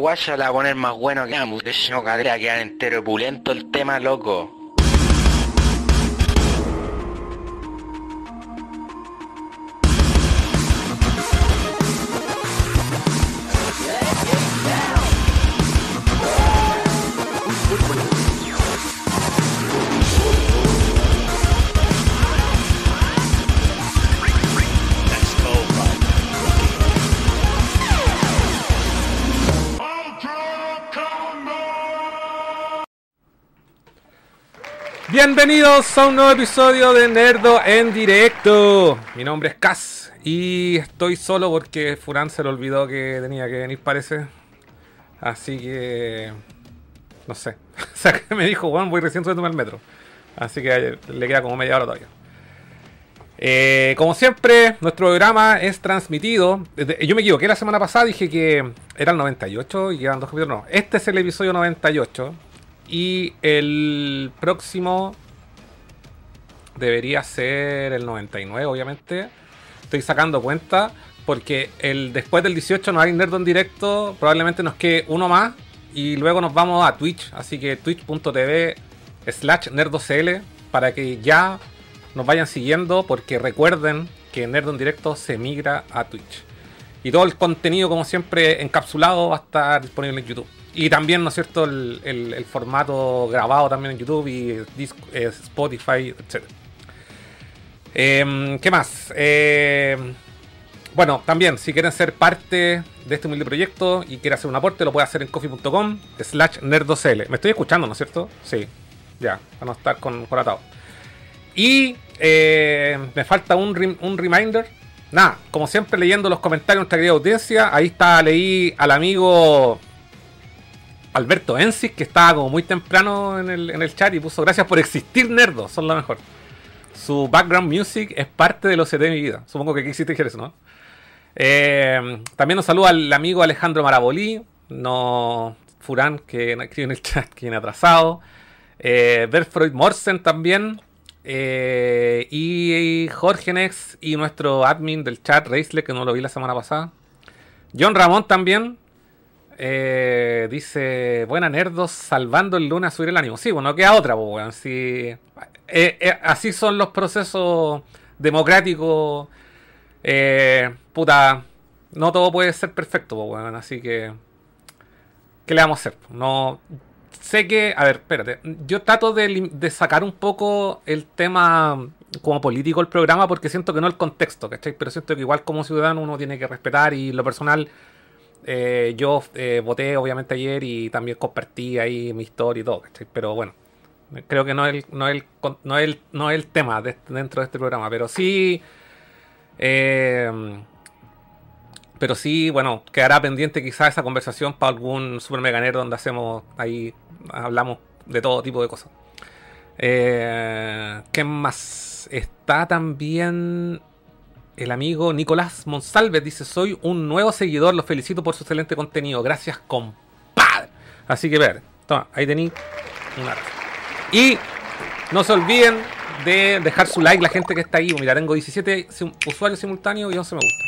guaya la va a poner más bueno que ambos. De no cadera, quedar entero pulento el tema, loco. Bienvenidos a un nuevo episodio de Nerdo en directo. Mi nombre es Cas y estoy solo porque Furán se le olvidó que tenía que venir, parece. Así que. No sé. o sea, que me dijo, Juan, voy recién subiéndome al metro. Así que le queda como media hora todavía. Eh, como siempre, nuestro programa es transmitido. Yo me equivoqué la semana pasada, dije que era el 98 y quedan dos capítulos. No, este es el episodio 98 y el próximo debería ser el 99, obviamente. Estoy sacando cuenta porque el después del 18 no hay Nerd en directo. Probablemente nos quede uno más y luego nos vamos a Twitch. Así que twitch.tv slash nerdocl para que ya nos vayan siguiendo porque recuerden que Nerd en directo se migra a Twitch. Y todo el contenido, como siempre, encapsulado va a estar disponible en YouTube. Y también, ¿no es cierto?, el, formato grabado también en YouTube y eh, Spotify, etc. Em, ¿Qué más? Em, bueno, también, si quieren ser parte de este humilde proyecto y quieren hacer un aporte, lo puede hacer en coffee.com slash nerdocl. Me estoy escuchando, ¿no es cierto? Sí, ya, para no estar con, con atado. Y eh, me falta un, un reminder. Nada, como siempre leyendo los comentarios de nuestra querida audiencia. Ahí está, leí al amigo Alberto Ensis, que estaba como muy temprano en el, chat y puso gracias por existir, nerdos, son lo mejor. Su background music es parte de los CD de mi vida. Supongo que aquí existe eso, ¿no? Eh, también nos saluda al amigo Alejandro Marabolí, no Furán, que escribe en el chat, que viene atrasado. Eh, Morsen también. Eh, y Jorge Nex y nuestro admin del chat, Reisle, que no lo vi la semana pasada. John Ramón también, eh, dice, buena nerdos, salvando el lunes subir el ánimo. Sí, bueno, queda otra, pues, eh, eh, así son los procesos democráticos. puta, no todo puede ser perfecto, pues, así que... ¿Qué le vamos a hacer? No... Sé que, a ver, espérate, yo trato de, de sacar un poco el tema como político el programa porque siento que no el contexto, ¿cachai? Pero siento que igual como ciudadano uno tiene que respetar y lo personal eh, yo eh, voté obviamente ayer y también compartí ahí mi historia y todo, Pero bueno, creo que no es el, no es no es no el tema dentro de este programa, pero sí... Eh, pero sí, bueno, quedará pendiente quizás esa conversación para algún super meganero donde hacemos ahí, hablamos de todo tipo de cosas. ¿Qué más? Está también el amigo Nicolás Monsalves dice: Soy un nuevo seguidor, los felicito por su excelente contenido. Gracias, compadre. Así que ver, toma, ahí tenéis Y no se olviden de dejar su like, la gente que está ahí. Mira, tengo 17 usuarios simultáneos y 11 me gusta.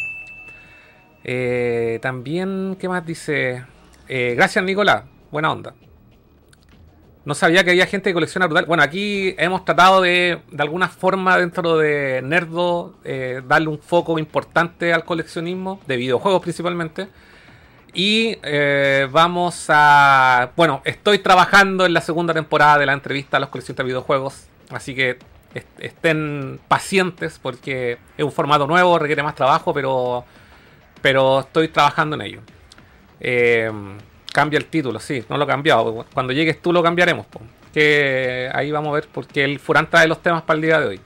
Eh, también, ¿qué más dice? Eh, gracias, Nicolás. Buena onda. No sabía que había gente que colecciona brutal. Bueno, aquí hemos tratado de, de alguna forma, dentro de Nerdo, eh, darle un foco importante al coleccionismo, de videojuegos principalmente. Y eh, vamos a. Bueno, estoy trabajando en la segunda temporada de la entrevista a los coleccionistas de videojuegos. Así que estén pacientes porque es un formato nuevo, requiere más trabajo, pero, pero estoy trabajando en ello. Eh, Cambia el título, sí, no lo he cambiado. Cuando llegues tú lo cambiaremos. Que ahí vamos a ver, porque el Furán trae los temas para el día de hoy.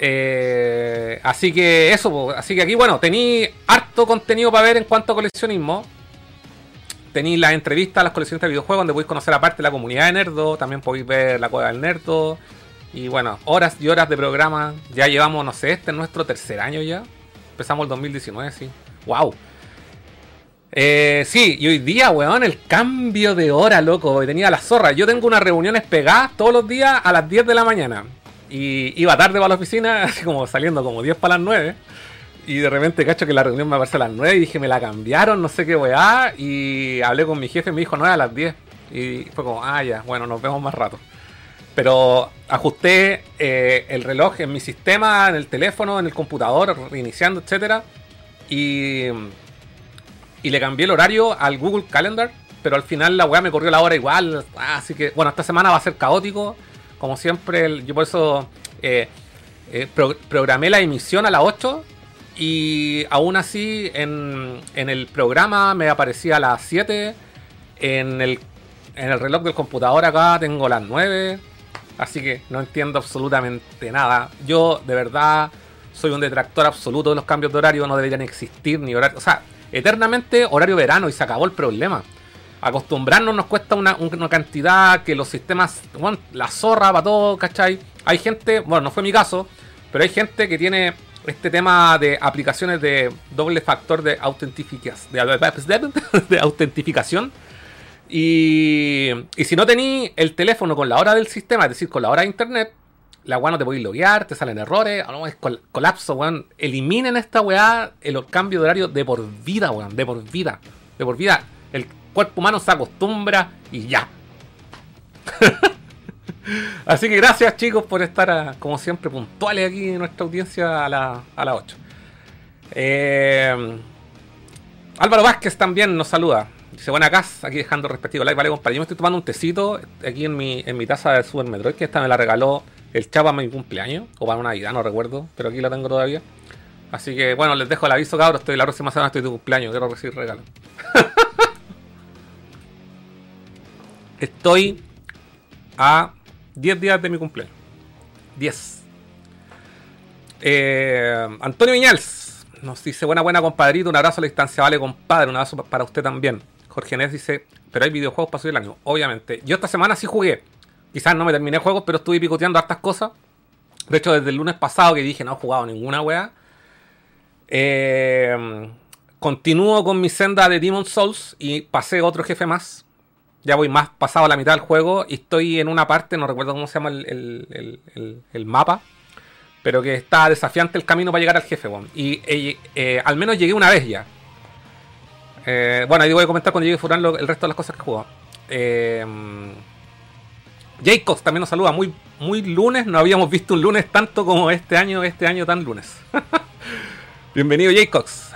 Eh, así que eso, así que aquí, bueno, tení harto contenido para ver en cuanto a coleccionismo. Tení la entrevista a las colecciones de videojuegos, donde podéis conocer aparte la comunidad de Nerdo. También podéis ver la cueva del Nerdo. Y bueno, horas y horas de programa. Ya llevamos, no sé, este es nuestro tercer año ya. Empezamos el 2019, sí. ¡Wow! Eh, sí, y hoy día, weón, el cambio de hora, loco. Tenía la zorra. Yo tengo unas reuniones pegadas todos los días a las 10 de la mañana. Y iba tarde para la oficina, así como saliendo como 10 para las 9. Y de repente cacho que la reunión me aparece a las 9 y dije, me la cambiaron, no sé qué weá. Y hablé con mi jefe y me dijo 9 a las 10. Y fue como, ah, ya, bueno, nos vemos más rato. Pero ajusté eh, el reloj en mi sistema, en el teléfono, en el computador, reiniciando, etcétera. Y, y le cambié el horario al Google Calendar. Pero al final la weá me corrió la hora igual. Así que, bueno, esta semana va a ser caótico. Como siempre, yo por eso eh, eh, programé la emisión a las 8 y aún así en, en, el programa me aparecía a las 7. En el, en el reloj del computador acá tengo las 9. Así que no entiendo absolutamente nada. Yo de verdad soy un detractor absoluto de los cambios de horario. No deberían existir ni horario. O sea, eternamente horario verano y se acabó el problema. Acostumbrarnos nos cuesta una, una cantidad que los sistemas... La zorra para todo, ¿cachai? Hay gente, bueno, no fue mi caso, pero hay gente que tiene este tema de aplicaciones de doble factor de, de, de autentificación. Y, y si no tení el teléfono con la hora del sistema, es decir, con la hora de internet, la weá no te podéis loguear, te salen errores, no, es colapso, weón. Eliminen esta weá, el cambio de horario de por vida, weón, de por vida. De por vida. El cuerpo humano se acostumbra y ya. Así que gracias chicos por estar, ah, como siempre, puntuales aquí en nuestra audiencia a las a la 8. Eh, Álvaro Vázquez también nos saluda. Dice, buena casa, aquí dejando respectivo like, vale compadre. Yo me estoy tomando un tecito aquí en mi, en mi taza de Super Metroid, que esta me la regaló el chavo a mi cumpleaños, o para una vida, no recuerdo, pero aquí la tengo todavía. Así que bueno, les dejo el aviso, cabros, estoy la próxima semana estoy de cumpleaños, quiero recibir regalo. estoy a 10 días de mi cumpleaños. 10. Eh, Antonio Viñals nos dice: Buena, buena, compadrito. Un abrazo a la distancia, vale, compadre. Un abrazo para usted también. Jorge Nes dice: Pero hay videojuegos para subir el año. Obviamente. Yo esta semana sí jugué. Quizás no me terminé juegos, pero estuve picoteando hartas cosas. De hecho, desde el lunes pasado que dije no he jugado ninguna wea. Eh, continúo con mi senda de Demon Souls y pasé otro jefe más. Ya voy más pasado a la mitad del juego y estoy en una parte, no recuerdo cómo se llama el, mapa, pero que está desafiante el camino para llegar al jefe. Y eh, al menos llegué una vez ya. Eh, bueno, ahí voy a comentar cuando llegue Furán el resto de las cosas que jugado. Eh, Jacobs también nos saluda. Muy, muy lunes. No habíamos visto un lunes tanto como este año, este año tan lunes. Bienvenido, Jacobs.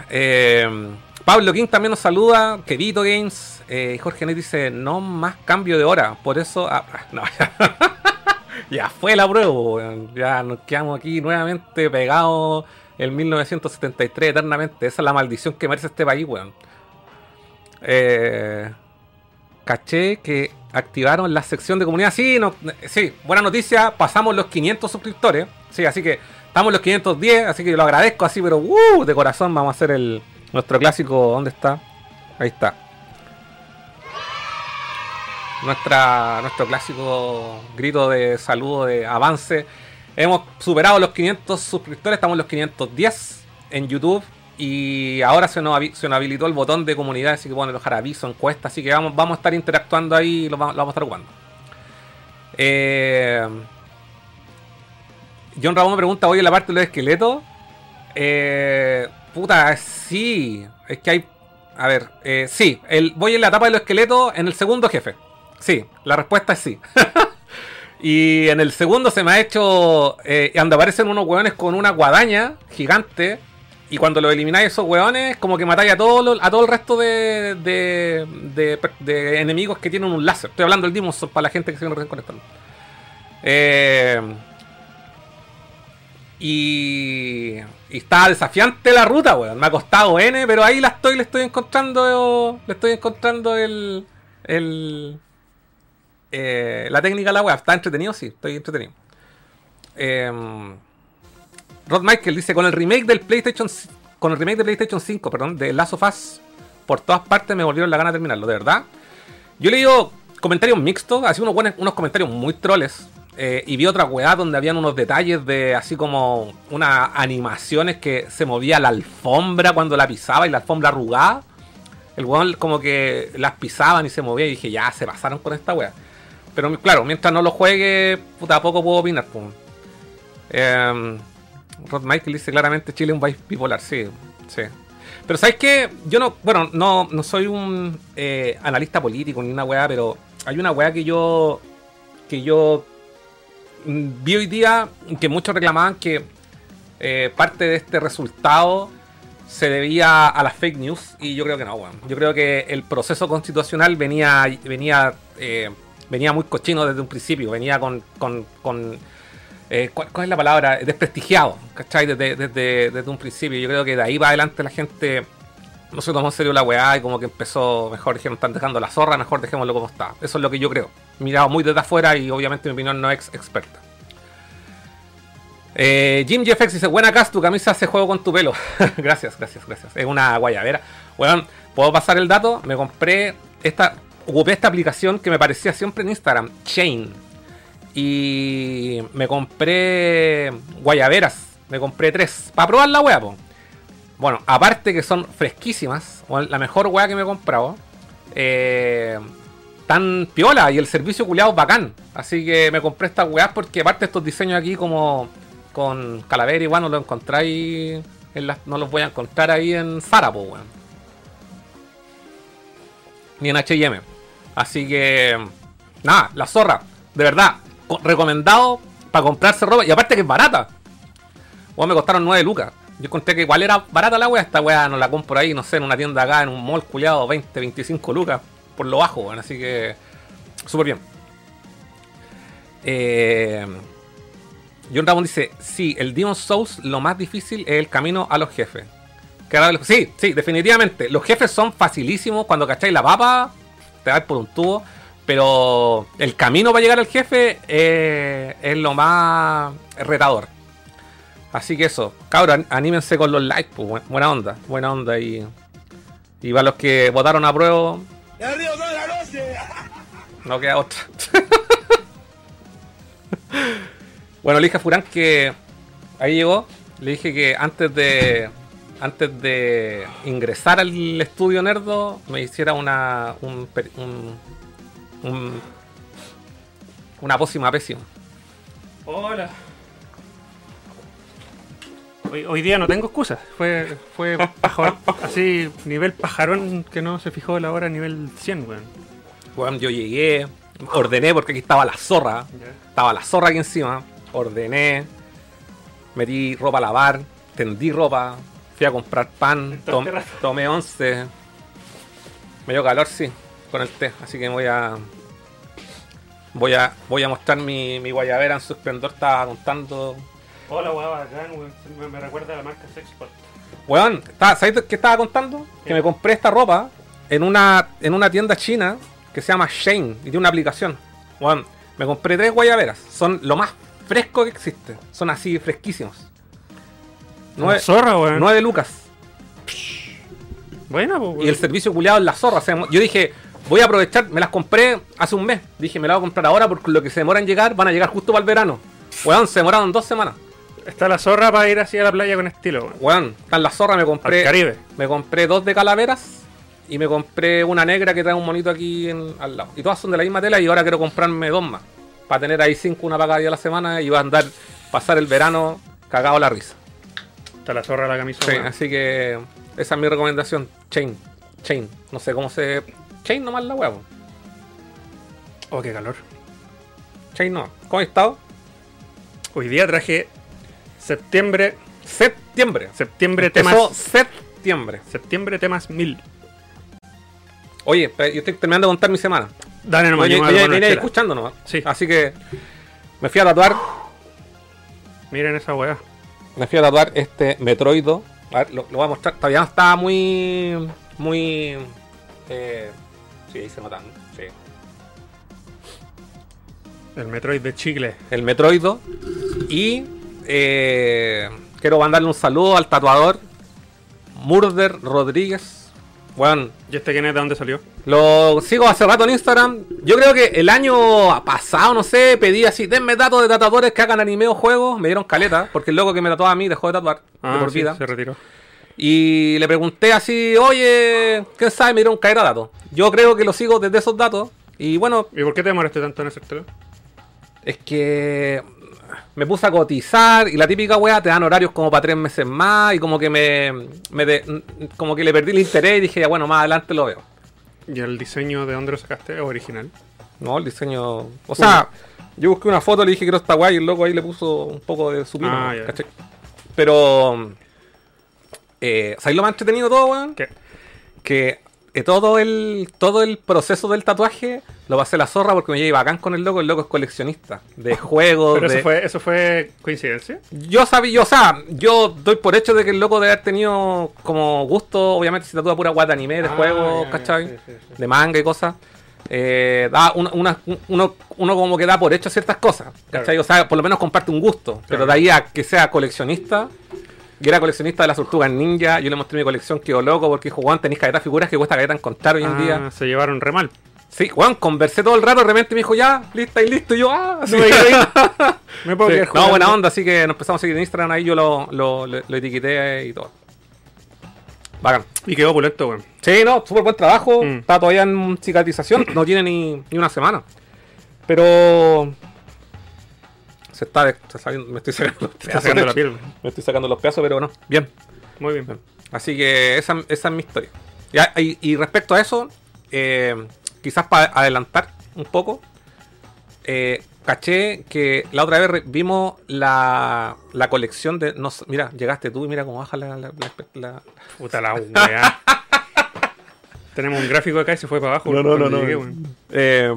Pablo King también nos saluda. Querido Games. Eh, Jorge Net dice, no más cambio de hora. Por eso... Ah, ya. fue la prueba. Ya nos quedamos aquí nuevamente pegados en 1973 eternamente. Esa es la maldición que merece este país, weón. Eh, caché que activaron la sección de comunidad. Sí, no, sí, buena noticia. Pasamos los 500 suscriptores. Sí, así que estamos los 510. Así que lo agradezco así, pero uh, de corazón vamos a hacer el nuestro clásico. ¿Dónde está? Ahí está nuestro clásico grito de saludo, de avance. Hemos superado los 500 suscriptores, estamos los 510 en YouTube. Y ahora se nos, se nos habilitó el botón de comunidad, así que pueden dejar aviso, encuesta. Así que vamos, vamos a estar interactuando ahí y lo, vamos a estar jugando. Eh, John Ramón me pregunta, oye, la parte de los esqueletos. Eh, puta, sí. Es que hay. A ver, eh, sí. El, voy en la etapa de los esqueletos en el segundo jefe. Sí, la respuesta es sí. y en el segundo se me ha hecho. Eh, donde aparecen unos hueones con una guadaña gigante. Y cuando lo elimináis esos hueones, como que matáis a todo, el resto de, de, enemigos que tienen un láser. Estoy hablando del Demon para la gente que se viene conectando. Eh, y, y está desafiante la ruta, weón. Me ha costado N, pero ahí la estoy, le estoy encontrando. Le estoy encontrando el. el eh, la técnica de la web está entretenido, sí, estoy entretenido. Em, Rod Michael dice: Con el remake del PlayStation con el remake de PlayStation 5, perdón, de Last of por todas partes me volvieron la gana de terminarlo, de verdad. Yo leído comentarios mixtos, así unos, buenos, unos comentarios muy troles. Eh, y vi otra weá donde habían unos detalles de así como unas animaciones que se movía la alfombra cuando la pisaba y la alfombra arrugada. El weón como que las pisaban y se movía y dije, ya, se pasaron con esta weá. Pero claro, mientras no lo juegue, puta, poco puedo opinar. Pues. Rod Michael dice claramente Chile es un país bipolar, sí, sí. Pero ¿sabes qué? Yo no, bueno, no, no soy un eh, analista político ni una weá, pero hay una weá que yo, que yo mm, vi hoy día que muchos reclamaban que eh, parte de este resultado se debía a las fake news y yo creo que no, weón. Yo creo que el proceso constitucional venía, venía, eh, venía muy cochino desde un principio, venía con, con, con eh, ¿cuál, es la palabra? Desprestigiado, ¿cachai? Desde, desde, desde un principio. Yo creo que de ahí va adelante la gente no se tomó en serio la weá y como que empezó, mejor dijeron, están dejando la zorra, mejor dejémoslo como está. Eso es lo que yo creo. Mirado muy desde afuera y obviamente mi opinión no es experta. Eh, Jim Jeffex dice, buena Cas, tu camisa hace juego con tu pelo. gracias, gracias, gracias. Es una guayabera. Bueno, ¿puedo pasar el dato? Me compré esta, ocupé esta aplicación que me parecía siempre en Instagram, Chain. Y me compré guayaberas. Me compré tres. Para probar la wea, po. Bueno, aparte que son fresquísimas. bueno, La mejor wea que me he comprado. Eh, tan piola y el servicio culiado bacán. Así que me compré estas weas porque aparte estos diseños aquí como con calavera igual no lo encontráis no los voy a encontrar ahí en Zara, po, weón. Ni en H&M. Así que nada, la zorra, de verdad, recomendado para comprarse ropa y aparte que es barata. Weón, me costaron 9 lucas. Yo conté que igual era barata la wea, esta wea no la compro ahí, no sé, en una tienda acá, en un mall culiado, 20, 25 lucas, por lo bajo. Así que, súper bien. Eh, John Ramón dice, sí, el Demon Souls lo más difícil es el camino a los jefes. Sí, sí, definitivamente. Los jefes son facilísimos. Cuando cacháis la papa, te vas por un tubo. Pero el camino para llegar al jefe eh, es lo más retador. Así que eso, cabros, anímense con los likes, pues, bu- buena onda, buena onda. Y, y para los que votaron a prueba, no queda otra. bueno, le dije a Furán que ahí llegó. Le dije que antes de antes de ingresar al estudio Nerdo me hiciera una un, un- un- una pócima pésima. Hola. Hoy, hoy día no tengo excusas. Fue, fue pajarón, así, nivel pajarón que no se fijó la hora, nivel 100, weón. Bueno, yo llegué, ordené porque aquí estaba la zorra. Estaba la zorra aquí encima. Ordené, metí ropa a lavar, tendí ropa, fui a comprar pan, tom- tomé 11. Me dio calor, sí, con el té. Así que voy a. Voy a, voy a mostrar mi, mi guayabera en su esplendor. Estaba contando. Hola, weón. Me, me recuerda a la marca Sexport. Weón, ¿sabes qué estaba contando? Que me compré esta ropa en una, en una tienda china que se llama Shane y tiene una aplicación. Weón, me compré tres guayaberas. Son lo más fresco que existe. Son así fresquísimos. Nueve, zorra, weón. nueve lucas. Buena, pues. Y el servicio culiado en la zorra. o sea, yo dije, voy a aprovechar, me las compré hace un mes. Dije, me las voy a comprar ahora porque lo que se demora en llegar van a llegar justo para el verano. Weón, se demoraron dos semanas. Está la zorra para ir así a la playa con estilo, weón. Weón, está en la zorra, me Al compré. Caribe. Me compré dos de calaveras y me compré una negra que trae un monito aquí en- al lado. Y todas son de la misma tela y ahora quiero comprarme dos más. Para tener ahí cinco, una para cada día a la semana y va a andar, pasar el verano cagado a la risa. Está la zorra la camisa, Sí, así que esa es mi recomendación. Chain. Chain. No sé cómo se. Chain nomás la huevo. Oh, qué calor. Chain no. ¿Cómo has estado? Hoy día traje septiembre, Septiembre. septiembre Empezó temas, septiembre. septiembre temas 1000. Oye, yo estoy terminando de contar mi semana. Dale nomás, Oye, yo escuchando nomás. Sí. Así que me fui a tatuar Miren esa weá. Me fui a tatuar este Metroido. A ver, lo, lo voy a mostrar. Todavía no está muy. Muy. Eh, sí, ahí se nota, ¿no? Sí. El Metroid de Chicle. El Metroido. Y. eh, quiero mandarle un saludo al tatuador Murder Rodríguez. Bueno, ¿Y este quién es? ¿De dónde salió? lo sigo hace rato en Instagram. Yo creo que el año pasado, no sé, pedí así, denme datos de tatuadores que hagan anime o juegos. Me dieron caleta, porque el loco que me tatuaba a mí dejó de tatuar de por sí, vida. se retiró. Y le pregunté así, oye, ¿quién sabe? Me dieron caer a datos. Yo creo que lo sigo desde esos datos. Y bueno, ¿Y por qué te demoraste tanto en hacértelo? es que me puse a cotizar y la típica weá te dan horarios como para tres meses más y como que me, me de- como que le perdí el interés y dije, ya bueno, más adelante lo veo. ¿Y el diseño de dónde lo sacaste? ¿Es original? No, el diseño. O sea, yo busqué una foto, le dije que era esta guay y el loco ahí le puso un poco de su pino, Ah, ya. Pero. Eh, ¿Sabéis lo más entretenido todo, weón? ¿Qué? Que eh, todo el todo el proceso del tatuaje lo va a hacer la zorra porque me lleva bacán con el loco. El loco es coleccionista de juegos. ¿Pero de... eso fue, eso fue coincidencia? Yo sabía, yo, o sea, yo doy por hecho de que el loco debe haber tenido como gusto, obviamente si tatúa pura guata de anime, de Ah, juegos, ¿cachai? sí, sí, sí. De manga y cosas. Eh, da una- una- uno, uno como que da por hecho ciertas cosas, ¿cachai? Claro. O sea, por lo menos comparte un gusto, pero de ahí a que sea coleccionista. Y era coleccionista de las tortugas ninja. Yo le mostré mi colección, quedó loco porque Juan, tenéis caleta de figuras que cuesta caleta encontrar hoy en Ah, día. se llevaron re mal. Sí, Juan, conversé todo el rato, de repente me dijo, ya, lista y listo. Y yo, ah, sí. me quedé- Me puedo Sí, quedar No, buena onda, así que nos empezamos a seguir en Instagram, ahí yo lo, lo, lo- lo etiqueté y todo. Bacán. Y quedó opulento, weón. Sí, no, súper buen trabajo. Mm. Está todavía en cicatrización, no tiene ni, ni una semana. Pero. Se está, de- se está saliendo- me estoy sacando los pedazos. sacando la piel. Me estoy sacando los pedazos, pero no. Bien. Muy bien. Así que esa, esa es mi historia. Y, y respecto a eso, eh, quizás para adelantar un poco, eh, caché que la otra vez vimos la, la colección de... No, mira, llegaste tú y mira cómo baja la... la- la- la- Puta la weá. Tenemos un gráfico acá y se fue para abajo. cuando llegué, weón. Eh,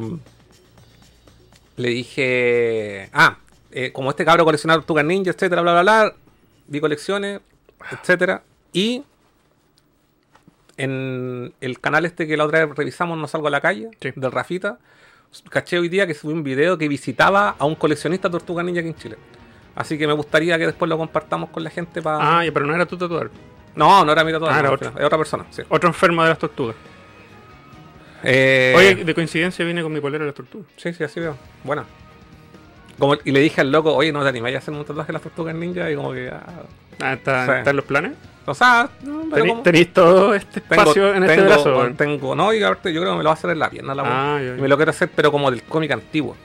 le dije... Ah, eh, como este cabro coleccionaba Tortugas Ninja, etcétera, bla, bla, bla. Vi colecciones, etcétera. Y en el canal este que la otra vez revisamos, No Salgo a la Calle, Sí. del Rafita, caché hoy día que subí un video que visitaba a un coleccionista de Tortugas Ninja aquí en Chile. Así que me gustaría que después lo compartamos con la gente para... Ah, pero no era tu tatuador. No, no era mi tatuador, Ah, era es otra persona. sí. Otro enfermo de las tortugas. Eh, Oye, de coincidencia vine con mi polera de las tortugas. Sí, sí, así veo. Buena. Como, y le dije al loco, oye, no te animáis a hacer un tatuaje de las tortugas ninja y como que. ah, Ah, ¿está, Sí. está en los planes? o sea, no, Tenéis todo este tengo, espacio en este tengo- brazo, tengo, no, y aparte yo creo que me lo va a hacer en la pierna la Ah, weá. ya, ya. Y me lo quiero hacer, pero como del cómic antiguo.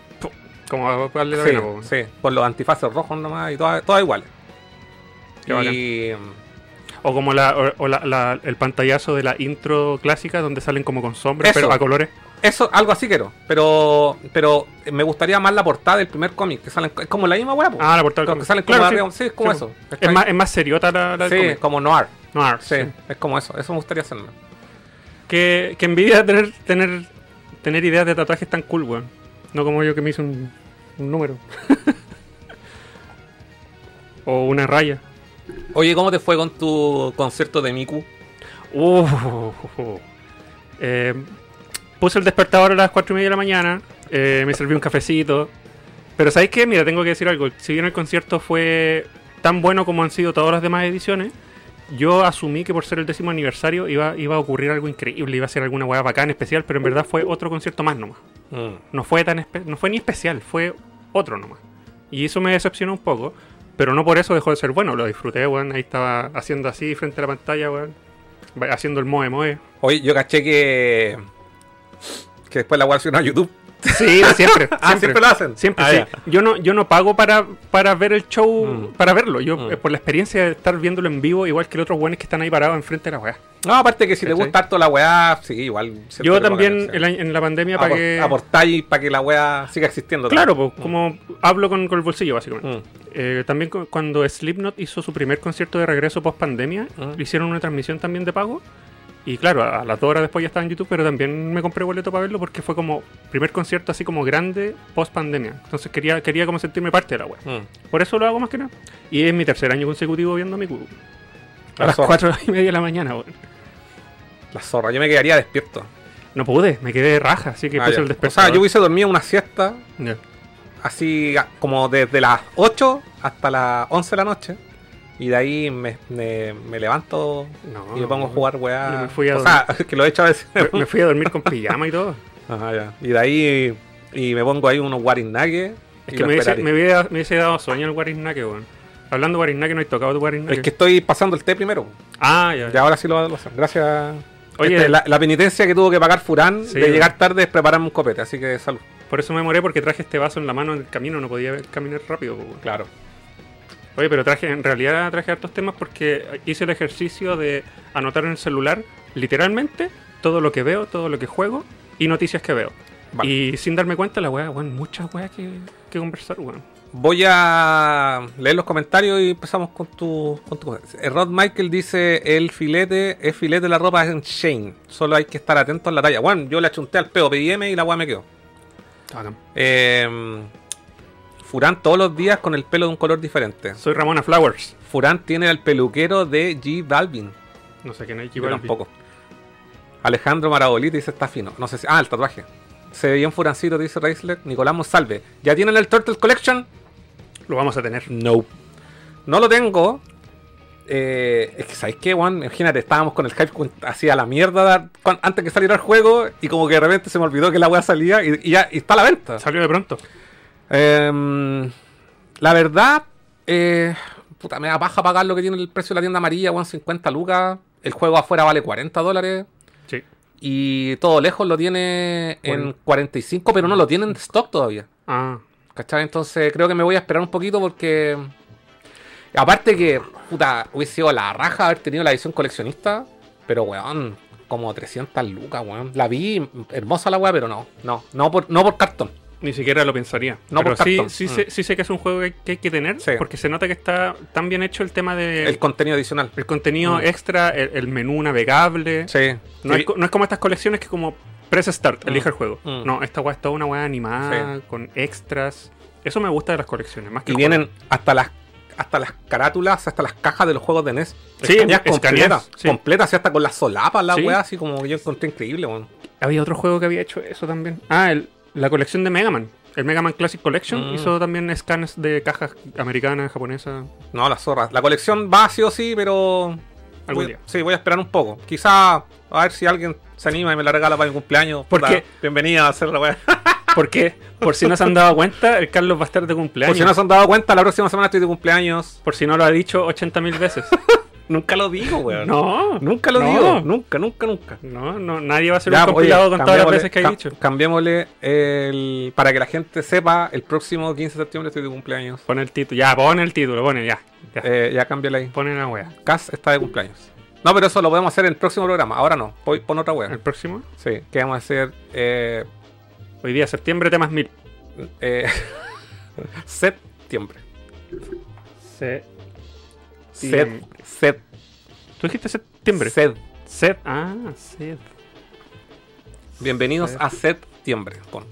Como a darle la Sí, pena, po, weón. sí, con los antifaces rojos nomás y todas, todas iguales. Y O como la, o, o la- la- el pantallazo de la intro clásica donde salen como con sombras, pero a colores. Eso, algo así quiero. Pero pero me gustaría más la portada del primer cómic, que salen, es como la misma po. Ah, la portada del que salen como Claro, arriba, sí, es como Sí, eso. Es más, es más seriota la, la del sí, cómic. como noir. No, ah, Sí, sí. es como eso. Eso me gustaría hacerme. Que, que envidia tener, tener, tener ideas de tatuajes tan cool, weón. No como yo que me hice un, un número. o una raya. Oye, ¿cómo te fue con tu concierto de Miku? Uh, Eh, puse el despertador a las 4 y media de la mañana. eh, me serví un cafecito. Pero ¿sabéis qué? Mira, tengo que decir algo. Si bien el concierto fue tan bueno como han sido todas las demás ediciones, yo asumí que por ser el décimo aniversario iba, iba a ocurrir algo increíble, iba a ser alguna hueá bacán, especial, pero en verdad fue otro concierto más nomás. No fue tan no fue ni especial, fue otro nomás. Y eso me decepcionó un poco, pero no por eso dejó de ser bueno, lo disfruté, weón. Ahí estaba haciendo así frente a la pantalla, weón. Haciendo el moe moe. Oye, yo caché que. Que después la voy a YouTube. Sí, siempre. Ah, siempre lo hacen. Siempre, Ah, sí. Yo no, yo no pago para, para ver el show, Mm. para verlo. Yo, Mm. eh, por la experiencia de estar viéndolo en vivo, igual que los otros buenos que están ahí parados enfrente de la weá. No, aparte que si te ¿Cachai? gusta harto la weá, sí, igual. Yo también el año- en la pandemia Apor- pagué. Aportáis para que la weá siga existiendo. Claro, también. pues, como hablo con, con el bolsillo, básicamente. Mm. Eh, también cu- cuando Slipknot hizo su primer concierto de regreso post pandemia, Mm. le hicieron una transmisión también de pago. Y claro, a, a las dos horas después ya estaba en YouTube, pero también me compré boleto para verlo porque fue como primer concierto así como grande post pandemia. Entonces quería, quería como sentirme parte de la web. Mm. Por eso lo hago más que nada. Y es mi tercer año consecutivo viendo mi cubo. A La las cuatro y media de la mañana, weón. La zorra, yo me quedaría despierto. No pude, me quedé raja, así que Ah, puse ya. el o despertador. sea, yo hubiese dormido una siesta así a- como desde las 8 hasta las 11 de la noche. Y de ahí me, me- me levanto No, y me pongo a jugar weá. Yo me fui a o sea, que lo he hecho a veces. Me, fui a dormir con pijama y todo. Ajá, ya. Y de ahí y me pongo ahí unos guarinakes. Es que me hubiese, me, hubiese dado sueño el Guarisnaque, weón. Hablando de no he tocado tu Guarisnaque. Es que estoy pasando el té primero. Ah, ya. Ya ahora sí lo voy a hacer. Gracias. Oye, Este, la, la penitencia que tuvo que pagar Furán Sí, de llegar tarde es prepararme un copete, así que salud. Por eso me demoré porque traje este vaso en la mano en el camino, no podía caminar rápido. weón. Claro. Oye, pero traje, en realidad traje hartos temas porque hice el ejercicio de anotar en el celular, literalmente, todo lo que veo, todo lo que juego y noticias que veo. Vale. Y sin darme cuenta, la weá, weón, muchas weas que, que conversar, weón. Voy a leer los comentarios y empezamos con tu, con tu eh, Rod Michael dice el filete es filete de la ropa en Shane. Solo hay que estar atento a la talla. Bueno, yo le achunté al peo, pedí M y la weá me quedó. Eh, Furán todos los días con el pelo de un color diferente. Soy Ramona Flowers. Furán tiene el peluquero de G Balvin. No sé quién es Yo tampoco. Alejandro Marabolita dice está fino. No sé si. Ah, el tatuaje. Se ve bien furancito, dice Reisler. Nicolás Monsalve. ¿Ya tienen el Turtle Collection? Lo vamos a tener. No. No lo tengo. Eh, es que, ¿sabes qué, Juan? Imagínate, estábamos con el hype así a la mierda antes que saliera el juego y como que de repente se me olvidó que la weá salía y, y ya y está a la venta. Salió de pronto. Em, la verdad, eh, puta, me da paja pagar lo que tiene el precio de la tienda amarilla, Juan, 50 lucas. El juego afuera vale 40 dólares. Sí. Y todo lejos lo tiene en Bueno. 45, pero no lo tiene en stock todavía. Ah, ¿Cachai? Entonces creo que me voy a esperar un poquito porque. Aparte que, puta, hubiese sido la raja haber tenido la edición coleccionista. Pero, weón, como 300 lucas, weón. La vi hermosa la weá, pero no. No, no por, no por cartón. Ni siquiera lo pensaría. No Pero por sí, cartón. sí, Mm. sé, sí sé que es un juego que, hay que tener. Sí. Porque se nota que está tan bien hecho el tema de. El contenido adicional. el contenido Mm. extra, el, el menú navegable. Sí. No, Sí. es, co- no es como estas colecciones que como press start, Mm. elige el juego. Mm. No, esta weá es toda una weá animada, Sí. con extras. Eso me gusta de las colecciones, más que Y vienen hasta las hasta las carátulas, hasta las cajas de los juegos de NES. Sí, escaneadas, completas. sí. Completas, hasta con las solapas, la Sí. weá, así como yo encontré increíble, juego. Había otro juego que había hecho eso también. Ah, el- la colección de Mega Man. El Mega Man Classic Collection Mm. hizo también scans de cajas americanas, japonesas. No, las zorras. La colección va sí o sí, pero. Algún voy- día. Sí, voy a esperar un poco. Quizá a ver si alguien se anima y me la regala para mi cumpleaños. ¿Por qué? Bienvenida a hacer la weá. ¿Por qué? Por si no se han dado cuenta, el Carlos va a estar de cumpleaños. Por si no se han dado cuenta, la próxima semana estoy de cumpleaños. Por si no lo ha dicho 80 mil veces. Nunca lo digo, weón. no, Nunca lo no. digo. Nunca, nunca, nunca. No, no, nadie va a hacer Ya, un compilado oye, con todas las veces que hay ca- dicho. Cambiémosle el. Para que la gente sepa, el próximo 15 de septiembre estoy de cumpleaños. Pon el título. Ya, pon el título, pone ya. Ya, Eh, ya cámbiale ahí. pone la wea. Cas está de cumpleaños. No, pero eso lo podemos hacer en el próximo programa. Ahora no. Voy, pon otra El wea. próximo. Sí, que vamos a hacer. Eh, Hoy día, septiembre, temas mil. eh, septiembre. Se... Sed. Sed. ¿Tú dijiste septiembre? Sed. Sed. Ah, sed. Bienvenidos Sed. a septiembre. Pon.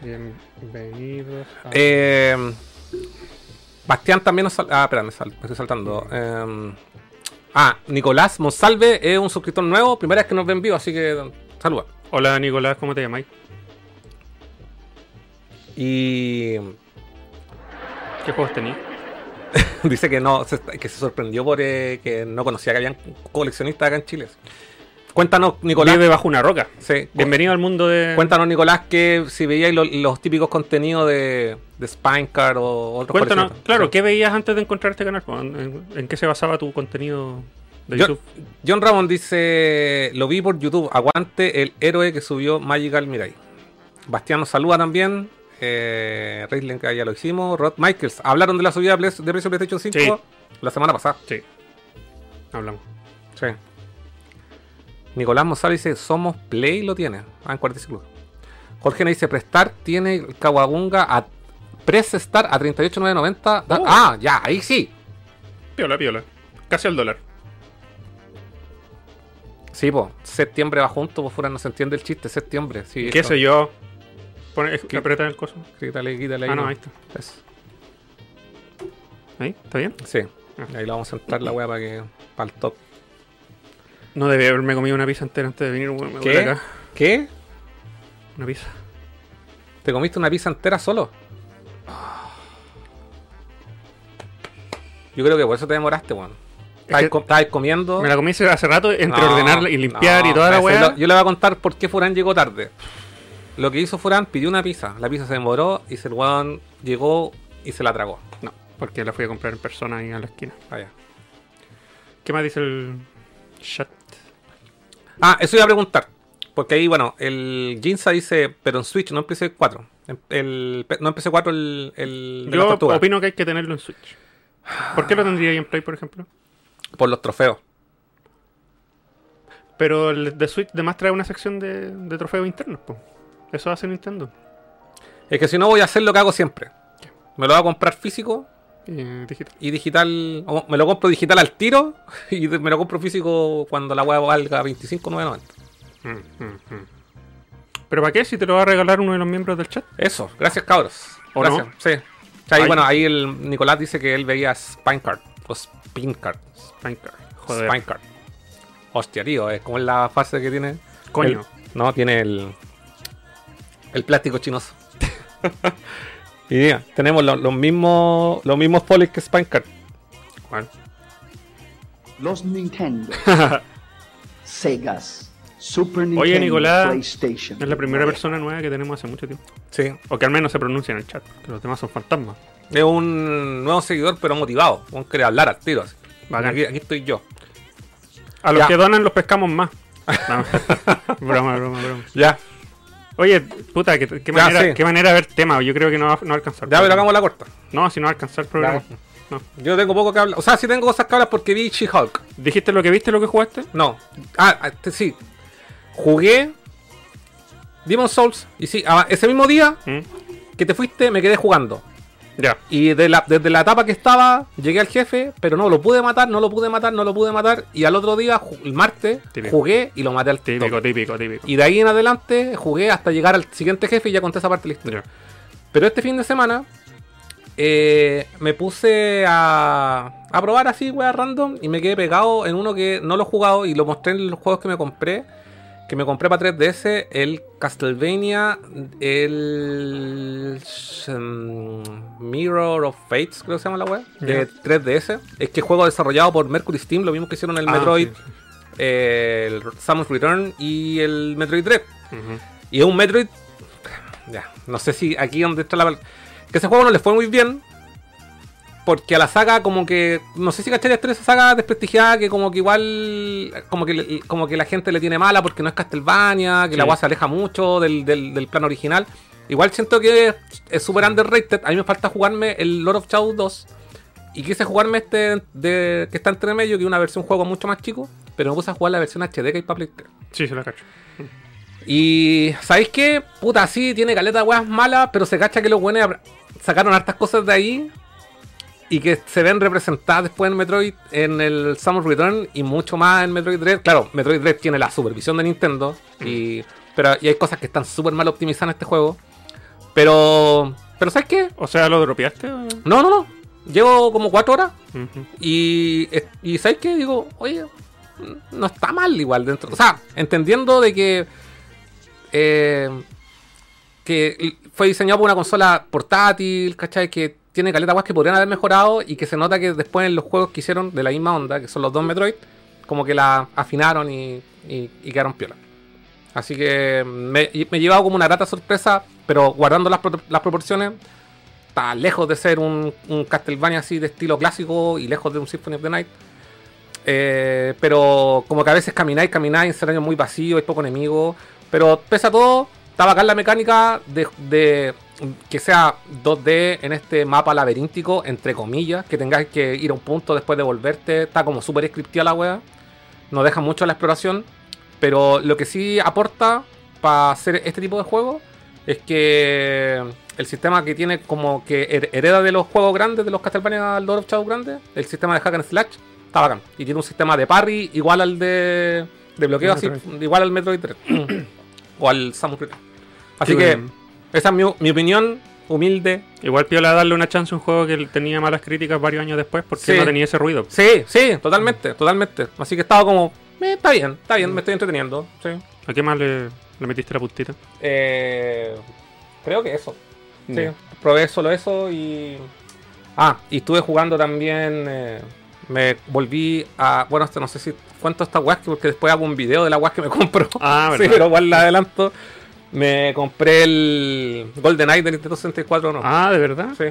Bienvenidos a... Eh, Bastián también nos sal- Ah, espera, me, sal- me estoy saltando. Eh, ah, Nicolás Monsalve es un suscriptor nuevo. Primera vez que nos ven vivo, así que saluda. Hola, Nicolás, ¿cómo te llamáis? Y ¿Qué juegos tenéis? dice que no se- que se sorprendió por eh, que no conocía que habían coleccionistas acá en Chile. Cuéntanos, Nicolás. Vive bajo una roca. Sí, Bienvenido al mundo de... Cuéntanos, Nicolás, que si veíais lo- los típicos contenidos de, de Spinecard o otros Cuéntanos, claro, Sí. ¿qué veías antes de encontrar este canal? ¿En, en qué se basaba tu contenido de Yo- YouTube? John Ramón dice: Lo vi por YouTube. Aguante el héroe que subió Magical Mirai. Bastián nos saluda también. Eh, que ya lo hicimos. Rod Michaels. Hablaron de la subida de precio de PlayStation 5 Sí. la semana pasada. Sí. Hablamos. Sí. Nicolás Mozart dice: Somos Play, lo tiene. Ah, en 45 lucas. Jorge nos dice: Prestar tiene el Kawabunga a. Press Star a 38,990. Da- Oh. Ah, ya, ahí sí. Piola, piola. Casi al dólar. Sí, pues. Septiembre va junto, pues fuera no se entiende el chiste. Septiembre. Sí, ¿Qué eso. sé yo? Pone, aprieta el coso. Quítale, quítale ahí. Ah, no, ahí está. Eso. ¿Ahí? ¿Está bien? Sí. Ah. Ahí la vamos a entrar la weá para que. para el top. No debí haberme comido una pizza entera antes de venir. weón, me ¿Qué? acá. ¿Qué? Una pizza. ¿Te comiste una pizza entera solo? Yo creo que por eso te demoraste, weón. Estabas, que comiendo. Me la comí hace rato entre No, ordenarla y limpiar no, y toda la weá. Yo le voy a contar por qué Furán llegó tarde. Lo que hizo Furán, pidió una pizza. La pizza se demoró y el weón llegó y se la tragó. No, porque la fui a comprar en persona ahí a la esquina. Vaya. ¿Qué más dice el chat? Ah, eso iba a preguntar. Porque ahí, bueno, el Ginza dice, pero en Switch, no en PC4. En- El, no en PC4 el, el de la Yo tortuga. opino que hay que tenerlo en Switch. ¿Por qué lo tendría ahí en Play, por ejemplo? Por los trofeos. Pero el de Switch además trae una sección de, de trofeos internos, po. Eso hace Nintendo. Es que si no voy a hacer lo que hago siempre. Me lo voy a comprar físico Y digital. y digital. o me lo compro digital al tiro y me lo compro físico cuando la hueá valga 25.990. Mm, mm, mm. ¿Pero para qué? Si te lo va a regalar uno de los miembros del chat. Eso, gracias cabros. ¿O gracias. no? Sí. Ahí, Ay. bueno, ahí el Nicolás dice que él veía Spinecard o Spincard. Spinecard. Joder. Spinecard. Hostia, tío, es como es la fase que tiene. Coño. El- no, tiene el. El plástico chinoso. y mira, tenemos lo- los mismos. Los mismos polis que Spinecard. ¿Cuál? Los Nintendo, Segas, Super Nintendo, Oye, Nicolás, PlayStation. Es la primera persona nueva que tenemos hace mucho tiempo. Sí. O que al menos se pronuncia en el chat. Que los demás son fantasmas. Es un nuevo seguidor, pero motivado. Un quiere hablar al tiro. así. Aquí, aquí estoy yo. A los Ya. que donan los pescamos más. Broma, broma, broma. Ya. Oye, puta, qué, qué Ya, manera, sí. qué manera de ver tema. Yo creo que no va, no va a alcanzar. Ya, pero hagamos la corta. No, si no va a alcanzar el programa. No. Yo tengo poco que hablar. O sea, sí tengo cosas que hablar porque vi She-Hulk. ¿Dijiste lo que viste, lo que jugaste? No. Ah, ah, este sí. Jugué Demon Souls. Y sí, ah, ese mismo día ¿Mm? que te fuiste, me quedé jugando. Ya. Y de la- desde la etapa que estaba, llegué al jefe, pero no lo pude matar, no lo pude matar, no lo pude matar. Y al otro día, el martes, Típico. jugué y lo maté al Típico, típico, típico. Y de ahí en adelante jugué hasta llegar al siguiente jefe y ya conté esa parte de la historia. Ya. Pero este fin de semana eh, me puse a, a probar así, weá, random. Y me quedé pegado en uno que no lo he jugado y lo mostré en los juegos que me compré. Que me compré para 3DS, el Castlevania, el mm, Mirror of Fates, creo que se llama la weá, de 3DS. Es que juego desarrollado por Mercury Steam, lo mismo que hicieron el Ah, Metroid, sí, sí. eh, el Samus Return y el Metroid Dread. Y es un Metroid. Ya, no sé si aquí donde está la. Que ese juego no le fue muy bien. Porque a la saga, como que. No sé si cachai esa saga desprestigiada. Que como que igual. Como que, como que la gente le tiene mala porque no es Castlevania. Que la agua se aleja mucho del, del, del plan original. Igual siento que es súper underrated. A mí me falta jugarme el Lord of Shadow 2. Y quise jugarme este de, que está entre medio, que es una versión juego mucho más chico. Pero me puse a jugar la versión HD que hay para Play 3. Sí, se la cacho. Y ¿sabéis qué? Puta, sí, tiene caleta de weas malas, pero se cacha que los buenos sacaron hartas cosas de ahí y que se ven representadas después en Metroid, en el Samus Return y mucho más en Metroid Dread. Claro, Metroid Dread tiene la supervisión de Nintendo, y, pero y hay cosas que están súper mal optimizadas en este juego. Pero, pero ¿sabes qué? O sea, ¿lo dropeaste? No, no, no. Llevo como cuatro horas y, y ¿sabes qué? Digo, oye, no está mal igual dentro. O sea, entendiendo de que. eh, que fue diseñado por una consola portátil, ¿cachai? Que tiene caleta guas que podrían haber mejorado y que se nota que después en los juegos que hicieron de la misma onda, que son los dos Metroid, como que la afinaron y, y, quedaron piola. Así que me, me he llevado como una grata sorpresa, pero guardando las, pro- las proporciones, está lejos de ser un, Castlevania así de estilo clásico y lejos de un Symphony of the Night. Eh, pero como que a veces camináis, camináis, escenarios muy vacíos, hay poco enemigo. Pero pese a todo, está bacán la mecánica de que sea 2D en este mapa laberíntico, entre comillas, que tengáis que ir a un punto después de volverte. Está como súper scriptida la wea. No deja mucho la exploración. Pero lo que sí aporta para hacer este tipo de juego es que el sistema que tiene como que her- hereda de los juegos grandes, de los Castlevania Lord of Shadow grandes, el sistema de hack and slash, está bacán. Y tiene un sistema de parry igual al de, de bloqueo, así, igual al Metroid 3. o al Samus. Así Qué que. Esa es mi, mi opinión humilde. Igual piola darle una chance a un juego que tenía malas críticas varios años después porque Sí. no tenía ese ruido. Sí, sí, totalmente, totalmente. Así que estaba como, eh, está bien, está bien, me estoy entreteniendo. Sí. ¿A qué más le, le metiste la puntita? Eh, creo que eso. Sí, probé solo eso y. Ah, y estuve jugando también. eh, me volví a. Bueno, esto no sé si cuento esta weá, porque después hago un video de la weá que me compro. Ah, sí, ¿verdad? pero igual la adelanto. Me compré el GoldenEye de Nintendo 64, ¿no? Ah, ¿de verdad? Sí.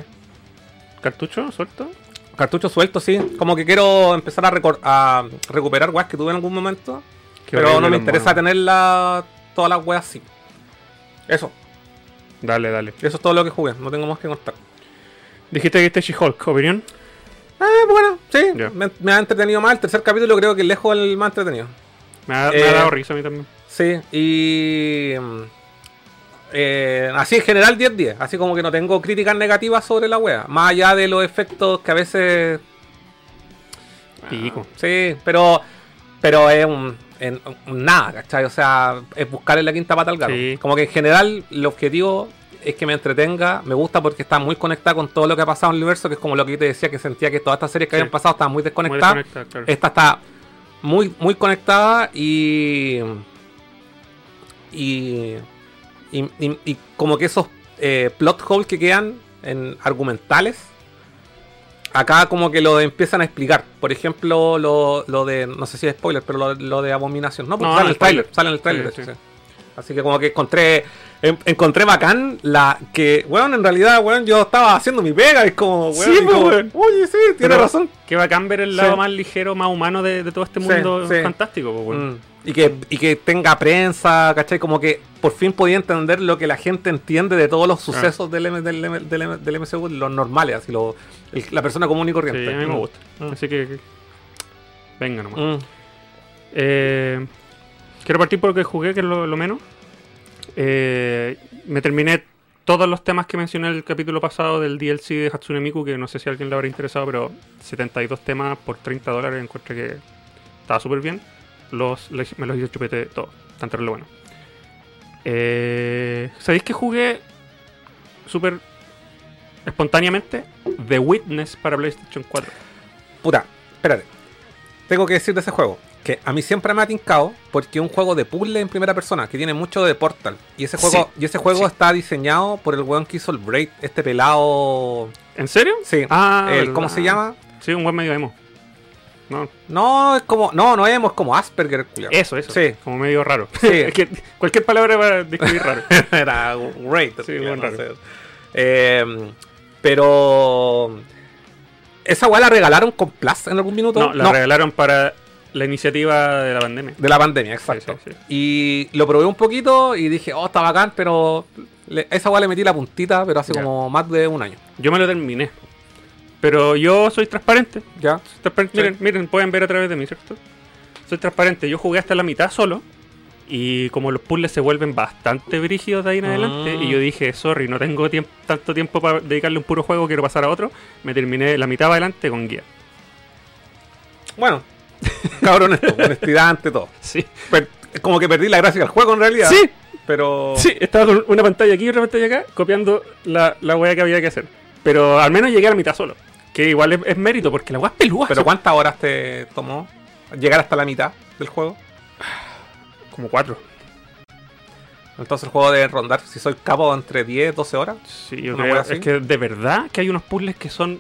¿Cartucho suelto? Cartucho suelto, sí. Como que quiero empezar a, a recuperar weas que tuve en algún momento. Qué pero no me interesa monos. tenerla todas las weas sí. Eso, Dale, dale. eso es todo lo que jugué, no tengo más que contar. Dijiste que este She-Hulk, ¿opinión? Ah, bueno, sí, me, me ha entretenido más. El tercer capítulo creo que es lejos el más entretenido. Me ha, me Eh, ha dado risa a mí también. Sí, y. eh, así en general 10-10. Así como que no tengo críticas negativas sobre la wea. Más allá de los efectos que a veces. Pico. Sí, pero. Pero es un, en- nada, ¿cachai? O sea, es buscarle la quinta pata al gato. Sí. Como que en general el objetivo es que me entretenga. Me gusta porque está muy conectada con todo lo que ha pasado en el universo, que es como lo que yo te decía, que sentía que todas estas series que Sí. habían pasado estaban muy Muy desconectadas. claro. Esta está muy, muy conectada y. Y. Y, y- y como que esos eh, plot holes que quedan en argumentales. Acá como que lo empiezan a explicar. Por ejemplo, lo, lo de. No sé si es spoiler, pero lo, lo de abominación. No, porque No, sale en el trailer. Sale en el trailer. Sí, sí. Así que como que encontré. en- encontré bacán la que. Bueno, en realidad, weón, yo estaba haciendo mi pega. Es como, weón. Sí, como, pues, weón. Oye, sí, tiene Pero razón. Qué bacán ver el lado Sí. más ligero, más humano de, de todo este mundo sí. fantástico. pues, weón. Mm. Y, que, y que tenga prensa, ¿cachai? Como que por fin podía entender lo que la gente entiende de todos los sucesos del, M- del, M- del, M- del MCU, los normales, así, lo, el- la persona común y Sí, corriente. a mí me Mm. gusta. Mm. Así que. que- Venga nomás. Mm. Eh, quiero partir por lo que jugué, que es lo, lo menos. Eh, me terminé todos los temas que mencioné en el capítulo pasado del DLC de Hatsune Miku, que no sé si a alguien le habrá interesado, pero 72 temas por 30 dólares encontré que estaba súper bien. Los, me los hice chupete todos, tan terrible bueno. Eh, ¿Sabéis que jugué súper espontáneamente The Witness para PlayStation 4? Puta, espérate. Tengo que decir de ese juego que a mí siempre me ha tincado porque es un juego de puzzle en primera persona que tiene mucho de Portal. Y ese juego, y ese juego sí. está diseñado por el weón que hizo el Braid, este pelado. ¿En serio? Sí. Ah, el- ¿Cómo se llama? Sí, un buen medio emo. No, No, es como. No, no es, es como Asperger, eso, eso. Sí. Como medio raro. Sí. es que cualquier palabra para describir raro. Era great. Sí, no raro. sé. Eh, pero. Esa weá la regalaron con Plus en algún minuto. No, la regalaron para la iniciativa de la pandemia. de la pandemia, exacto. Sí, sí, sí. Y lo probé un poquito y dije, oh, está bacán, pero le- esa weá le metí la puntita, pero hace como más de un año. Yo me lo terminé. Pero yo soy transparente. ¿Ya? Soy transparente. Sí. Miren, miren, pueden ver a través de mí, ¿cierto? Soy transparente. Yo jugué hasta la mitad solo. Y como los puzzles se vuelven bastante brígidos de ahí en adelante, y yo dije, sorry, no tengo tiemp- tanto tiempo para dedicarle un puro juego, quiero pasar a otro, me terminé la mitad adelante con guía. Bueno, cabrón, esto, honestidad ante todo. Sí. Per- como que perdí la gracia del juego en realidad. Sí, Pero. Sí, estaba con una pantalla aquí y otra pantalla acá, copiando la, la weá que había que hacer. Pero al menos llegué a la mitad solo. Que igual es, es mérito, porque la weá es peluda. Pero ¿cuántas horas te tomó llegar hasta la mitad del juego? Como cuatro. Entonces el juego debe rondar, si soy capo, entre 10, 12 horas. Sí, yo ¿Una creo. Es que de verdad que hay unos puzzles que son.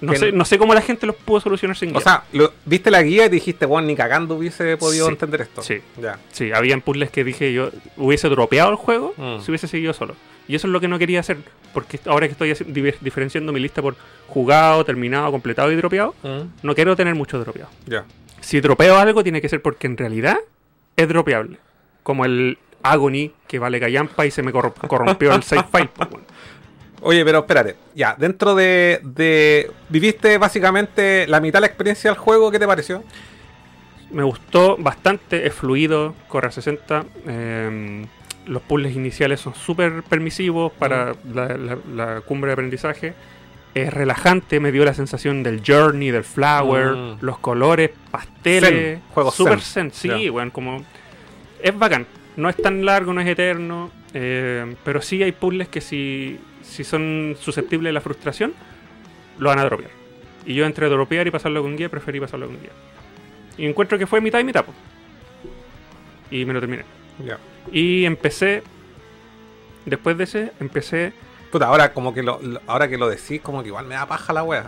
No sé, no- sé cómo la gente los pudo solucionar sin guía. O sea, lo- viste la guía y dijiste, bueno, ni cagando hubiese podido Sí, entender esto. sí. Ya. Sí, habían puzzles que dije yo hubiese dropeado el juego Mm. si hubiese seguido solo. Y eso es lo que no quería hacer. Porque ahora que estoy diferenciando mi lista por jugado, terminado, completado y dropeado, no quiero tener mucho dropeado. Ya. Si dropeo algo, tiene que ser porque en realidad es dropeable. Como el Agony, que vale callampa y se me corro- corrompió el save file. pues, bueno. Oye, pero espérate. Ya, dentro de, de- Viviste básicamente la mitad de la experiencia del juego, ¿qué te pareció? Me gustó bastante, es fluido, corre a 60. eh, los puzzles iniciales son súper permisivos para la, la- la cumbre de aprendizaje. Es relajante, me dio la sensación del journey, del flower, Mm. los colores, pasteles. Zen, juego Super zen. zen, sí, Ya. weón, como. Es bacán. No es tan largo, no es eterno. eh, pero sí hay puzzles que si, si son susceptibles de la frustración, lo van a dropear. Y yo entre dropear y pasarlo con guía, preferí pasarlo con guía. Y encuentro que fue mitad y mitad. po. Y me lo terminé. Ya. Y empecé. Después de ese, empecé. Puta, ahora como que lo, lo- ahora que lo decís, como que igual me da paja la wea.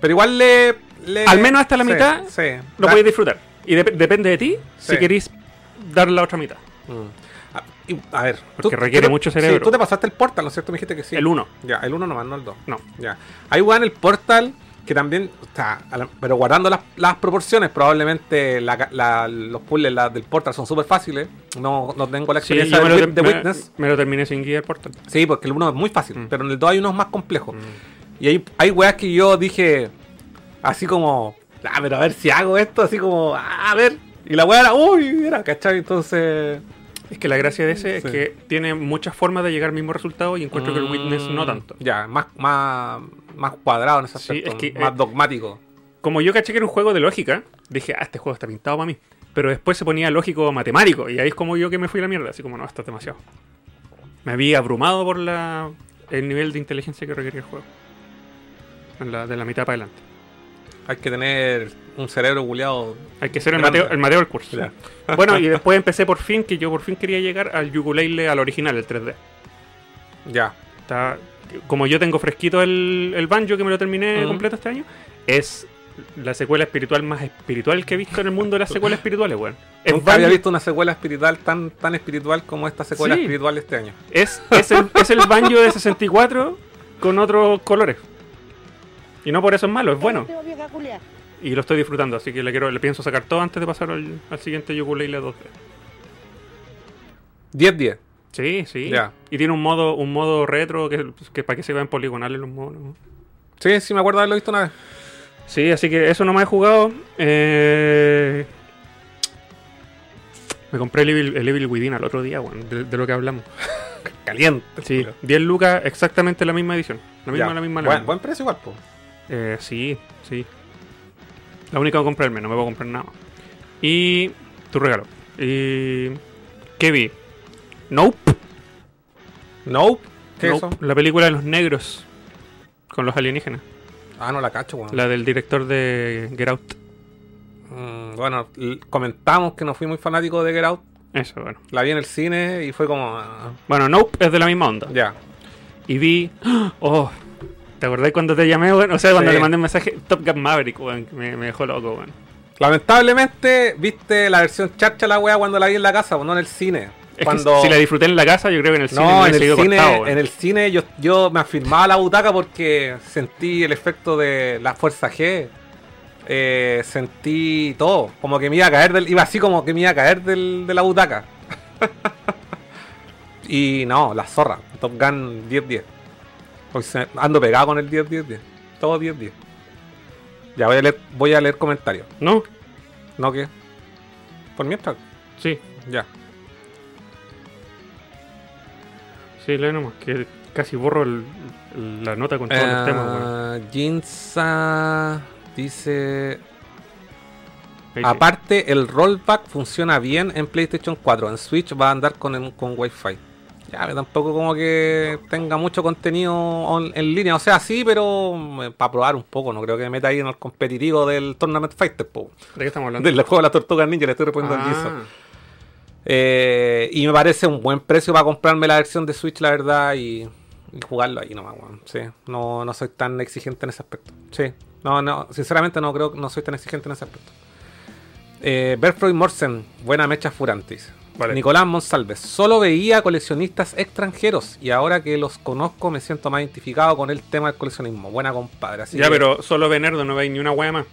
Pero igual le. le- Al menos hasta la sí, mitad Sí. Lo podéis disfrutar. Y dep- depende de ti Sí. si queréis dar la otra mitad. Mm. A, y- a ver. Porque requiere te- mucho sí, cerebro. tú te pasaste el portal, ¿no es cierto? Me dijiste que sí. El 1. Ya, el 1 nomás, no el 2. No. Ya. Hay weá en el portal que también, o sea, la- pero guardando las, las proporciones, probablemente la la- los puzzles del Portal son súper fáciles. No, no tengo la Sí, experiencia lo, Wit- de me- Witness. me lo terminé sin guía el Portal. Sí, porque el uno es muy fácil, Mm. pero en el 2 hay unos más complejos. Mm. Y hay, hay weas que yo dije, así como, ah, pero a ver si hago esto, así como, ah, a ver. Y la wea era, uy, era, ¿cachai? Entonces, Es que la gracia de ese Sí. es que tiene muchas formas de llegar al mismo resultado y encuentro que el Witness no mm, tanto. Ya, más, más, más cuadrado en ese Sí, aspecto, es que, más eh, dogmático. Como yo caché que era un juego de lógica, dije, ah, este juego está pintado para mí. Pero después se ponía lógico matemático y ahí es como yo que me fui a la mierda, así como, no, esto es demasiado. Me había abrumado por la, el nivel de inteligencia que requería el juego. En la- de la mitad para adelante. Hay que tener un cerebro buleado. Hay que ser el Grande. Mateo, el Mateo del curso. Bueno, y después empecé por fin, que yo por fin quería llegar al ukulele, al original, el 3D. Ya. Está, como yo tengo fresquito el, el banjo que me lo terminé completo este año, es la secuela espiritual más espiritual que he visto en el mundo de las secuelas espirituales, weón. Es, Nunca había visto una secuela espiritual tan, tan espiritual como esta secuela Sí. espiritual de este año. es, es el, es el banjo de 64 con otros colores. Y no por eso es malo, es bueno. Y lo estoy disfrutando, así que le quiero le pienso sacar todo antes de pasar al, al siguiente ukulele 2D. 10-10. Sí, sí. Ya. Y tiene un modo un modo retro que, que para que se vean poligonales los modos. ¿no? Sí, sí, me acuerdo haberlo visto una vez. Sí, así que eso no me he jugado. Eh, Me compré el Evil, el Evil Within al otro día, weón, de, de lo que hablamos. Caliente. Sí, culo. 10 lucas, exactamente la misma edición. La misma, Ya. la misma. la Buen, misma. buen precio igual, po. Eh, sí, sí. La única que comprarme, no me voy a comprar nada más. Y tu regalo. Y. ¿Qué vi? Nope. Nope. ¿Qué es eso? La película de los negros. Con los alienígenas. Ah, no la cacho, weón. La del director de Get Out. Mm, bueno, comentamos que no fui muy fanático de Get Out. Eso, bueno. La vi en el cine y fue como. ah, Bueno, Nope es de la misma onda. ya. Y vi. Oh, ¿te acordás cuando te llamé, weón? O sea, cuando Sí. le mandé un mensaje. Top Gun Maverick, weón. que Me, me dejó loco, weón. Lamentablemente, viste la versión charcha la wea cuando la vi en la casa, o no en el cine. Es cuando... si la disfruté en la casa, yo creo que en el cine me No, en el, cine, cortado, en el cine yo, yo me afirmaba la butaca porque sentí el efecto de la fuerza G. Eh, sentí todo. Como que me iba a caer del. Iba así como que me iba a caer del, de la butaca. y no, la zorra. Top Gun 10-10. Se- ando pegado con el 10-10-10. Todo 10-10. Ya voy a leer, voy a leer comentarios. ¿No? ¿No qué? Por mientras. Sí, Ya. sí, lee nomás. Que casi borro el- la nota con todos los temas, weón. Ah, Jinza dice. Sí. Aparte, el rollback funciona bien en PlayStation 4. En Switch va a andar con, con Wi-Fi. Ya, tampoco como que tenga mucho contenido on- en línea. O sea, sí, pero para probar un poco. No creo que me meta ahí en el competitivo del Tournament Fighter. Po. ¿De qué estamos hablando? Del juego de la Tortuga Ninja, le estoy respondiendo al Jinza. Ah, Eh, y me parece un buen precio para comprarme la versión de Switch, la verdad, y, y jugarlo ahí nomás, weón. Sí, no, no soy tan exigente en ese aspecto. Sí, no, no, sinceramente no creo no soy tan exigente en ese aspecto. Eh, Berfroy Morsen, buena mecha furantes. Vale. Nicolás Monsalves, solo veía coleccionistas extranjeros y ahora que los conozco me siento más identificado con el tema del coleccionismo. Buena compadre. Así ya, que- pero solo Venerdo, no veis ni una wea más.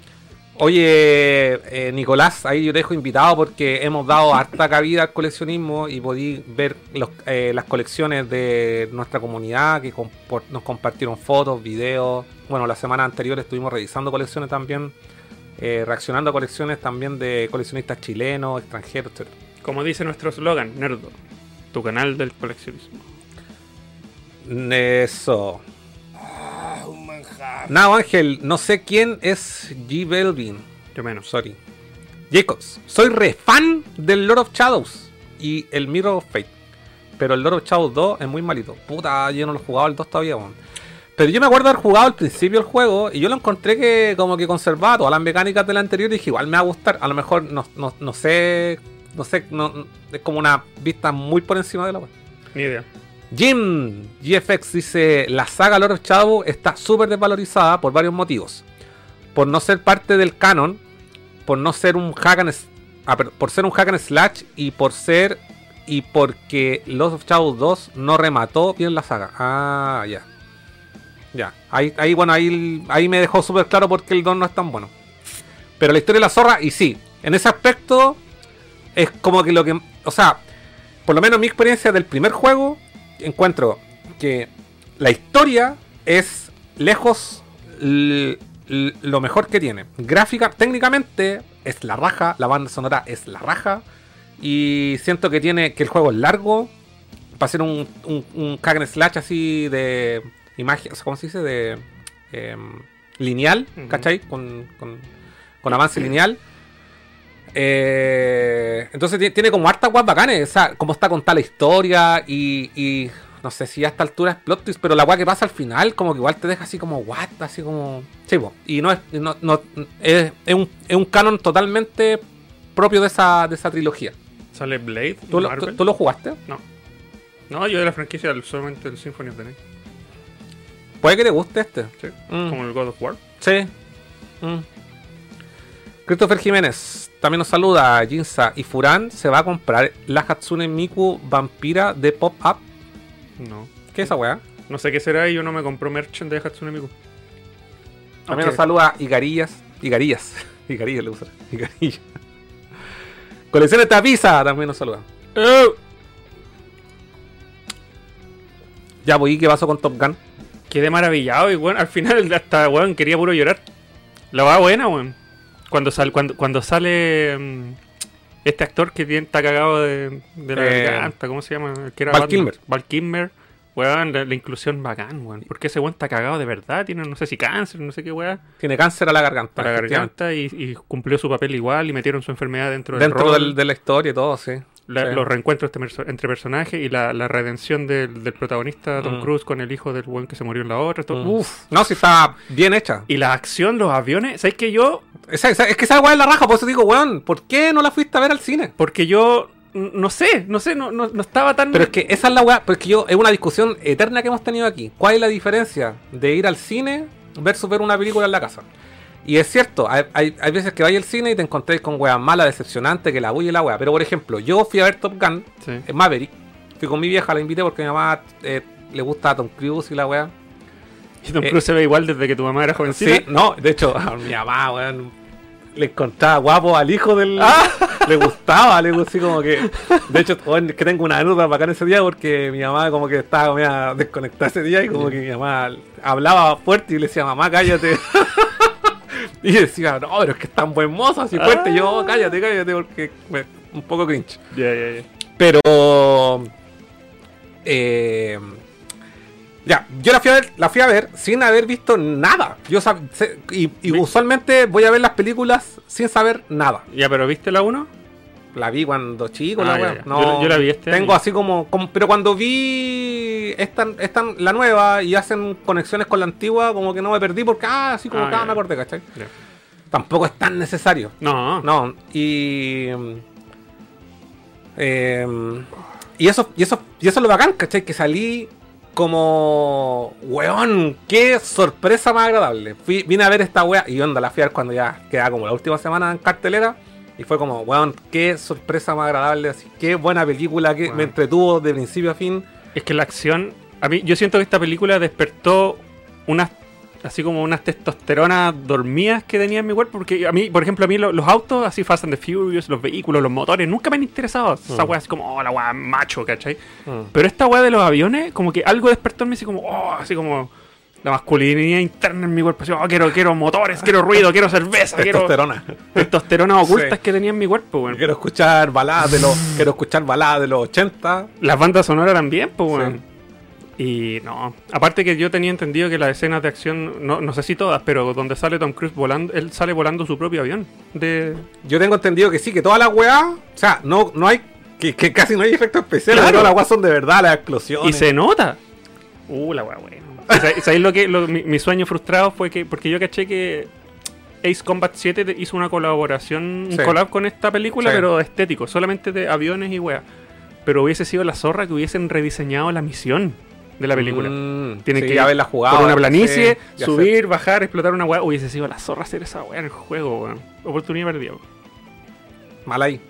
Oye, eh, Nicolás, ahí yo te dejo invitado porque hemos dado harta cabida al coleccionismo y podí ver los- eh, las colecciones de nuestra comunidad que nos compartieron fotos, videos. Bueno, la semana anterior estuvimos revisando colecciones también, eh, reaccionando a colecciones también de coleccionistas chilenos, extranjeros, etc. Como dice nuestro eslogan, Nerdo. Tu canal del coleccionismo. Eso. No, Ángel, no sé quién es G. Belvin. Yo menos. Sorry. Jacobs, soy re fan del Lord of Shadows y el Mirror of Fate. Pero el Lord of Shadows 2 es muy malito. Puta, yo no lo he jugado el 2 todavía. Pero yo me acuerdo haber jugado al principio el juego y yo lo encontré que como que conservaba todas las mecánicas del anterior y dije, igual me va a gustar. A lo mejor no, no, no sé, no sé, no- es como una vista muy por encima de la web. Ni idea. Jim GFX dice, la saga Lord of Shadow está súper desvalorizada por varios motivos. Por no ser parte del canon, por no ser un hack and ah, por ser un hack and slash y por ser y porque Lord of Shadow 2 no remató bien la saga. Ah, ya. Ya. Ahí, ahí bueno, ahí, ahí me dejó súper claro porque el 2 no es tan bueno. Pero la historia de la zorra, y sí, en ese aspecto es como que lo que. O sea, por lo menos mi experiencia del primer juego, encuentro que la historia es lejos lo mejor que tiene. Gráfica, técnicamente es la raja, la banda sonora es la raja. Y siento que tiene que el juego es largo. Para ser un, un, un and slash así de imagen, ¿cómo se dice? De em, lineal. ¿cachai? Con, con, con avance lineal. Eh, entonces ti- tiene como hartas guas bacanes, o sea, como está contada la historia y, y no sé si a esta altura es plot twist, pero la guay que pasa al final como que igual te deja así como what, así como... Sí, po, y no es, no, no- es, es un, es un canon totalmente propio de esa, de esa trilogía. Sale Blade. ¿Tú lo, Marvel. tú- tú lo jugaste? No, yo de la franquicia solamente el Symphony of the Night. Puede que te guste este. Sí. Mm. Como el God of War. Sí. Mm. Christopher Jiménez también nos saluda. Jinza y Furan se va a comprar la Hatsune Miku Vampira de Pop-Up. No. ¿Qué es esa weá? No sé qué será y yo no me compro merchant de Hatsune Miku. También nos saluda Igarillas. Igarillas. Igarillas le usa. Igarillas. Colecciones Tapiza también nos saluda. ¡Oh! Ya voy, ¿qué pasó con Top Gun? Quedé maravillado y bueno, al final hasta weón quería puro llorar. La va buena, weón. Cuando sale, cuando, cuando sale mm, este actor que tiene, está cagado de, de la Eh, garganta, ¿cómo se llama? Que era Val. Kilmer. Val Kilmer. Weón, la, la inclusión bacán, weón. Porque ese weón está cagado de verdad, tiene no sé si cáncer, no sé qué weón, Tiene cáncer a la garganta. a la garganta y, y cumplió su papel igual y metieron su enfermedad dentro, del Dentro rol. del- de la historia y todo, sí. La- Sí. Los reencuentros entre, perso- entre personajes y la, la redención del, del protagonista Tom Mm. Cruise con el hijo del weón que se murió en la otra. todo- Mm. Uf. No, sí está bien hecha. Y la acción, los aviones, ¿sabes que yo es que esa weá es la raja, por eso digo, weón, ¿por qué no la fuiste a ver al cine? Porque yo no sé, no sé, no, no, no estaba tan. Pero es que esa es la weá, porque yo, es una discusión eterna que hemos tenido aquí. ¿Cuál es la diferencia de ir al cine versus ver una película en la casa? Y es cierto, hay, hay, hay veces que vais al cine y te encontráis con weas malas, decepcionantes, que la bulla y la wea. Pero por ejemplo, yo fui a ver Top Gun Sí. en Maverick, fui con mi vieja, la invité porque a mi mamá eh, le gusta Tom Cruise y la wea. Y Tom eh, Cruise se ve igual desde que tu mamá era jovencita. Sí, no, de hecho, a mi mamá, weón, le encontraba guapo al hijo del. Ah. Le gustaba, le gustaba así como que. De hecho, es que tengo una anécdota bacana ese día porque mi mamá como que estaba media desconectada ese día y como que mi mamá hablaba fuerte y le decía, mamá, cállate. y decía, no, pero es que es tan buen mozo, así fuerte. Y yo, cállate, cállate, porque me- un poco cringe. Ya, ya, ya. Pero. eh, ya, yo la fui, a ver, la fui a ver sin haber visto nada. Yo sab- y, y usualmente voy a ver las películas sin saber nada. Ya, pero ¿viste la 1? La vi cuando chico, Ah, la ya, wea. ya. No, Yo la- yo la vi este Tengo año. así como, como- Pero cuando vi esta, esta, la nueva y hacen conexiones con la antigua, como que no me perdí porque, ah, así como Ah, ah, me acordé, ¿cachai? Tampoco es tan necesario. No. No, y. eh, y eso, y eso, y eso es lo bacán, ¿cachai? Que salí como. Weón, qué sorpresa más agradable. Fui, vine a ver esta wea y onda, la fui a ver cuando ya quedaba como la última semana en cartelera. Y fue como, weón, qué sorpresa más agradable. Así, qué buena película, que Wow. me entretuvo de principio a fin. Es que la acción. A mí, yo siento que esta película despertó unas. Así como unas testosteronas dormidas que tenía en mi cuerpo. Porque a mí, por ejemplo, a mí lo- los autos, así Fast and the Furious, los vehículos, los motores, nunca me han interesado. Esa Mm. wea así como, oh, la wea macho, ¿cachai? Pero esta weá de los aviones, como que algo despertó en mí, así como, oh, así como la masculinidad interna en mi cuerpo. Así, oh, quiero, quiero motores, quiero ruido, quiero cerveza, quiero Testosterona. testosteronas ocultas Sí. que tenía en mi cuerpo, weón. Quiero escuchar baladas de los, quiero escuchar baladas de los 80. Las bandas sonoras también, pues, weón. Sí. Y no, aparte que yo tenía entendido que las escenas de acción, no, no sé si todas, pero donde sale Tom Cruise volando, él sale volando su propio avión. De... Yo tengo entendido que sí, que todas las weas, o sea, no, no hay, que, que casi no hay efectos especiales, Claro. todas las weas son de verdad, las explosiones. Y se nota. Uh, la weá, bueno. O sea, ¿Sabéis lo que lo- mi, mi sueño frustrado fue que, porque yo caché que Ace Combat 7 te- hizo una colaboración, un collab con esta película, Sí. pero estético, solamente de aviones y weá. Pero hubiese sido la zorra que hubiesen rediseñado la misión de la película. Mm, Tienen sí, que ya haberla jugado. por una planicie, subir, bajar, explotar una weá. Hubiese sido la zorra hacer esa weá en el juego, weón. Oportunidad perdida. Mal ahí.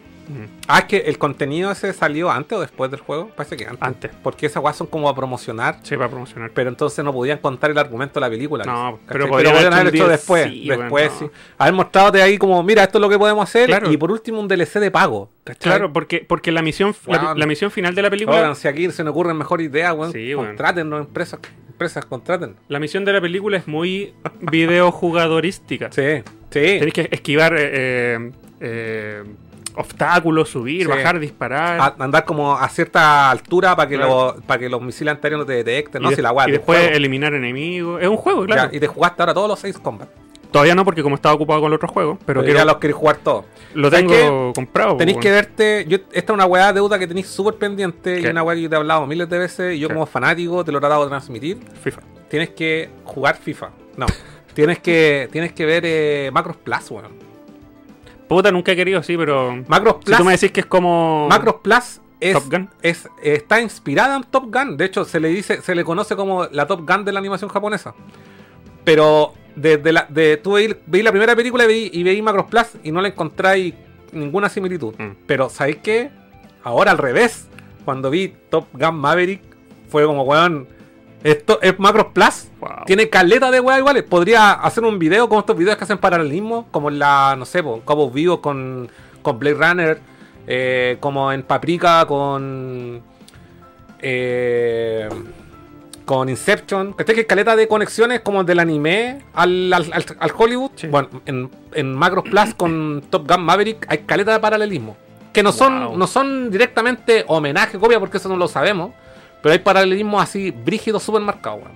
Ah, es que el contenido ese salió antes o después del juego. Parece que antes. Antes. Porque esas weas son como a promocionar. Sí, para promocionar. Pero entonces no podían contar el argumento de la película. No, ¿cachai? pero podrían haber hecho después. Después, bueno, sí. no. Haber mostrado ahí como, mira, esto es lo que podemos hacer. Claro. Y por último, un DLC de pago. ¿cachai? Claro, porque, porque la misión la, misión final de la película. Oigan, si aquí se nos ocurren mejor ideas, weón, Sí, weón. contratennos, empresas, empresas, contraten. La misión de la película es muy videojugadorística. Sí, sí. Tenéis que esquivar eh, eh, eh, obstáculos, subir, Sí. bajar, disparar. A- andar como a cierta altura para que, Claro. los para que los misiles anteriores no te detecten, y no de- si la y después juego. eliminar enemigos. Es un juego, claro. Ya, y te jugaste ahora todos los seis combat. Todavía no, porque como estaba ocupado con el otro juego, pero Pero quiero- ya los queréis jugar todos. lo ¿Sabes tengo comprado. Tenéis que verte. Yo, esta es una weá de deuda que tenéis súper pendiente y una weá que yo te he hablado miles de veces. Y yo, ¿Qué? como fanático, te lo he tratado de transmitir. FIFA. Tienes que jugar FIFA. No. tienes que tienes que ver eh, Macros Plus, weón. Puta, nunca he querido, sí, pero. Macros Si Plus. tú me decís que es como. Macros Plus es, Top Gun. es- está inspirada en Top Gun. De hecho, se le dice, se le conoce como la Top Gun de la animación japonesa. Pero desde la, de, tú veí, veí la primera película y veí, y veí Macros Plus y no le encontráis ninguna similitud. Mm. Pero ¿sabéis qué? Ahora al revés. Cuando vi Top Gun Maverick, fue como, weón, esto es Macros Plus. Wow. Tiene caleta de weá iguales. Podría hacer un video como estos videos que hacen paralelismo, como en la, no sé, po, Cobos Vivos con, con Blade Runner, eh, como en Paprika con. eh, con Inception. Que que caleta de conexiones como del anime al, al, al- al Hollywood. Sí. Bueno, en, en Macros Plus con Top Gun Maverick hay caleta de paralelismo. Que no son, Wow. no son directamente homenaje, copia, porque eso no lo sabemos. Pero hay paralelismos así brígidos, súper marcados, weón.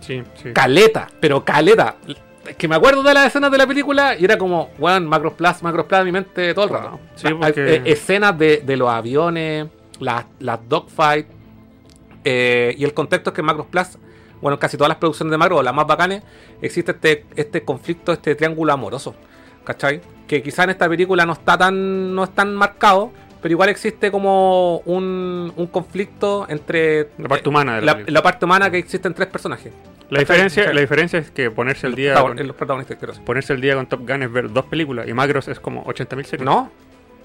Sí, sí. Caleta, pero caleta. Es que me acuerdo de las escenas de la película y era como, weón, Macros Plus, Macros Plus en mi mente todo el Wow. rato. Sí, La- porque- eh, escenas de, de los aviones, las, las dogfights. eh, y el contexto es que en Macros Plus, bueno, en casi todas las producciones de Macros, las más bacanes, existe este, este conflicto, este triángulo amoroso. ¿Cachai? Que quizá en esta película no está tan, no es tan marcado, pero igual existe como un, un conflicto entre La parte humana de la la, parte humana que existen tres personajes. La diferencia, la diferencia es que ponerse el día. con- los protagonistas. Ponerse el día con Top Gun es ver dos películas y Macros es como 80.000 series. No,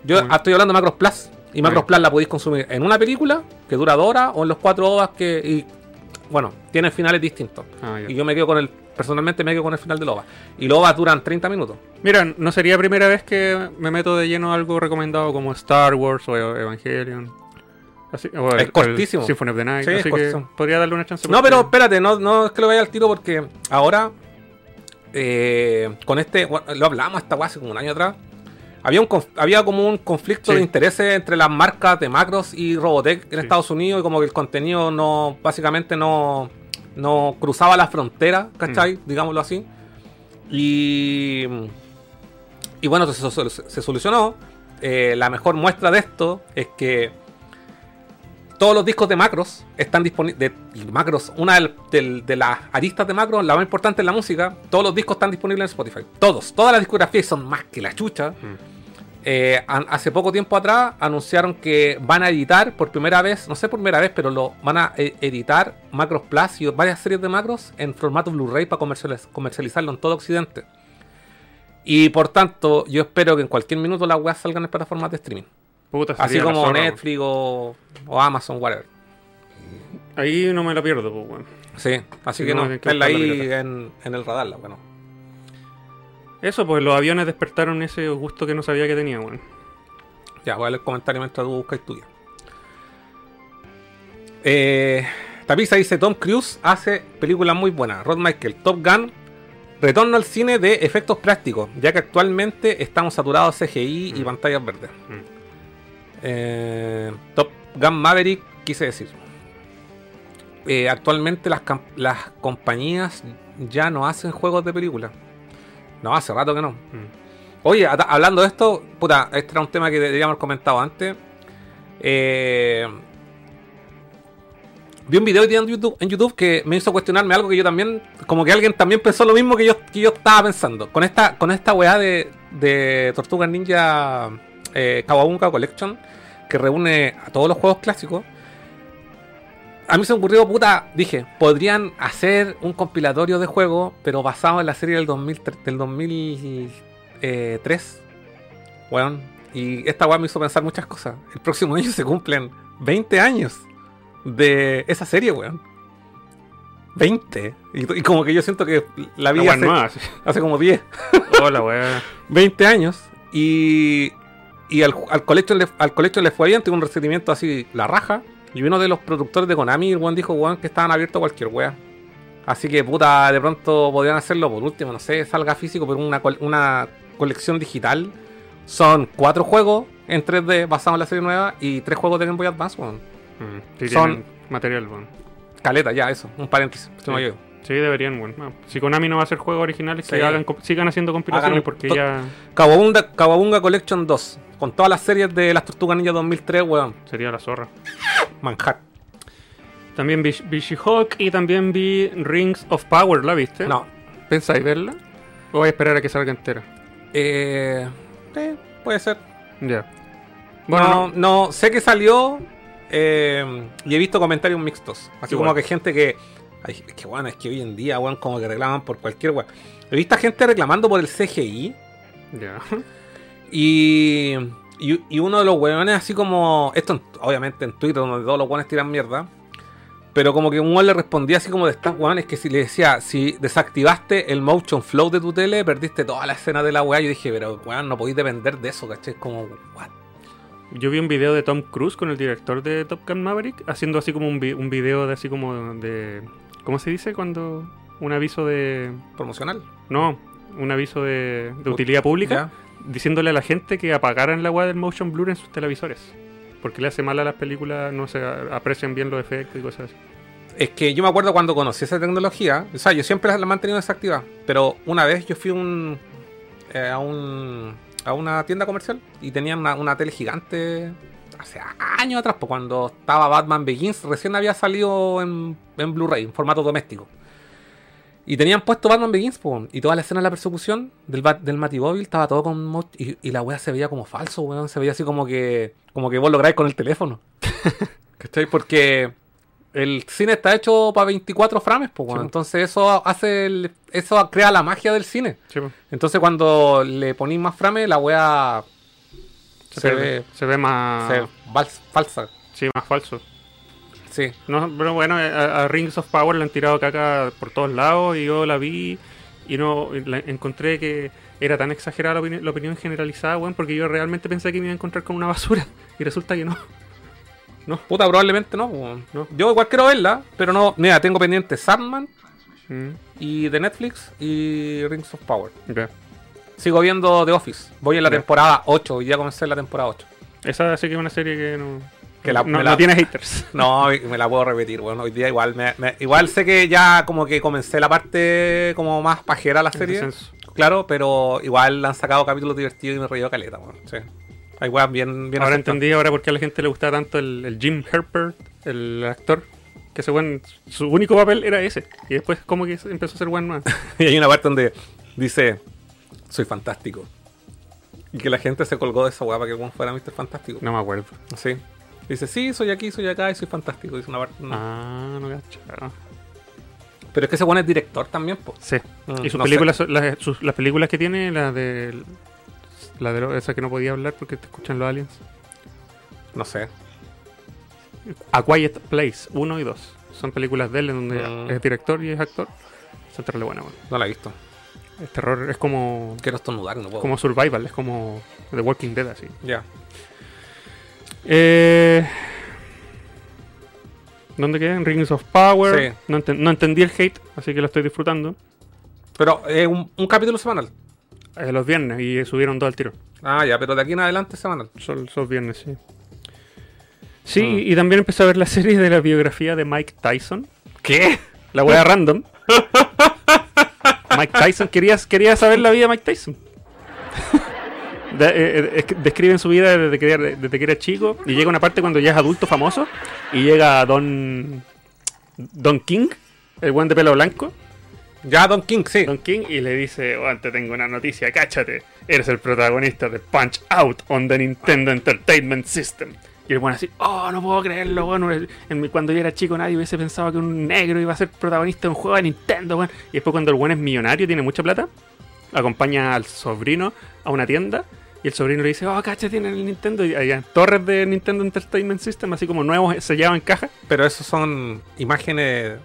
yo estoy hablando de Macros Plus. Y Macros. Plus la podéis consumir en una película que dura dos horas o en los cuatro horas que. Y, bueno, tienen finales distintos. Ah. Y yo me quedo con el. Personalmente me quedo con el final de Loba. Y Loba duran 30 minutos. Mira, no sería primera vez que me meto de lleno a algo recomendado como Star Wars o Evangelion. Así, o Es cortísimo. Symphony of the Night. Sí, así que podría darle una chance. No, pero espérate, no, no es que lo vaya al tiro porque ahora. eh, con este. Lo hablamos weá hace como un año atrás. Había, un, había como un conflicto Sí. de intereses entre las marcas de Macros y Robotech en Sí. Estados Unidos y como que el contenido no, básicamente no, no cruzaba la frontera, ¿cachai? Mm. Digámoslo así. Y, y bueno, se, se- solucionó. Eh, la mejor muestra de esto es que todos los discos de Macros están disponibles. Macros, una de las aristas de Macros, la más importante en la música, todos los discos están disponibles en Spotify. Todos, todas las discografías son más que la chucha. Mm. Eh, hace poco tiempo atrás anunciaron que van a editar por primera vez, no sé por primera vez, pero lo van a eh, editar Macros Plus y varias series de Macros en formato Blu-ray para comercializ- comercializarlo en todo Occidente. Y por tanto, yo espero que en cualquier minuto las weas salgan en plataformas de streaming. Puta, Así como Netflix o, o Amazon, whatever. Ahí no me la pierdo, pues. Sí, así Sí, que no, no, que ahí en, en el radar, la bueno. Eso, pues los aviones despertaron ese gusto que no sabía que tenía, weón. Ya, voy a leer el comentario mientras tú buscas tuya. Eh, Tapiza dice: Tom Cruise hace películas muy buenas. Rod Michael, Top Gun, retorno al cine de efectos prácticos, ya que actualmente estamos saturados de CGI y Mm. pantallas verdes. Mm. Eh, Top Gun Maverick, quise decir. Eh, actualmente las, las compañías ya no hacen juegos de película. No, hace rato que no. Oye, hablando de esto, puta, este era un tema que deberíamos haber comentado antes. Eh, vi un video hoy día en YouTube, en YouTube que me hizo cuestionarme algo que yo también, como que alguien también pensó lo mismo que yo, que yo estaba pensando. Con esta, con esta weá de, de Tortuga Ninja eh, Kawabunga Collection, que reúne a todos los juegos clásicos. A mí se me ocurrió, puta, dije, podrían hacer un compilatorio de juegos, pero basado en la serie del 2003, del 2003. Weón, Y esta weá me hizo pensar muchas cosas. El próximo año se cumplen 20 años de esa serie, weón. 20. Y, y como que yo siento que la La vi weá hace, hace como 10. Hola, weá. 20 años y, y al, al le, al le fue bien, tuvo un recibimiento así, la raja. Y uno de los productores de Konami, el weón dijo, weón, que estaban abiertos a cualquier wea. Así que puta, de pronto podrían hacerlo por último, no sé, salga físico, pero una, una colección digital. Son cuatro juegos en 3D basados en la serie nueva y tres juegos de Game Boy Advance, weón. Mm, sí, Son- material, weón. Caleta, ya, eso, un paréntesis. Sí. olvidó. Sí, deberían, weón. No, si Konami no va a hacer juegos originales, que Sí. hagan, sigan haciendo compilaciones Hagan porque ya Kawabunga, Kawabunga Collection 2, con todas las series de las Tortugas Ninja 2003, weón. sería la zorra. Manhattan. También vi, vi She-Hulk y también vi Rings of Power, ¿la viste? No, ¿Pensáis verla? ¿O voy a esperar a que salga entera? Eh, sí, puede ser. Ya. Bueno, Bueno, no, no, sé que salió eh, y he visto comentarios mixtos. Así Igual. como que gente que. Ay, es que bueno, es que hoy en día, weón, como que reclaman por cualquier weón. He visto gente reclamando por el CGI ya. y, y, y uno de los weones, así como. Esto en- obviamente en Twitter, donde todos los weones tiran mierda. Pero como que un weón le respondía así como de estas weones que si le decía, si desactivaste el motion flow de tu tele, perdiste toda la escena de la weá. Yo dije, pero weón, no podéis depender de eso, ¿cachai? Es como, what? Yo vi un video de Tom Cruise con el director de Top Gun Maverick haciendo así como un, vi- un video de así como de... ¿Cómo se dice cuando... Un aviso de... Promocional. No, un aviso de, de utilidad pública diciéndole a la gente que apagaran la weá del motion blur en sus televisores. Porque le hace mal a las películas, no se aprecian bien los efectos y cosas así. Es que yo me acuerdo cuando conocí esa tecnología, o sea, yo siempre la he mantenido desactivada, pero una vez yo fui un, eh, a, un, a una tienda comercial y tenían una, tele gigante hace años atrás, pues, cuando estaba Batman Begins, recién había salido en Blu-ray, en formato doméstico. Y tenían puesto Batman Begins, pues, y toda la escena de la persecución del, del Matimóvil estaba todo con... Y, y la wea se veía como falso, weón, se veía así como que, como que vos lo grabáis con el teléfono. ¿Cachai? Porque el cine está hecho para 24 frames, pues, weón. Sí. entonces eso hace el- eso crea la magia del cine. Sí, po. Entonces cuando le ponís más frames, la wea se, se, ve, se ve más... se falsa. Sí, más falso. Sí. No, pero bueno, a, a Rings of Power le han tirado caca por todos lados y yo la vi y no la- encontré que era tan exagerada la, opini- la opinión generalizada, weón, porque yo realmente pensé que me iba a encontrar con una basura y resulta que no. Puta, probablemente no, weón. No. Yo igual quiero verla, pero no. Mira, tengo pendiente Sandman Mm, y de Netflix y Rings of Power. Sigo viendo The Office. Voy en la temporada 8 y ya comencé la temporada 8. Esa sí que es una serie que no, Que la- no, la- no tiene haters. No, me la puedo repetir, bueno, hoy día igual me, me- igual sé que ya como que comencé la parte como más pajera de la serie, claro, pero igual han sacado capítulos divertidos y me reído caleta, bueno, sí. Hay weas bien, bien ahora entendí ahora por qué a la gente le gustaba tanto el, el Jim Herpert, el actor. Que ese weón, su único papel era ese. Y después como que empezó a ser weón más. Y hay una parte donde dice, soy fantástico. Y que la gente se colgó de esa para que fuera Mr. Fantástico. No me acuerdo. Sí. Dice, sí, soy aquí, soy acá y soy fantástico. Dice una parte. Ah, no cacho. Pero es que ese weón es director también, pues. Sí. Mm, y sus no películas, son- las, sus- las películas que tiene, la de. La de esa que no podía hablar porque te escuchan los aliens. No sé. A Quiet Place 1 y 2. Son películas de él en donde Mm. es director y es actor. Es terrible buena, weón. No la he visto. Es terror, es como. Quiero estornudar, no puedo. como survival, es como The Walking Dead así. Ya. Eh, ¿Dónde quedan? Rings of Power. Sí. No, enten- no entendí el hate, así que lo estoy disfrutando. Pero es un, un capítulo semanal. Eh, los viernes y subieron dos al tiro. Ah, ya, pero de aquí en adelante es semanal. Son son viernes, sí. Sí, Mm. y también empecé a ver la serie de la biografía de Mike Tyson. ¿Qué? La wea random. Mike Tyson, quería, quería saber la vida de Mike Tyson. De- eh, eh, describen su vida desde que, era, desde que era chico y llega una parte cuando ya es adulto famoso y llega Don Don King, el buen de pelo blanco, Ya, Don King, sí. Don King y le dice, oh, te tengo una noticia, cáchate, eres el protagonista de Punch Out on the Nintendo Entertainment System. Y el bueno así, oh, no puedo creerlo, bueno, en mi- cuando yo era chico nadie hubiese pensado que un negro iba a ser protagonista de un juego de Nintendo, bueno. Y después cuando el bueno es millonario, tiene mucha plata, acompaña al sobrino a una tienda Y el sobrino le dice, oh, cacha, tienen el Nintendo. Y hay torres de Nintendo Entertainment System, así como nuevos, sellados en caja. Pero esos son imágenes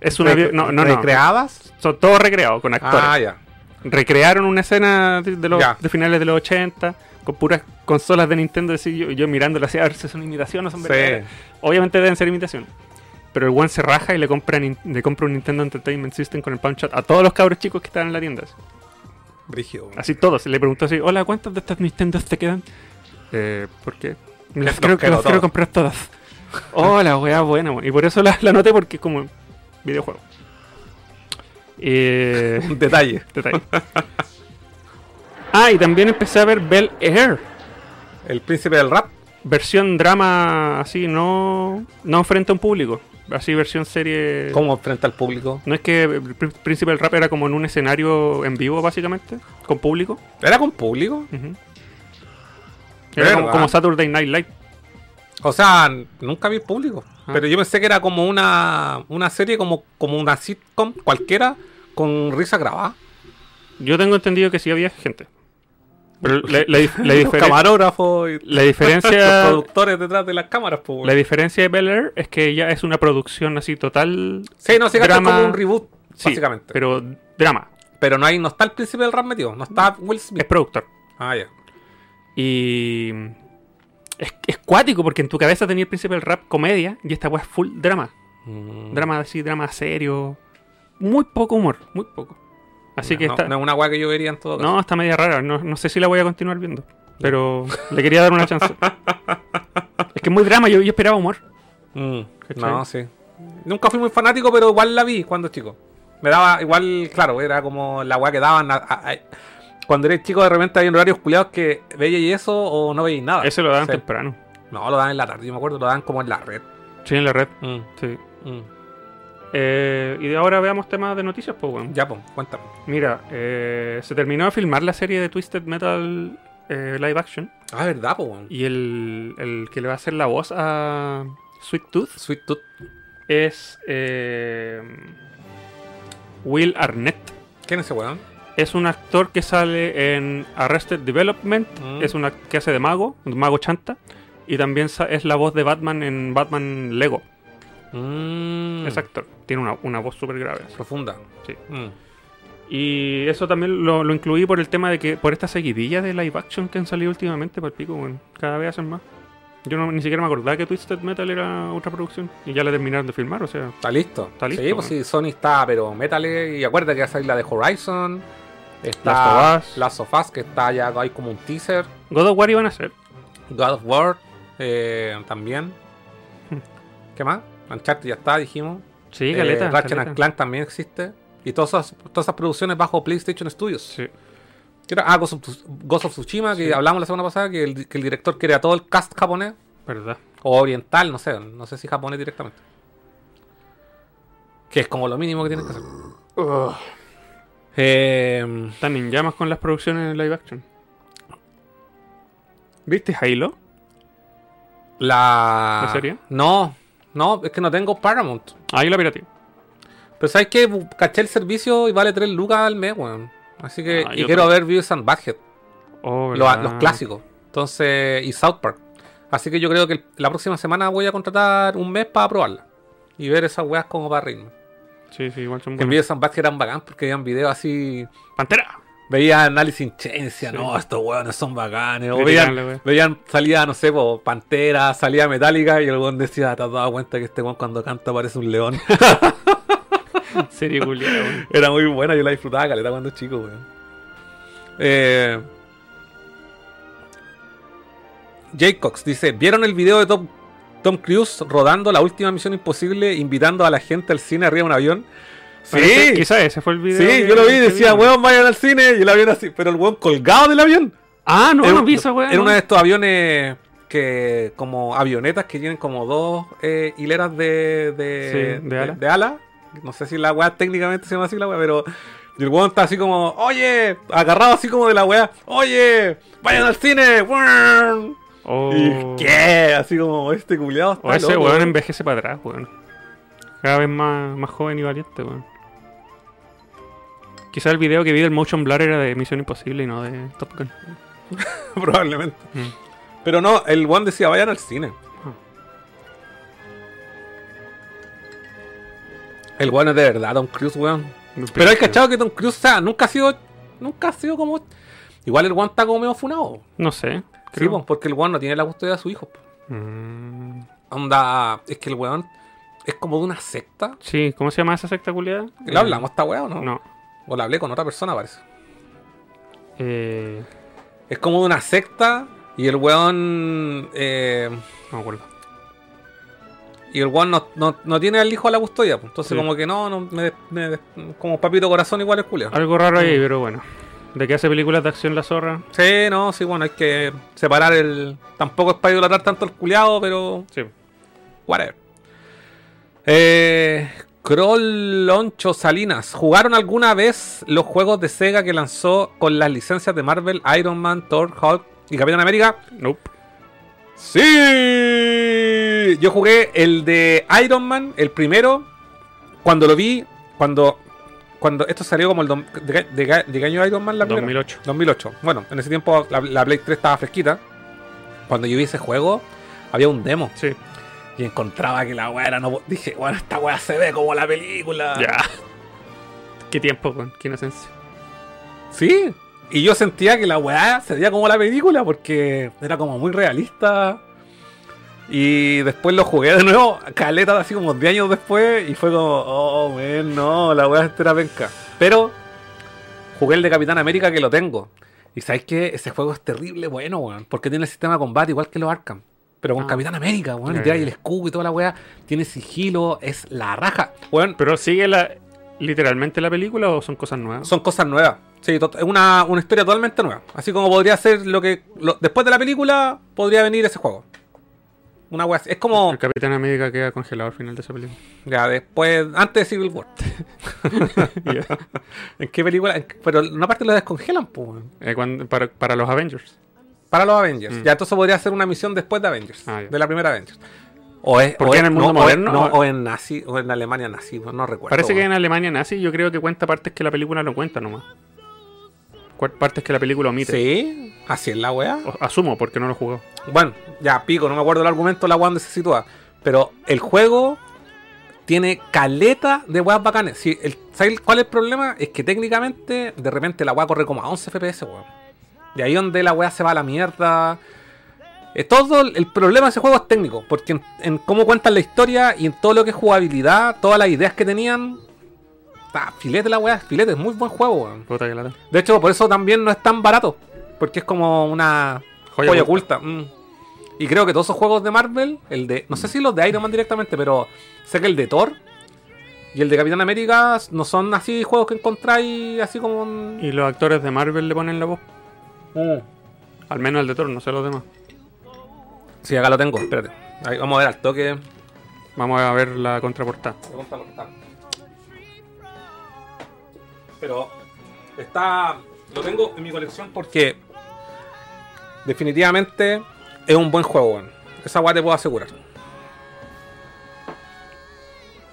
Es una. No, no, no. recreadas. Son todos recreados con actores. Ah, ya. Recrearon una escena de, los, de finales de los 80 con puras consolas de Nintendo. Así, yo, yo mirándolo así, a ver si son imitaciones o son Sí. verdaderas. Obviamente deben ser imitaciones. Pero el one se raja y le compra, le compra un Nintendo Entertainment System con el Punch Out a todos los cabros chicos que estaban en la tienda. Así. Brígido. Así todos. Le preguntó así, hola, ¿cuántas de estas Nintendo te quedan? Eh, ¿por qué? Las creo que quiero las quiero comprar todas. Oh, la weá buena, weón. Y por eso la, la anoté porque es como videojuego. Eh, detalle. detalle. Ah, y también empecé a ver Bel Air. El príncipe del rap. Versión drama así, no, no frente a un público. Así versión serie... ¿Cómo frente al público? ¿No es que el del Rap era como en un escenario en vivo, básicamente? Con público. ¿Era con público? Era como Saturday Night Live. O sea, nunca vi público. Ah. Pero yo pensé que era como una, una serie, como, como una sitcom cualquiera, con risa grabada. Yo tengo entendido que sí había gente. Pero la, la dif- la Los camarógrafos y la los diferencia productores detrás de las cámaras. La diferencia de Bel Air es que ya es una producción así total. sí, no, es drama- como un reboot, Sí, básicamente. Pero, Pero drama. no, hay, no está el príncipe del rap metido, no está Will Es Smith. productor. Ah, ya. Y. Es, es cuático porque en tu cabeza tenía el príncipe del rap comedia y esta weá es full drama. Mm. Drama así, drama serio. Muy poco humor, muy poco. Así No, que no, está. no es una weá que yo vería en todo caso. No, está media rara. No, no sé si la voy a continuar viendo. Pero le quería dar una chance. es que es muy drama. Yo, yo esperaba humor. Mm, no, sí. Nunca fui muy fanático, pero igual la vi cuando chico. Me daba igual, claro, era como la weá que daban. a- a- a- cuando eres chico, de repente había horarios culiados que veía y eso o no veíais nada. Ese lo daban Sí. temprano. No, lo daban en la tarde, yo me acuerdo, lo daban como en la red. Sí, en la red. Mm, Sí. mm. Eh, y de ahora veamos temas de noticias, pues, weón. Ya, pues, cuéntame. Mira, eh, se terminó de filmar la serie de Twisted Metal eh, live action. Ah, verdad, pues, Y el, el que le va a hacer la voz a Sweet Tooth Sweet Tooth. es eh, Will Arnett. ¿Quién es ese weón? Es un actor que sale en Arrested Development. Mm. Es un act- que hace de mago, un mago chanta. Y también es la voz de Batman en Batman Lego. Mm, Es actor. Tiene una, una voz súper grave. Profunda. Sí. Mm. Y eso también lo, lo incluí por el tema de que, por esta seguidilla de live action que han salido últimamente, por el pico, bueno, cada vez hacen más. Yo no, ni siquiera me acordaba que Twisted Metal era otra producción. Y ya la terminaron de filmar, o sea. Está listo. Está listo, Sí, pues sí, Sony está, pero métale. Y acuérdate que va a salir la de Horizon. Está Last of Us. Last of Us, que está ya hay como un teaser. God of War iban a hacer. God of War eh, también. Hmm. ¿Qué más? Uncharted ya está, dijimos. Sí, Eh, caleta. Ratchet and Clank también existe. Y todas esas, todas esas producciones bajo PlayStation Studios. Sí. Ah, Ghost of, Tsu- Ghost of Tsushima, que hablamos la semana pasada, que el, que el director quiere a todo el cast japonés. Verdad. O oriental, no sé. No sé si japonés directamente. Que es como lo mínimo que tienen que hacer. Eh, Están en llamas con las producciones en live action. ¿Viste Halo? la... ¿La serie? No, no, es que no tengo Paramount. Ahí la pirateé. Pero sabes que caché el servicio y vale 3 lucas al mes, weón. Así que, Ah, y quiero también. ver Views and Badhead, Oh, los, los clásicos. Entonces, y South Park. Así que yo creo que la próxima semana voy a contratar un mes para probarla. Y ver esas weas como para reírme. Sí, sí, igual son Que en. Views and Badhead eran bacán porque veían videos así. ¡Pantera! Veía análisis Sí. no, estos weones son bacanes. O veían, veían, salía, no sé, po, Pantera, salía Metallica y el weón decía, ¿te has dado cuenta que este weón cuando canta parece un león? Serie culiada. Era muy buena, yo la disfrutaba caleta cuando chico, weón. Eh, Jay Cox dice: ¿Vieron el video de Tom, Tom Cruise rodando la última misión imposible, invitando a la gente al cine arriba de un avión? Sí, Parece- Quizás ese fue el video. sí, que- yo lo vi, que decía, weón, vayan al cine, y el avión así, pero el weón colgado del avión. Ah, no, Era no vi esa weá. Era no. uno de estos aviones que, como avionetas que tienen como dos eh, hileras de, de, Sí, de ala. de ala. No sé si la weá técnicamente se llama así la weá, pero y el weón está así como, oye, agarrado así como de la weá, oye, vayan al cine. weón". Oh. Y qué, así como este culiado O ese loco, weón envejece para atrás, weón. Cada vez más, más joven y valiente, weón. Quizás el video que vi del Motion Blur era de Misión Imposible y no de Top Gun. Probablemente. Mm. Pero no, el one decía, vayan al cine. El one es de verdad, Tom Cruise, weón. Pero hay cachado que Tom Cruise, o sea, nunca ha sido. Nunca ha sido como. Igual el one está como medio funado. No sé. Sí, creo. po, porque el weón no tiene la custodia de su hijo. Mm. Onda, es que el weón es como de una secta. Sí, ¿cómo se llama esa secta culiada? ¿Le hablamos esta weá o no? No. O la hablé con otra persona, parece. Eh, Es como de una secta y el weón. eh, no me acuerdo. y el weón no, no, no tiene al hijo a la custodia. pues. Entonces, Sí. como que no, no me, me- como papito corazón, igual es culio. Algo raro ahí, pero bueno. ¿De qué hace películas de acción la zorra? Sí, no, sí, bueno, hay que separar el. Tampoco es para idolatrar tanto al culiado, pero. Sí. Whatever. Eh. Kroll Loncho Salinas. ¿Jugaron alguna vez los juegos de Sega que lanzó con las licencias de Marvel, Iron Man, Thor, Hulk y Capitán América? Nope. Sí. Yo jugué el de Iron Man, el primero. Cuando lo vi, cuando. Cuando esto salió como el. ¿De, de año Iron Man la primera? 2008. 2008. Bueno, en ese tiempo la, la Play 3 estaba fresquita. Cuando yo vi ese juego, había un demo. Sí. Y encontraba que la weá era no. Dije, bueno, esta weá se ve como la película. Ya. Qué tiempo, weón. Qué inocencia. Sí. Y yo sentía que la weá se veía como la película porque era como muy realista. Y después lo jugué de nuevo, caleta así como 10 años después. Y fue como, oh, man, no, la weá era penca. Pero jugué el de Capitán América que lo tengo. Y sabes que ese juego es terrible, bueno, weón. Porque tiene el sistema de combate igual que los Arkham. Pero con Ah. Capitán América, weón. Ya, Y tiráis ya. el escudo y toda la weá. Tiene sigilo, es la raja. Weón, ¿Pero sigue la, literalmente la película o son cosas nuevas? son cosas nuevas. Sí, es una, una historia totalmente nueva. Así como podría ser lo que. lo- después de la película, podría venir ese juego. Una wea así. Es como. El Capitán América queda congelado al final de esa película. Ya, después. Antes de Civil War. ¿En qué película? En pero una parte lo descongelan, pues. Eh, cuando- para, para los Avengers. Para los Avengers. Mm. Ya, entonces podría ser una misión después de Avengers. Ah, de la primera Avengers. O es. ¿Por o qué es- en el mundo no, o es- moderno? no, o en nazi. O en Alemania nazi. No, no recuerdo. Parece que en Alemania nazi yo creo que cuenta partes que la película no cuenta nomás. Partes que la película omite. Sí, así es la wea. O- asumo, porque no lo jugó. Bueno, ya pico, no me acuerdo el argumento la weá donde se sitúa. Pero el juego tiene caleta de weas bacanes. Si el, ¿Sabes cuál es el problema? Es que técnicamente, de repente la weá corre como a 11 FPS, weón. Y ahí donde la weá se va a la mierda. Eh, todo el, problema de ese juego es técnico. Porque en, en cómo cuentan la historia y en todo lo que es jugabilidad, todas las ideas que tenían. Está filete la weá, filete, es muy buen juego, weón. Puta que lata. De hecho, por eso también no es tan barato. Porque es como una Joya joya, oculta. oculta. mm. Y creo que todos esos juegos de Marvel, el de. No sé si los de Iron Man directamente, pero sé que el de Thor y el de Capitán América no son así juegos que encontráis así como. un- Y los actores de Marvel le ponen la voz. Mm. Al menos el de Thor, no sé los demás. Sí, acá lo tengo, espérate. Ahí, vamos a ver al toque. Vamos a ver la contraportada. Pero está. Lo tengo en mi colección porque. Definitivamente es un buen juego, weón. Esa weá te puedo asegurar.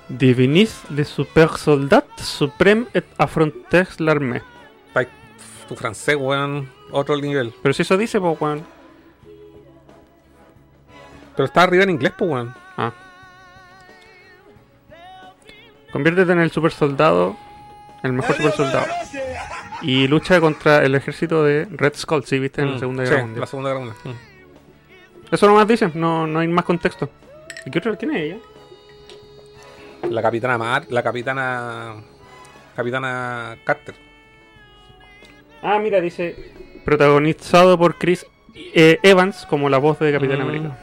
Divinis le super soldat supreme et affronter l'armée. Tu francés, weón. Otro nivel. Pero si eso dice, pues, weón. Pero está arriba en inglés, pues, weón. Ah. Conviértete en el super soldado, el mejor super soldado. Y lucha contra el ejército de Red Skull, ¿sí viste? En la Mm, Segunda sí, Guerra Mundial. La Segunda Guerra Mundial. Mm. Eso nomás dicen, no, no hay más contexto. ¿Y qué otra? ¿Quién es ella? La capitana Mar, la capitana. Capitana Carter. Ah, mira, dice protagonizado por Chris eh, Evans como la voz de Capitán Mm. América.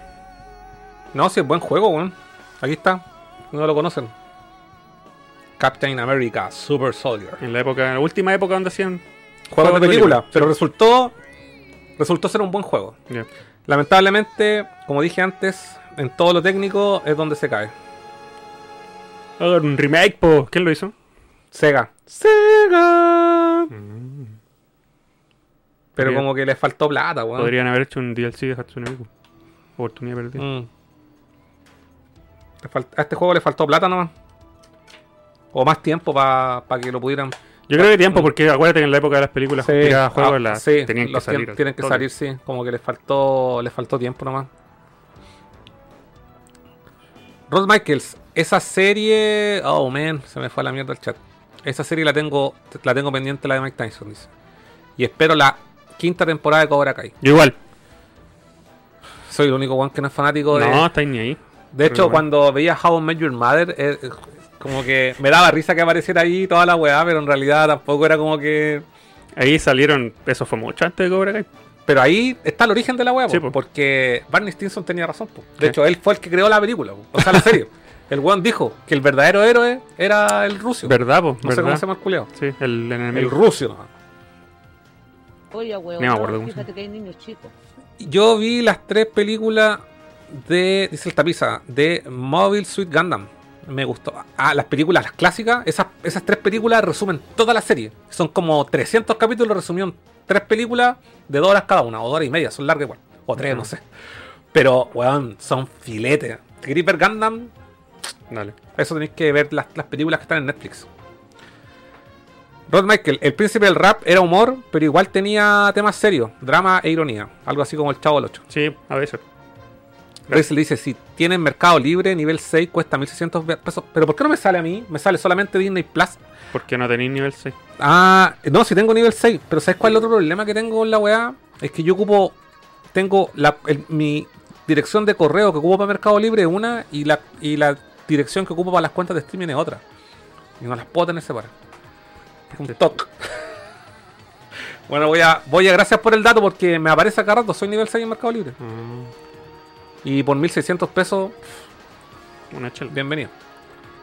No, sí, es buen juego, weón. Aquí está. No lo conocen. Captain America, Super Soldier. En la época, en la última época donde hacían Juego de película, película, pero resultó. Resultó ser un buen juego. Lamentablemente, como dije antes, en todo lo técnico es donde se cae. Un remake, po. ¿Quién lo hizo? Sega. Sega. Pero como que les faltó plata, weón. Podrían haber hecho un DLC de Hatsune Miku. Oportunidad perdida. Mm. A este juego le faltó plata nomás. O más tiempo para que lo pudieran. Yo creo que tiempo, porque acuérdate que en la época de las películas Sí, ah, las sí, tenían que salir. Tienen que todos. salir, sí. Como que les faltó, les faltó tiempo nomás. Rod Michaels, esa serie. Oh man, se me fue a la mierda el chat. Esa serie la tengo, la tengo pendiente la de Mike Tyson, dice. Y espero la quinta temporada de Cobra Kai. Yo igual. Soy el único one que no es fanático de. No, estáis ni ahí. de hecho, cuando veía How I Met Your Mother, eh, eh, como que me daba risa que apareciera ahí toda la weá, pero en realidad tampoco era como que. Ahí salieron, eso fue mucho antes de Cobra Kai. Pero ahí está el origen de la weá, po, Sí, po. porque Barney Stinson tenía razón. po. De hecho, él fue el que creó la película, po. o sea, la serie. el weón dijo que el verdadero héroe era el ruso. ¿Verdad, po? no sé cómo se llama el culiao. Sí, el enemigo. El ruso. Oye, weón, acuerdo fíjate que hay niños chicos. Yo vi las tres películas de, dice el tapiza, de Mobile Suit Gundam. Me gustó. Ah, las películas, las clásicas, esas, esas tres películas resumen toda la serie. Son como 300 capítulos, resumieron tres películas de dos horas cada una, o dos horas y media, son largas igual. O tres, no sé. Pero, weón, son filetes. Gripper Gundam, Dale. eso tenéis que ver las, las películas que están en Netflix. Rod Michael, el príncipe del rap era humor, pero igual tenía temas serios, drama e ironía. Algo así como el Chavo del 8. Sí, a veces. Rizel dice, si tienen Mercado Libre, nivel 6 cuesta 1600 pesos. Pero ¿por qué no me sale a mí? Me sale solamente Disney Plus. Porque no tenéis nivel 6. Ah, no, si tengo nivel 6. Pero ¿sabes cuál es el otro problema que tengo con la weá? Es que yo ocupo, tengo la, el- mi dirección de correo que ocupo para Mercado Libre es una y la, y la dirección que ocupo para las cuentas de streaming es otra. Y no las puedo tener separadas. Un bueno, voy a, voy a, gracias por el dato porque me aparece acá rato, soy nivel 6 en Mercado Libre. Y por 1600 pesos, una chela. bienvenido.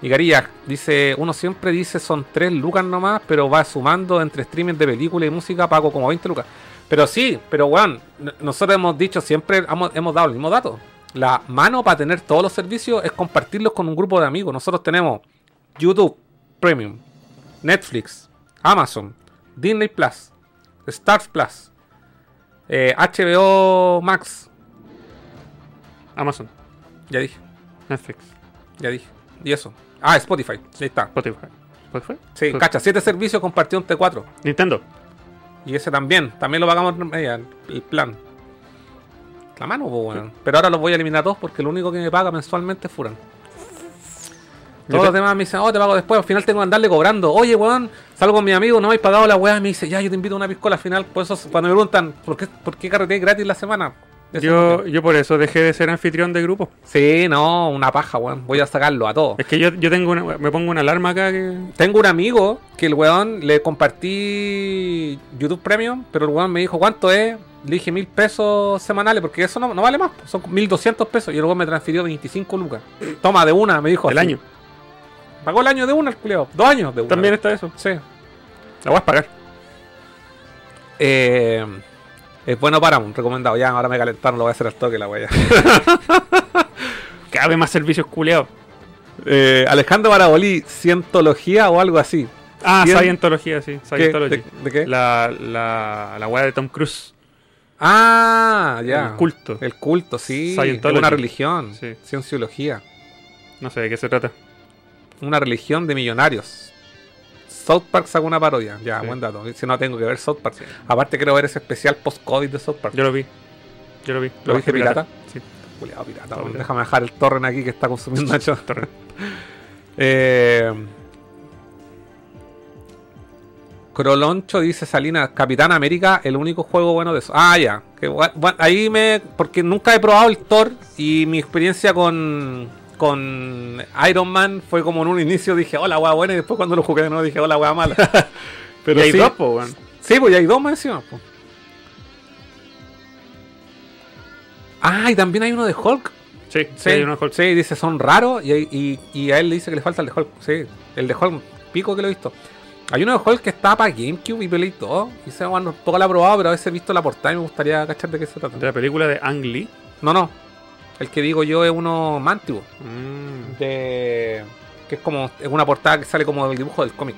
Y Garilla dice, uno siempre dice son 3 lucas nomás, pero va sumando entre streaming de película y música, pago como 20 lucas. Pero sí, pero weón, nosotros hemos dicho siempre, hemos, hemos dado el mismo dato. La mano para tener todos los servicios es compartirlos con un grupo de amigos. Nosotros tenemos YouTube Premium, Netflix, Amazon, Disney Plus, Stars Plus, eh, HBO Max, Amazon, ya dije, Netflix, ya dije. Y eso. Ah, Spotify, ahí está. Spotify. ¿Spotify? Sí, cacha, 7 servicios compartidos entre 4. Nintendo. Y ese también, también lo pagamos eh, el plan. La mano, pues, weón. Pero ahora los voy a eliminar todos porque lo único que me paga mensualmente es Furan. Todos los demás me dicen, oh, te pago después. Al final tengo que andarle cobrando. Oye, weón, salgo con mi amigo, no me habéis pagado la weá. Me dice, ya, yo te invito a una piscola al final. Por eso, cuando me preguntan, ¿por qué, por qué carreteé gratis la semana? Yo, yo por eso dejé de ser anfitrión de grupo. Sí, no, una paja, weón. Voy a sacarlo a todos. Es que yo, yo tengo una, me pongo una alarma acá que. Tengo un amigo que el weón le compartí YouTube Premium, pero el weón me dijo cuánto es. Le dije mil pesos semanales, porque eso no, no vale más, son 1200 pesos. Y el weón me transfirió 25 lucas. Toma, de una, me dijo. El así. año. Pagó el año de una, el culiao. Dos años de una. También está eso. Sí. La voy a pagar. Eh, es bueno para un recomendado. Ya, ahora me calentaron, lo voy a hacer al toque la wea. Cabe más servicios culeados. Eh, Alejandro Barabolí, Cientología o algo así. Ah, Cien- Scientología, sí. ¿Qué? Scientology. ¿De, de qué? La, la, la weá de Tom Cruise. Ah, ya. El culto. El culto, sí. Es una religión. Sí. Cienciología. No sé de qué se trata. Una religión de millonarios. South Park sacó una parodia. Ya, Sí. buen dato. Si no tengo que ver South Park. Aparte quiero ver ese especial post-COVID de South Park. Yo lo vi. Yo lo vi. ¿Lo viste bajé pirata? Sí. Culeado pirata. Déjame dejar el torrent aquí que está consumiendo Nacho. eh, Croloncho dice Salina, Capitán América, el único juego bueno de eso. Ah, ya. Que ahí me. Porque nunca he probado el Thor y mi experiencia con. Con Iron Man fue como en un inicio dije, hola, weá buena, y después cuando lo jugué de nuevo dije, hola, weá mala. Pero y hay sí, dos, po, weón. Sí, pues ya hay dos más encima. pues. Ah, y también hay uno de Hulk. Sí, sí, Sí, hay unos Hulk. sí, dice son raros y, y- y a él le dice que le falta el de Hulk. Sí, el de Hulk, pico que lo he visto. Hay uno de Hulk que está para GameCube y peleé y todo. Y se bueno, poco la he probado, pero a veces he visto la portada y me gustaría cachar de qué se trata. De la película de Ang Lee. No, no. El que digo yo es uno Mantivo. Mm. De. que es como. Es una portada que sale como del dibujo del cómic.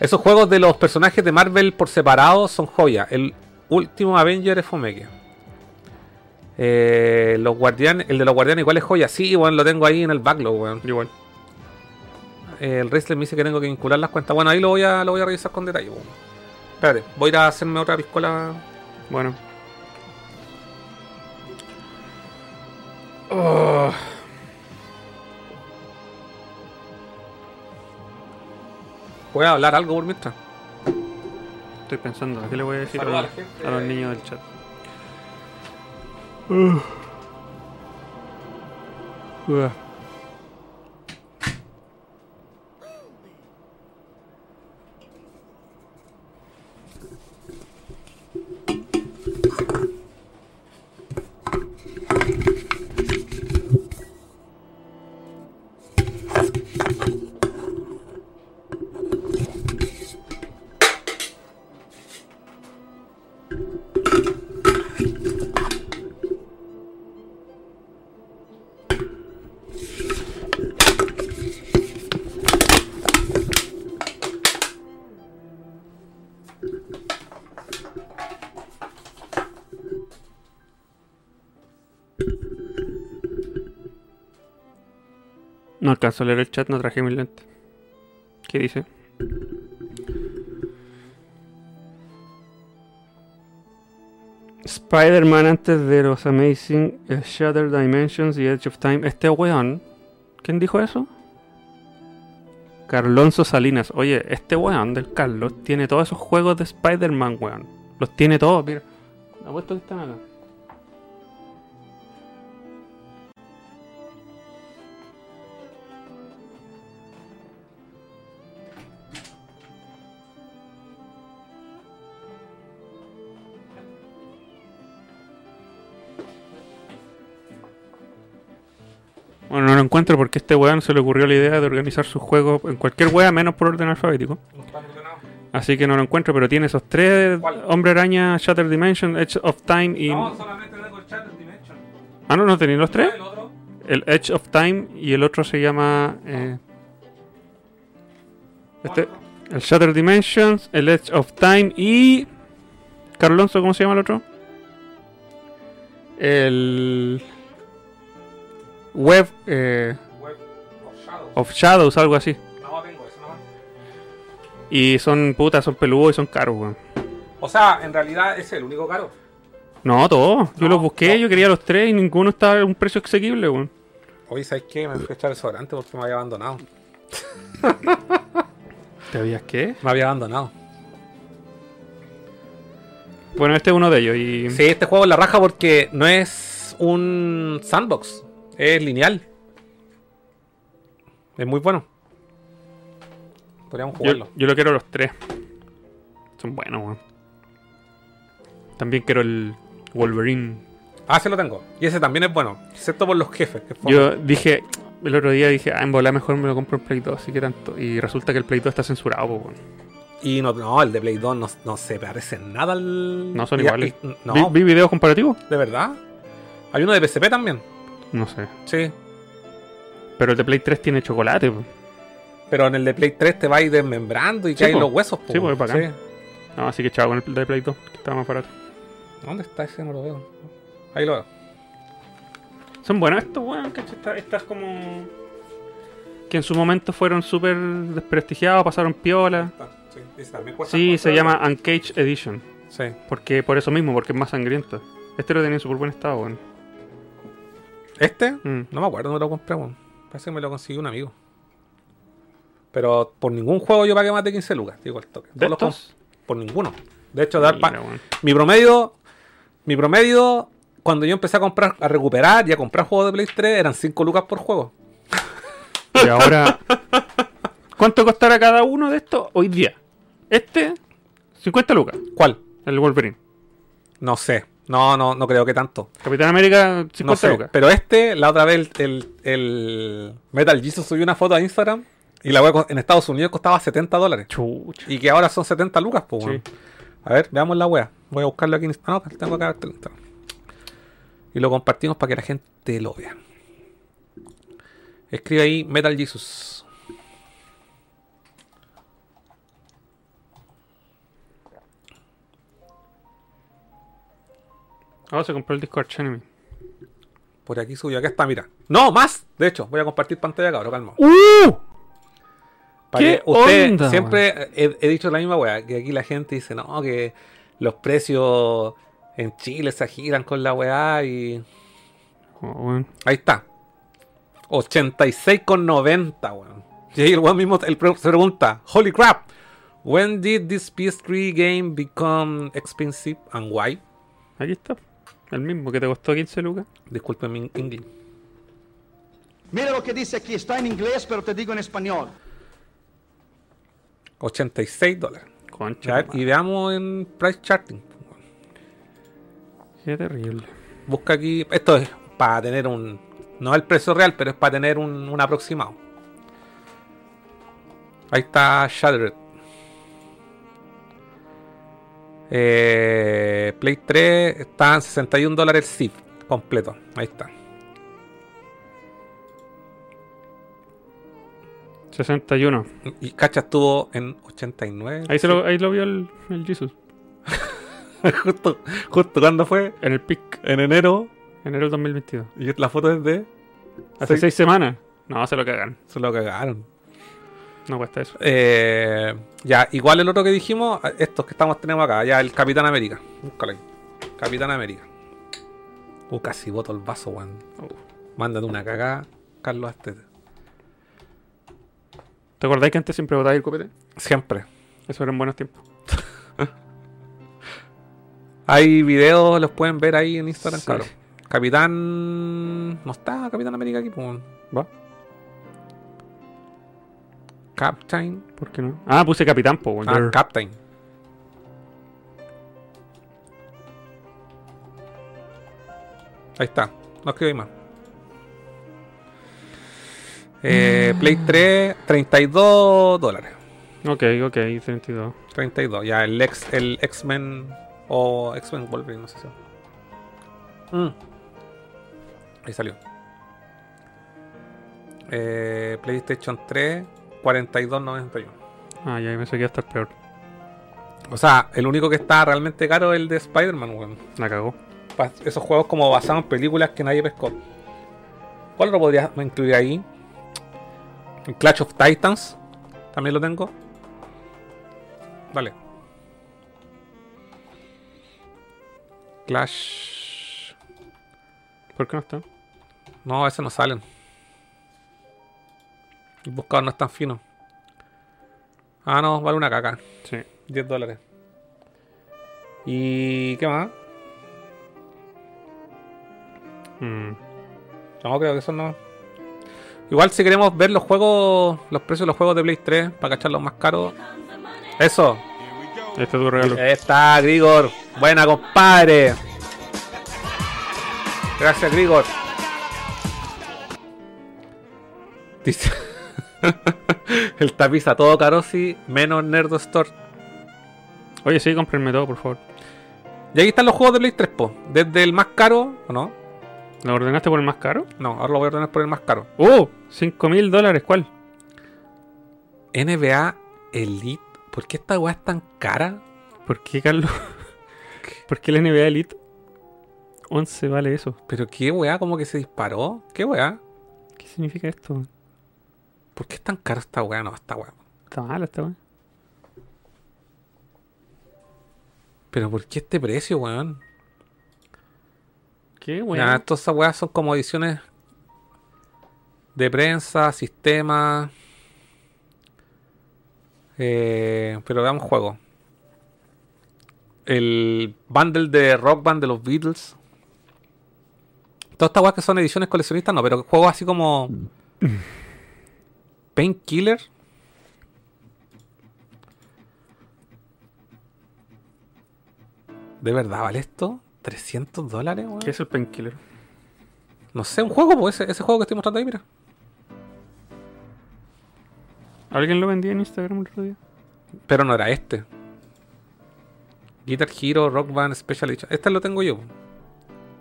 Esos juegos de los personajes de Marvel por separado son joya. El último Avenger es Fomeque. Eh, los guardianes, el de los guardianes igual es joya. Sí, weón, lo tengo ahí en el backlog, weón. Igual. eh, el Wrestler me dice que tengo que vincular las cuentas. Bueno, ahí lo voy a, lo voy a revisar con detalle. po. Espérate, voy a ir a hacerme otra piscola. Bueno. Voy a hablar algo por mientras. Estoy pensando, ¿qué le voy a decir a, los- a niños del chat? Ugh. No alcanzo a leer el chat, no traje mi lente. ¿Qué dice? Spider-Man antes de los Amazing eh, Shattered Dimensions y Edge of Time. Este weón. ¿Quién dijo eso? Carlonso Salinas. Oye, este weón del Carlos tiene todos esos juegos de Spider-Man, weón. Los tiene todos, mira. Apuesto que están acá. Bueno, no lo encuentro porque a este weón se le ocurrió la idea de organizar sus juegos en cualquier wea menos por orden alfabético. Así que no lo encuentro, pero tiene esos tres ¿Cuál? Hombre Araña, Shattered Dimension, Edge of Time y. solamente tengo el chat Dimension. Ah, no, no tenéis los tres. El otro. El Edge of Time y el otro se llama. eh, este, el Shattered Dimensions, el Edge of Time y. Carlonso, ¿cómo se llama el otro? El. Web eh, Web of Shadows. of Shadows, algo así. No tengo eso nomás. Y son putas, son peludos y son caros, weón. O sea, en realidad es el único caro. No, todos. Yo No, los busqué, no. yo quería los tres y ninguno estaba a un precio asequible, weón. Oye, ¿sabes qué? Me fui a echar el sobrante porque me había abandonado. ¿Te habías qué? Me había abandonado. Bueno, este es uno de ellos y. Sí, este juego es la raja porque no es un sandbox. Es lineal. Es muy bueno. Podríamos jugarlo. yo lo quiero los tres. Son buenos, weón. También quiero el Wolverine. Ah, sí lo tengo. Y ese también es bueno. Excepto por los jefes. que Yo dije, el otro día dije, ah, en volar mejor me lo compro en Play 2, así que tanto. Y resulta que el Play 2 está censurado, po, weón. Y no, no, el de Play 2 no, no se parece nada al. No son y- iguales. y- no, ¿Vi, vi videos comparativos? de verdad. Hay uno de PSP también. No sé. Sí. Pero el de Play 3 tiene chocolate, po. Pero en el de Play 3 te va a ir desmembrando y Sí, caen po. los huesos. Sí, po, es bacán. Sí. No, así que chao con el de Play 2, que está más barato. ¿Dónde está ese? No lo veo. Ahí lo veo. Son buenos estos, weón. Estas, estas como. Que en su momento fueron súper desprestigiados, pasaron piola. Sí, Sí, se llama Uncaged Edition. Sí. Porque, por eso mismo, porque es más sangriento. Este lo tenía en súper buen estado, weón. ¿Este? Mm. No me acuerdo dónde lo compré, weón. Parece que me lo consiguió un amigo. Pero por ningún juego yo pagué más de 15 lucas, digo el toque. ¿De Todos estos? Por ninguno. De hecho, dar weón. mi promedio. Mi promedio, cuando yo empecé a comprar, a recuperar y a comprar juegos de Play 3, eran 5 lucas por juego. Y ahora. ¿Cuánto costará cada uno de estos hoy día? Este, 50 lucas. ¿Cuál? El Wolverine. No sé. No, no, no creo que tanto. Capitán América, 50 No sé. lucas. Pero este, la otra vez, el, el, el Metal Jesus subió una foto a Instagram y la co- en Estados Unidos costaba 70 dólares. Chucha. Y que ahora son 70 lucas, pues. Sí. A ver, veamos la wea. Voy a buscarlo aquí en Instagram. No, tengo acá el Instagram. Y lo compartimos para que la gente lo vea. Escribe ahí Metal Jesus. Ahora se compró el disco Arch Enemy. Por aquí subió. Acá está, mira. No, más. De hecho, voy a compartir pantalla, cabrón, calma. ¡Uh! Para ¿Qué que usted onda, siempre he, he dicho la misma weá, que aquí la gente dice, no, que los precios en Chile se agiran con la weá y. Oh. Ahí está. 86,90, weón. Y ahí el weón mismo el pre- se pregunta, holy crap, when did this PS3 game become expensive and why? Aquí está. El mismo que te costó 15 lucas. Disculpen mi inglés. Mira lo que dice aquí, está en inglés, pero te digo en español. 86 dólares. Concha. Y veamos en price charting. Qué terrible. Busca aquí. Esto es para tener un. No el precio real, pero es para tener un, un aproximado. Ahí está Shattered. Eh, Play 3 está en 61 dólares el zip completo. Ahí está. 61. Y Cacha estuvo en 89. Ahí, se lo, ahí lo vio el, el Jesus. justo, justo cuando fue. En el pic. En enero. Enero del 2022. Y la foto es de. Hace Seis- seis semanas. No, se lo cagan. Se lo cagaron. No cuesta eso. Eh, ya, igual el otro que dijimos, estos que estamos tenemos acá, ya el Capitán América. Búscalo ahí. Capitán América. Uh, casi boto el vaso, weón. Uh, mándate una cagada, Carlos Astete. ¿Te acordáis que antes siempre botaba el copete? Siempre. Eso eran buenos tiempos. Hay videos, los pueden ver ahí en Instagram, Sí. claro. Capitán. No está Capitán América aquí, pues. ¿Va? Captain. ¿Por qué no? Ah, puse capitán, po. Ah, Captain. Ahí está. No escribí más. Eh, Play 3, 32 dólares. ok, ok, 32. 32. Ya, el ex el X-Men o X-Men Wolverine, no sé si. Mm. Ahí salió. Eh, PlayStation 3, 42.91. Ah, ya me sé que iba a estar peor. O sea, el único que está realmente caro es el de Spider-Man, weón. La cagó. Pa- Esos juegos como basados en películas que nadie pescó. ¿Cuál otro podría incluir ahí? El Clash of Titans. También lo tengo. Vale. Clash. ¿Por qué no está? No, ese no salen. El buscador no es tan fino. Ah, no, vale una caca. Sí. 10 dólares. ¿Y qué más? Mm. No, creo que eso no. Igual si queremos ver los juegos, los precios de los juegos de Play 3 para cachar los más caros. Eso. Este es tu regalo. Ahí está, Grigor. Buena, compadre. Gracias, Grigor. Dice. El tapiza todo caro, sí, menos Nerdo Store. Oye, sí, cómprenme todo, por favor. Y aquí están los juegos de Play 3, po. Desde el más caro, ¿o no? ¿Lo ordenaste por el más caro? No, ahora lo voy a ordenar por el más caro. ¡Oh! 5 mil dólares, ¿cuál? NBA Elite. ¿Por qué esta weá es tan cara? ¿Por qué, Carlos? ¿Por qué la NBA Elite 11 vale eso? ¿Pero qué weá? ¿Cómo que se disparó? ¿Qué weá? ¿Qué significa esto? ¿Por qué es tan cara esta weá? No, esta weá. Está mala esta weón. ¿Pero por qué este precio, weón? ¿Qué weón? todas esas weas son como ediciones de prensa, sistema. Eh, pero veamos juego. El bundle de Rock Band de los Beatles. Todas estas weas que son ediciones coleccionistas, no, pero juegos así como. Painkiller. ¿De verdad vale esto? ¿300 dólares, weón? ¿Qué es el painkiller? No sé, un juego, pues ese, ese juego que estoy mostrando ahí, mira. ¿Alguien lo vendía en Instagram el otro día? Pero no era este. Guitar Hero Rock Band Special Edition. Este lo tengo yo.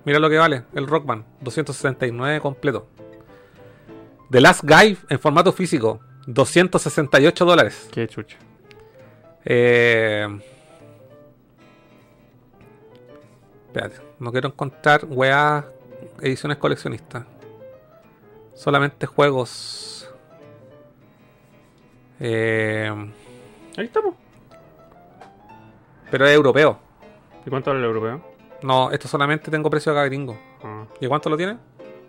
Mira lo que vale, el Rock Band. 269 completo. The Last Guy en formato físico. 268 dólares. Qué chucha. Eh... Espérate, no quiero encontrar weá ediciones coleccionistas. Solamente juegos. Eh, Ahí estamos. pero es europeo. ¿Y cuánto vale el europeo? No, esto solamente tengo precio acá gringo. Ah, ¿Y cuánto lo tiene?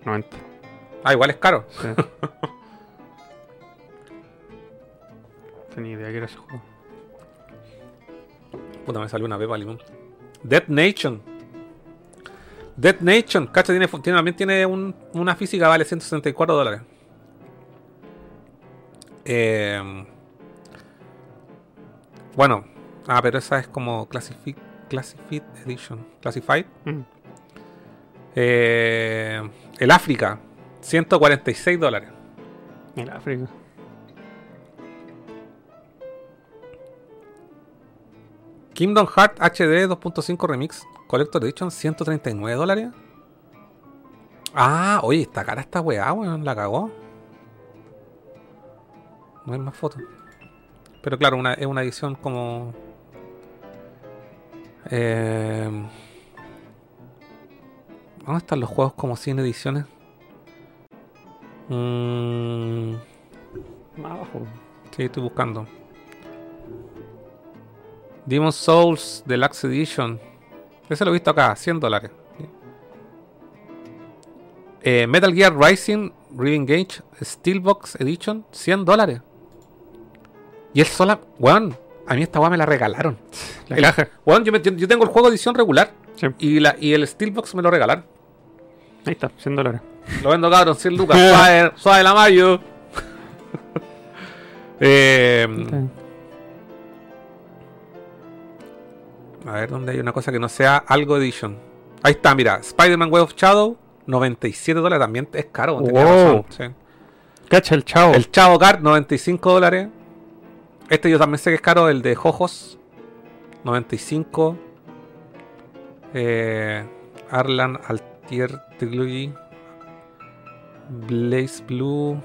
90. Ah, igual es caro. Sí. Tenía idea que era ese juego. Puta, me salió una pepa limón. Dead Nation. Dead Nation, cacha, tiene, tiene- también tiene un- una física, vale 164 dólares. Eh, bueno, ah, pero esa es como Classified, Classified Edition. Classified. Mm. Eh, el África, 146 dólares. El África. Kingdom Hearts HD 2.5 Remix Collector Edition 139 dólares. Ah, oye, está cara esta weá, weón, la cagó. No hay más fotos. Pero claro, una, es una edición como. Eh, ¿Dónde están los juegos como 100 ediciones? Mm, Más abajo. sí, estoy buscando. Demon Souls Deluxe Edition. Ese lo he visto acá, 100 dólares. Eh, Metal Gear Rising Re-Engage Steelbox Edition, 100 dólares. Y es sola. Weón, a mí esta weá me la regalaron. La El- caja. Weón, yo, me- yo- yo tengo el juego edición regular. Sí. Y, la, y el Steelbox me lo regalaron. Ahí está, 100 dólares. Lo vendo cabrón, 100 lucas. suave, suave la mayo. eh, a ver dónde hay una cosa que no sea algo edition. Ahí está, mira. Spider-Man Web of Shadow, 97 dólares. También es caro. Wow. razón, sí. Cacha el chavo. El Chavo Card, 95 dólares. Este yo también sé que es caro, el de Jojos, 95. Eh, Arlan Altier Trilogy. Blaze Blue.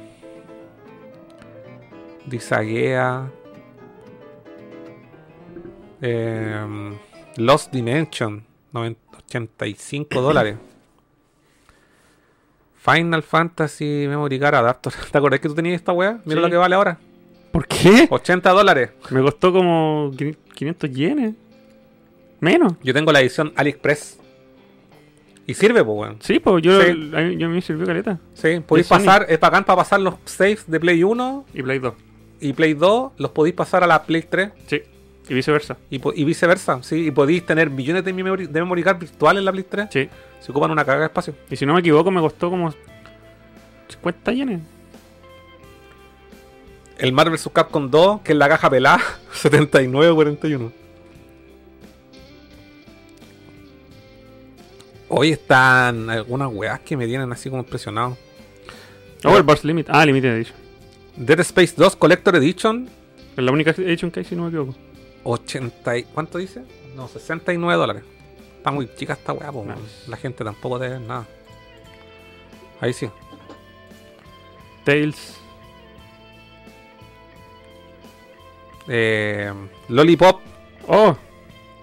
Disagea. Eh, Lost Dimension, 90 85 dólares. Final Fantasy Memory Card Adapter. ¿Te acordás que tú tenías esta weá? Mira Sí. lo que vale ahora. ¿Por qué? 80 dólares. Me costó como 500 yenes. Menos. Yo tengo la edición AliExpress. Y sirve, pues, weón. Sí, pues yo, Sí. a mí- yo me sirvió caleta. Sí, podéis pasar, es bacán para pasar los saves de Play 1 Y Play 2. y Play 2, los podéis pasar a la Play 3 Sí. Y viceversa. y, y viceversa, sí, y podéis tener millones de memory, de memory card virtual en la Play 3. Sí. Se ocupan una carga de espacio. Y si no me equivoco, me costó como 50 yenes. El Marvel vs. Capcom 2, que es la caja pelada, 79.41. Hoy están algunas weas que me tienen así como impresionado. Oh, el Burst Limit. Ah, Limited Edition. Dead Space 2 Collector Edition, Es la única edition que hay, si no me equivoco. 80 y- ¿Cuánto dice? No, 69 dólares. Está muy chica esta weá. Nice. La gente tampoco debe nada. Ahí sí. Tales. Eh, Lollipop, Oh,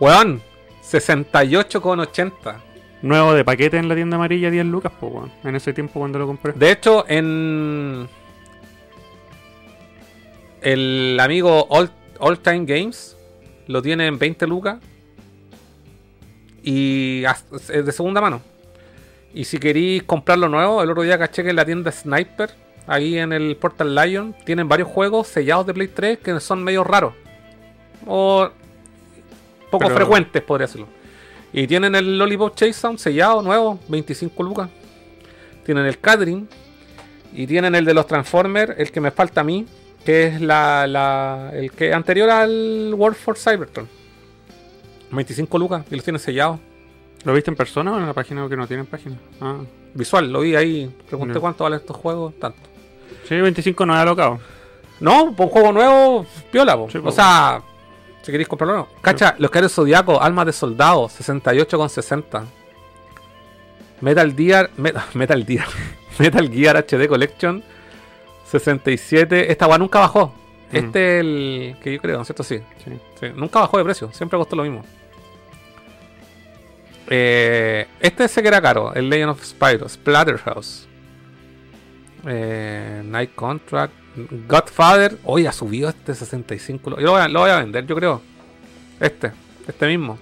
weón. 68,80. Nuevo de paquete en la tienda amarilla, 10 lucas, pues. En ese tiempo cuando lo compré. De hecho, en. El amigo All, All Time Games lo tiene en 20 lucas. Y es de segunda mano. Y si queréis comprarlo nuevo, el otro día caché que en la tienda Sniper, ahí en el Portal Lion, tienen varios juegos sellados de Play 3 que son medio raros. O poco Pero- frecuentes, podría decirlo. Y tienen el Lollipop Chase Sound sellado, nuevo, 25 lucas. Tienen el Catherine. Y tienen el de los Transformers, el que me falta a mí, que es la, la- el que anterior al World for Cybertron. 25 lucas y los tienen sellados. ¿Lo viste en persona o en la página que no tienen página? Ah. Visual, lo vi ahí. Pregunté cuánto valen estos juegos, tanto. Sí, 25 no es alocado. No, por un juego nuevo, piola. Sí. O sea, si queréis comprarlo, no. Cacha, los caros zodiacos, almas de soldado, 68,60. Metal Gear, Me- Metal Gear, Metal Gear HD Collection, 67. Esta weá nunca bajó. Mm. Este es el que yo creo, ¿no es cierto? Sí. Sí. Sí, Nunca bajó de precio, siempre costó lo mismo. Eh, este sé que era caro, el Legend of Spyro, Splatterhouse. Eh, Night Contract, Godfather. Hoy ha subido este 65. lo- Yo lo voy, a, lo voy a vender, yo creo. Este, este mismo.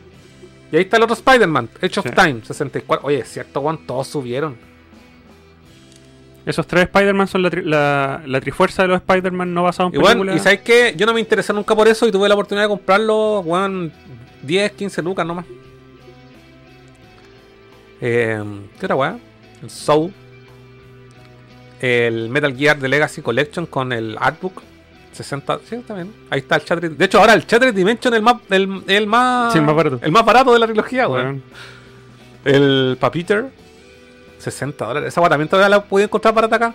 Y ahí está el otro Spider-Man, Age of Sí. Time, 64. Oye, es cierto, Juan, todos subieron. Esos tres Spider-Man son la, tri- la, la trifuerza de los Spider-Man no basados Y en bueno, películas. y sabes que yo no me interesé nunca por eso y tuve la oportunidad de comprarlo, weón, 10, 15 lucas nomás. Eh, ¿Qué otra weá? El Soul. El Metal Gear de Legacy Collection con el Artbook. 60, sí, bien. Ahí está el Shattered. De hecho, ahora el Shattered Dimension es el más, el, el más, Sí, el más barato. el más barato de la trilogía, weón. El Papiter, 60 dólares. Esa weá también todavía la pude encontrar para acá.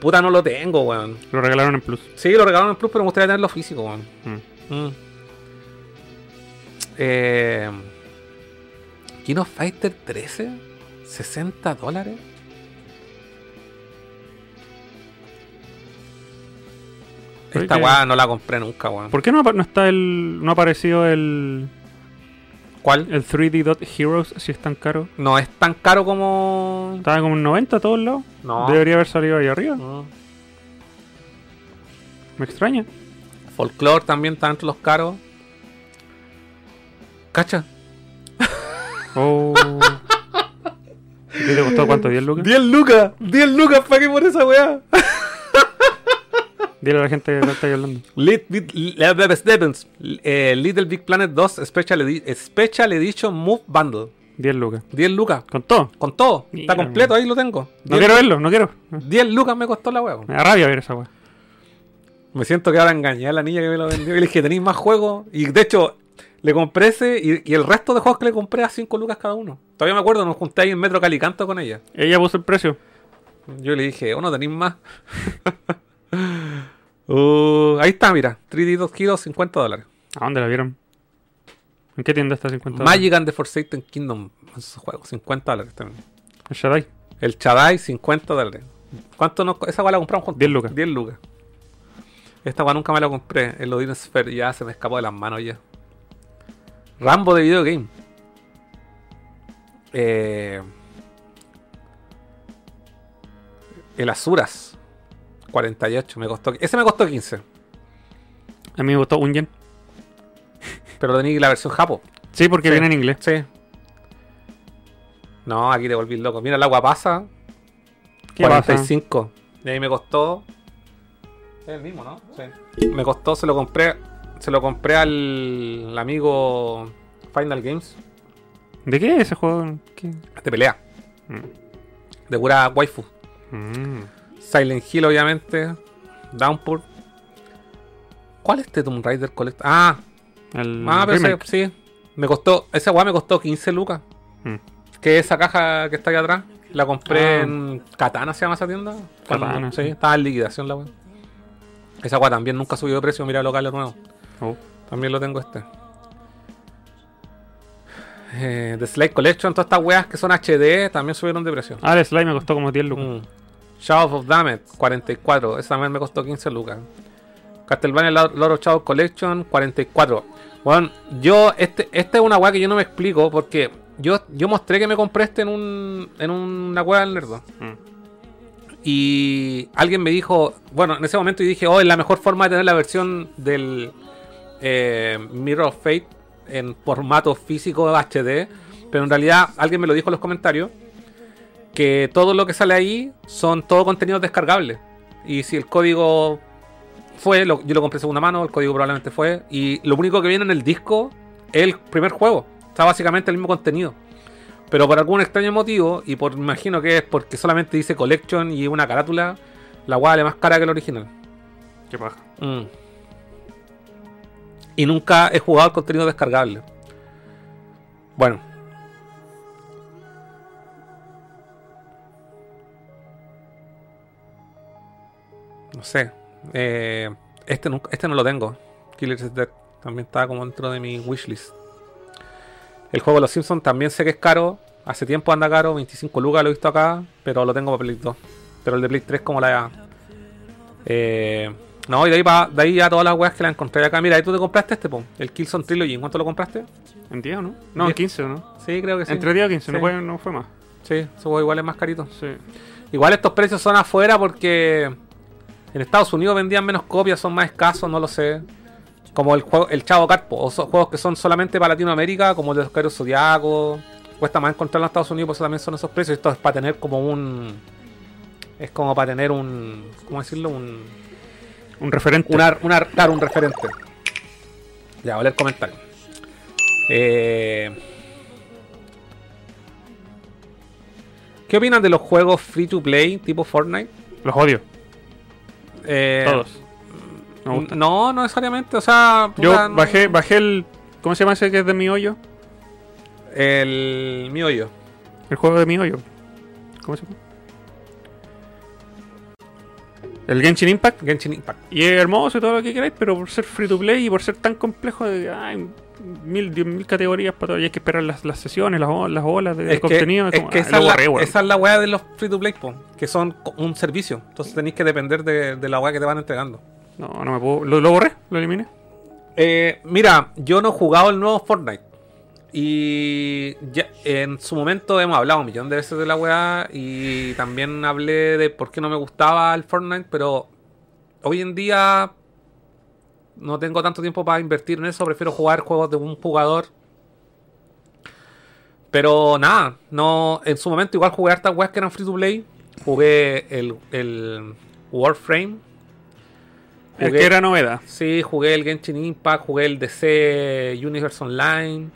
Puta, no lo tengo, weón. Lo regalaron en Plus. Sí, lo regalaron en Plus, pero me gustaría tenerlo físico, weón. Mm. Mm. Eh, King of Fighter 13, 60 dólares. Esta weá no la compré nunca, weón. ¿Por qué no, no está el. no ha aparecido el. ¿Cuál? el 3D Dot Heroes si es tan caro? No es tan caro como. Estaba como en 90 a todos lados. No. Debería haber salido ahí arriba. No. Me extraña. Folklore también está entre los caros. ¿Cacha? Oh. ¿Y te costó cuánto? ¿10 lucas? 10 lucas, 10 lucas, pagué por esa weá. Dile a la gente que está hablando. Eh, Little Big Planet 2 Special, Edi- Special Edition Move Bundle. 10 lucas. 10 lucas. Con todo. Con todo. Mira, Está completo, ahí lo tengo. No 10 quiero verlo, no quiero. 10 lucas me costó la weá. Me da rabia ver esa weá. Me siento que ahora engañé a la niña que me lo vendió. Y le dije, tenéis más juegos. Y de hecho, le compré ese y, y el resto de juegos que le compré a 5 lucas cada uno. Todavía me acuerdo, nos junté ahí en Metro Calicanto con ella. Ella puso el precio. Yo le dije, oh, no tenéis más. Uh, ahí está, mira. 3D 2 kilos, 50 dólares. ¿A dónde la vieron? ¿En qué tienda está 50 dólares? Magic and the Forsaken Kingdom. Esos juegos, 50 dólares también. El Shaddai. El Chadai, 50 dólares. ¿Cuánto co- Esa weá la compramos juntos? 10 lucas. 10 lucas. Esta weá nunca me la compré. El Odin Sphere ya se me escapó de las manos ya. Rambo de video game. Eh, el Azuras. 48. Me costó, ese me costó 15. A mí me gustó un yen. Pero tenía la versión Japo. Sí, porque Sí. viene en inglés. Sí. No, aquí te volví loco. Mira, el agua pasa. ¿Qué pasa? 45. Y ahí me costó. Es el mismo, ¿no? Sí. Me costó, se lo compré. Se lo compré al, al amigo Final Games. ¿De qué es ese juego? ¿Qué? De pelea. Mm. De pura waifu. Mm. Silent Hill, obviamente. Downpour. ¿Cuál es este Tomb Raider Collect? Ah, El ah pero ese- sí. Me costó. Esa weá me costó 15 lucas. Mm. Que esa caja que está ahí atrás. La compré Ah. en Katana, se llama esa tienda. Katana, sí, sí. estaba en liquidación la weá. Esa weá también nunca subió de precio. Mira, local nuevo. Oh. También lo tengo este. Eh, The Slate Collection, todas estas weas que son HD también subieron de precio. Ah, el slime me costó como 10 lucas. Mm. Shadow of Damage, 44. Esa también me costó 15 lucas. Castlevania Lord of Shadow Collection, 44. Bueno, yo, este, esta es una weá que yo no me explico porque yo, yo mostré que me compré este en, un, en una weá del nerdo. Mm. Y alguien me dijo, bueno, en ese momento yo dije, oh, es la mejor forma de tener la versión del eh, Mirror of Fate en formato físico HD. Pero en realidad alguien me lo dijo en los comentarios que todo lo que sale ahí son todo contenidos descargables. Y si el código fue, lo- yo lo compré de segunda mano, el código probablemente fue. Y lo único que viene en el disco es el primer juego. Está básicamente el mismo contenido. Pero por algún extraño motivo, y por imagino que es porque solamente dice Collection y una carátula, la guada es más cara que el original. Qué paja. Mm. Y nunca he jugado el contenido descargable. Bueno. No sé. Eh, este, nunca- este no lo tengo. Killers is Dead. También está como dentro de mi wishlist. El juego de los Simpsons también sé que es caro. Hace tiempo anda caro. 25 lucas lo he visto acá. Pero lo tengo para Play 2. Pero el de Play 3 como la... Eh, no, y de ahí, pa- de ahí ya todas las weas que la encontré acá. Mira, ahí tú te compraste este, po, el Killzone Trilogy. ¿En cuánto lo compraste? ¿En 10 o no? No, en Diez. 15 o no. Sí, creo que sí. Entre 10 o 15, no, Sí. fue, no fue más. Sí, eso igual es más carito. Sí. Igual estos precios son afuera porque En Estados Unidos vendían menos copias, son más escasos, no lo sé. Como el juego, el Chavo Carpo, o son juegos que son solamente para Latinoamérica, como el de Oscar Zodiaco. Cuesta más encontrarlo en Estados Unidos, por eso también son esos precios. Esto es para tener como un. Es como para tener un. ¿Cómo decirlo? Un. Un referente. Una, una- claro, un referente. Ya, voy a leer comentarios. Eh, ¿Qué opinan de los juegos free to play tipo Fortnite? Los odio. Eh, Todos. No, no necesariamente. O sea, Yo no- bajé, bajé el. ¿Cómo se llama ese que es de mi hoyo? el mi hoyo. El juego de mi hoyo. ¿Cómo se llama? El Genshin Impact. Genshin Impact. Y es hermoso y todo lo que queráis, pero por ser free to play y por ser tan complejo, de, ay, mil, diez mil categorías para todo, y hay que esperar las, las sesiones, las, las olas de, que, contenido. es como, que ah, esa, es la, borré, weón. esa es la weá de los free to play, po, que son un servicio. Entonces tenéis que depender de, de la weá que te van entregando. No, no me puedo. Lo, lo borré, lo eliminé. Eh, mira, yo no he jugado el nuevo Fortnite. Y ya, en su momento hemos hablado un millón de veces de la weá. Y también hablé de por qué no me gustaba el Fortnite. Pero hoy en día no tengo tanto tiempo para invertir en eso. Prefiero jugar juegos de un jugador. Pero nada, no, en su momento igual jugué hartas weas que eran free to play. Jugué el, el Warframe. Jugué- que era novedad. Sí, jugué el Genshin Impact, jugué el DC Universe Online.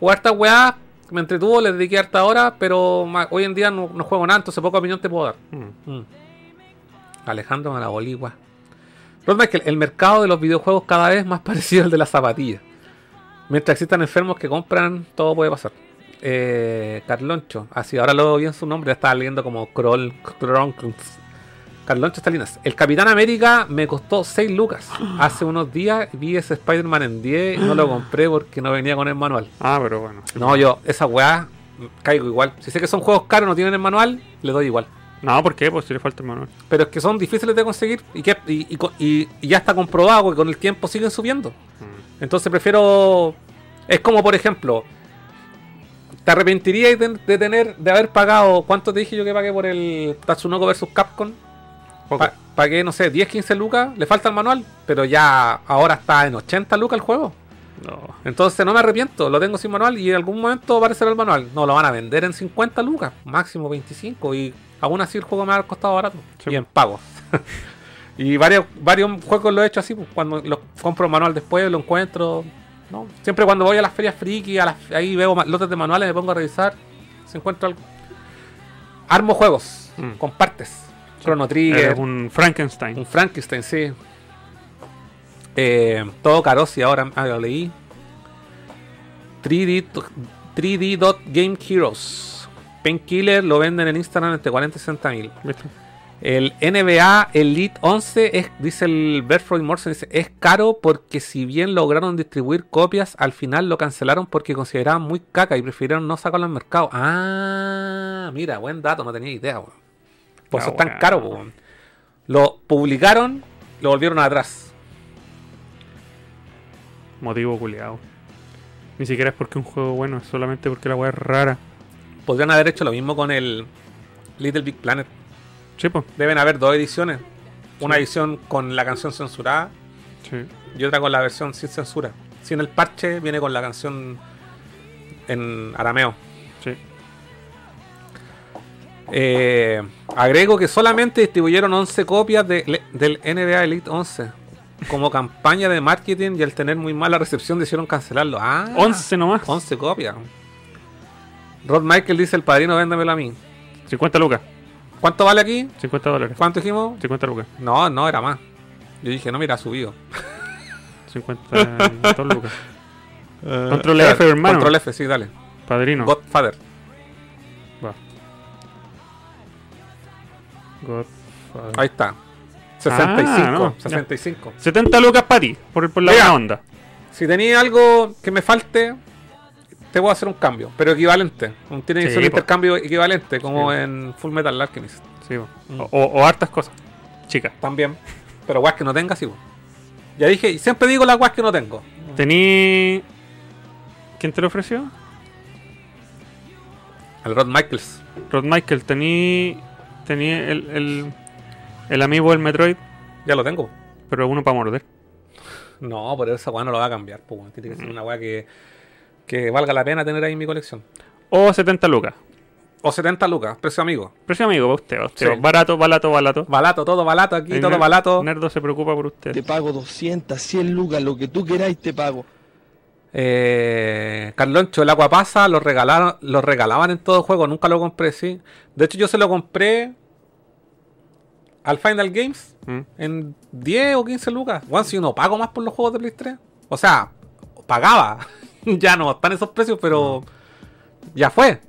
Jugué harta weá, me entretuvo, le dediqué harta hora, pero hoy en día no, no juego nada, entonces poca opinión te puedo dar. Mm. Mm. Alejandro Manaboligua. Rod Michael, el mercado de los videojuegos cada vez más parecido al de las zapatillas. Mientras existan enfermos que compran, todo puede pasar. Eh, Carloncho, así ahora lo veo bien su nombre, ya estaba leyendo como Kroll. Carloncho Stalinas. El Capitán América me costó 6 lucas. Hace unos días vi ese Spider-Man en 10 y no lo compré porque no venía con el manual. Ah, pero bueno. No, yo, esa weá, caigo igual. Si sé que son juegos caros, no tienen el manual, le doy igual. No, ¿por qué? Pues si le falta el manual. Pero es que son difíciles de conseguir y, que, y, y y- ya está comprobado que con el tiempo siguen subiendo. Entonces prefiero. Es como, por ejemplo, ¿te arrepentirías de, de tener, de haber pagado. ¿Cuánto te dije yo que pagué por el Tatsunoko vs Capcom? Pa- pagué, no sé, 10, 15 lucas, le falta el manual, pero ya ahora está en 80 lucas el juego. No. Entonces no me arrepiento, lo tengo sin manual y en algún momento aparecerá el manual. No, lo van a vender en 50 lucas, máximo 25 y aún así el juego me ha costado barato. Sí. Y en pagos. y varios, varios juegos lo he hecho así, pues, cuando lo compro el manual después, lo encuentro. ¿no? Siempre cuando voy a las ferias friki, a las- ahí veo lotes de manuales, me pongo a revisar, si encuentro algo. Armo juegos Mm. con partes. Chrono Trigger, Eres un Frankenstein. un Frankenstein, sí. Eh, todo caro, si ahora ah, lo leí. 3D, to- 3D Dot Game Heroes. Painkiller lo venden en Instagram entre 40 y 60 mil. El NBA Elite 11 es, dice el Bertfroid Morrison, dice, es caro porque si bien lograron distribuir copias, al final lo cancelaron porque consideraban muy caca y prefirieron no sacarlo al mercado. Ah, mira, buen dato, no tenía idea, weón. Por eso es tan caro, weón. Lo publicaron, lo volvieron atrás. Motivo culiado. Ni siquiera es porque un juego bueno, es solamente porque la weá es rara. Podrían haber hecho lo mismo con el Little Big Planet. Sí, pues. Deben haber dos ediciones. Una edición con la canción censurada Sí. y otra con la versión sin censura. Sin el parche viene con la canción en arameo. Sí. Eh, agrego que solamente distribuyeron 11 copias de- del NBA Elite 11 como campaña de marketing y al tener muy mala recepción decidieron cancelarlo. Ah, 11 nomás. 11 copias. Rod Michael dice: El padrino, véndemelo a mí. 50 lucas. ¿Cuánto vale aquí? 50 dólares. ¿Cuánto dijimos? 50 lucas. No, no, era más. Yo dije, no, mira, ha subido. 52 lucas. Control F, hermano. Control F, sí, dale. Padrino. Godfather. Va. Godfather. Ahí está. 65. Ah, no, ya. 65. 70 lucas para ti, por, por la Mira. buena onda. Si tenéis algo que me falte, te voy a hacer un cambio, pero equivalente. Tiene que Sí, ser un intercambio equivalente, como Sí. en Full Metal Alchemist. Sí. Mm. o, o- o hartas cosas. Chicas. También. Pero guas que no tenga, sí. po. Ya dije, siempre digo las guas que no tengo. Tení. ¿Quién te lo ofreció? El Rod Michaels. Rod Michael, tení. Tení el, el, el amigo del Metroid. Ya lo tengo. Pero uno para morder. No, pero esa weá no lo va a cambiar. Tiene que ser una weá que, que valga la pena tener ahí en mi colección. O 70 lucas. O 70 lucas, precio amigo. Precio amigo para usted, para usted. Sí. Barato, barato, barato. Balato, todo balato aquí, El todo ner- balato. Nerdo se preocupa por usted. Te pago 200, 100 lucas, lo que tú queráis te pago. Eh, Carloncho, el agua pasa, lo regalaron, lo regalaban en todo juego, nunca lo compré, sí. De hecho, yo se lo compré al Final Games Mm. en 10 o 15 lucas. Bueno, si uno pago más por los juegos de Play 3. O sea, pagaba. ya no están esos precios, pero ya fue.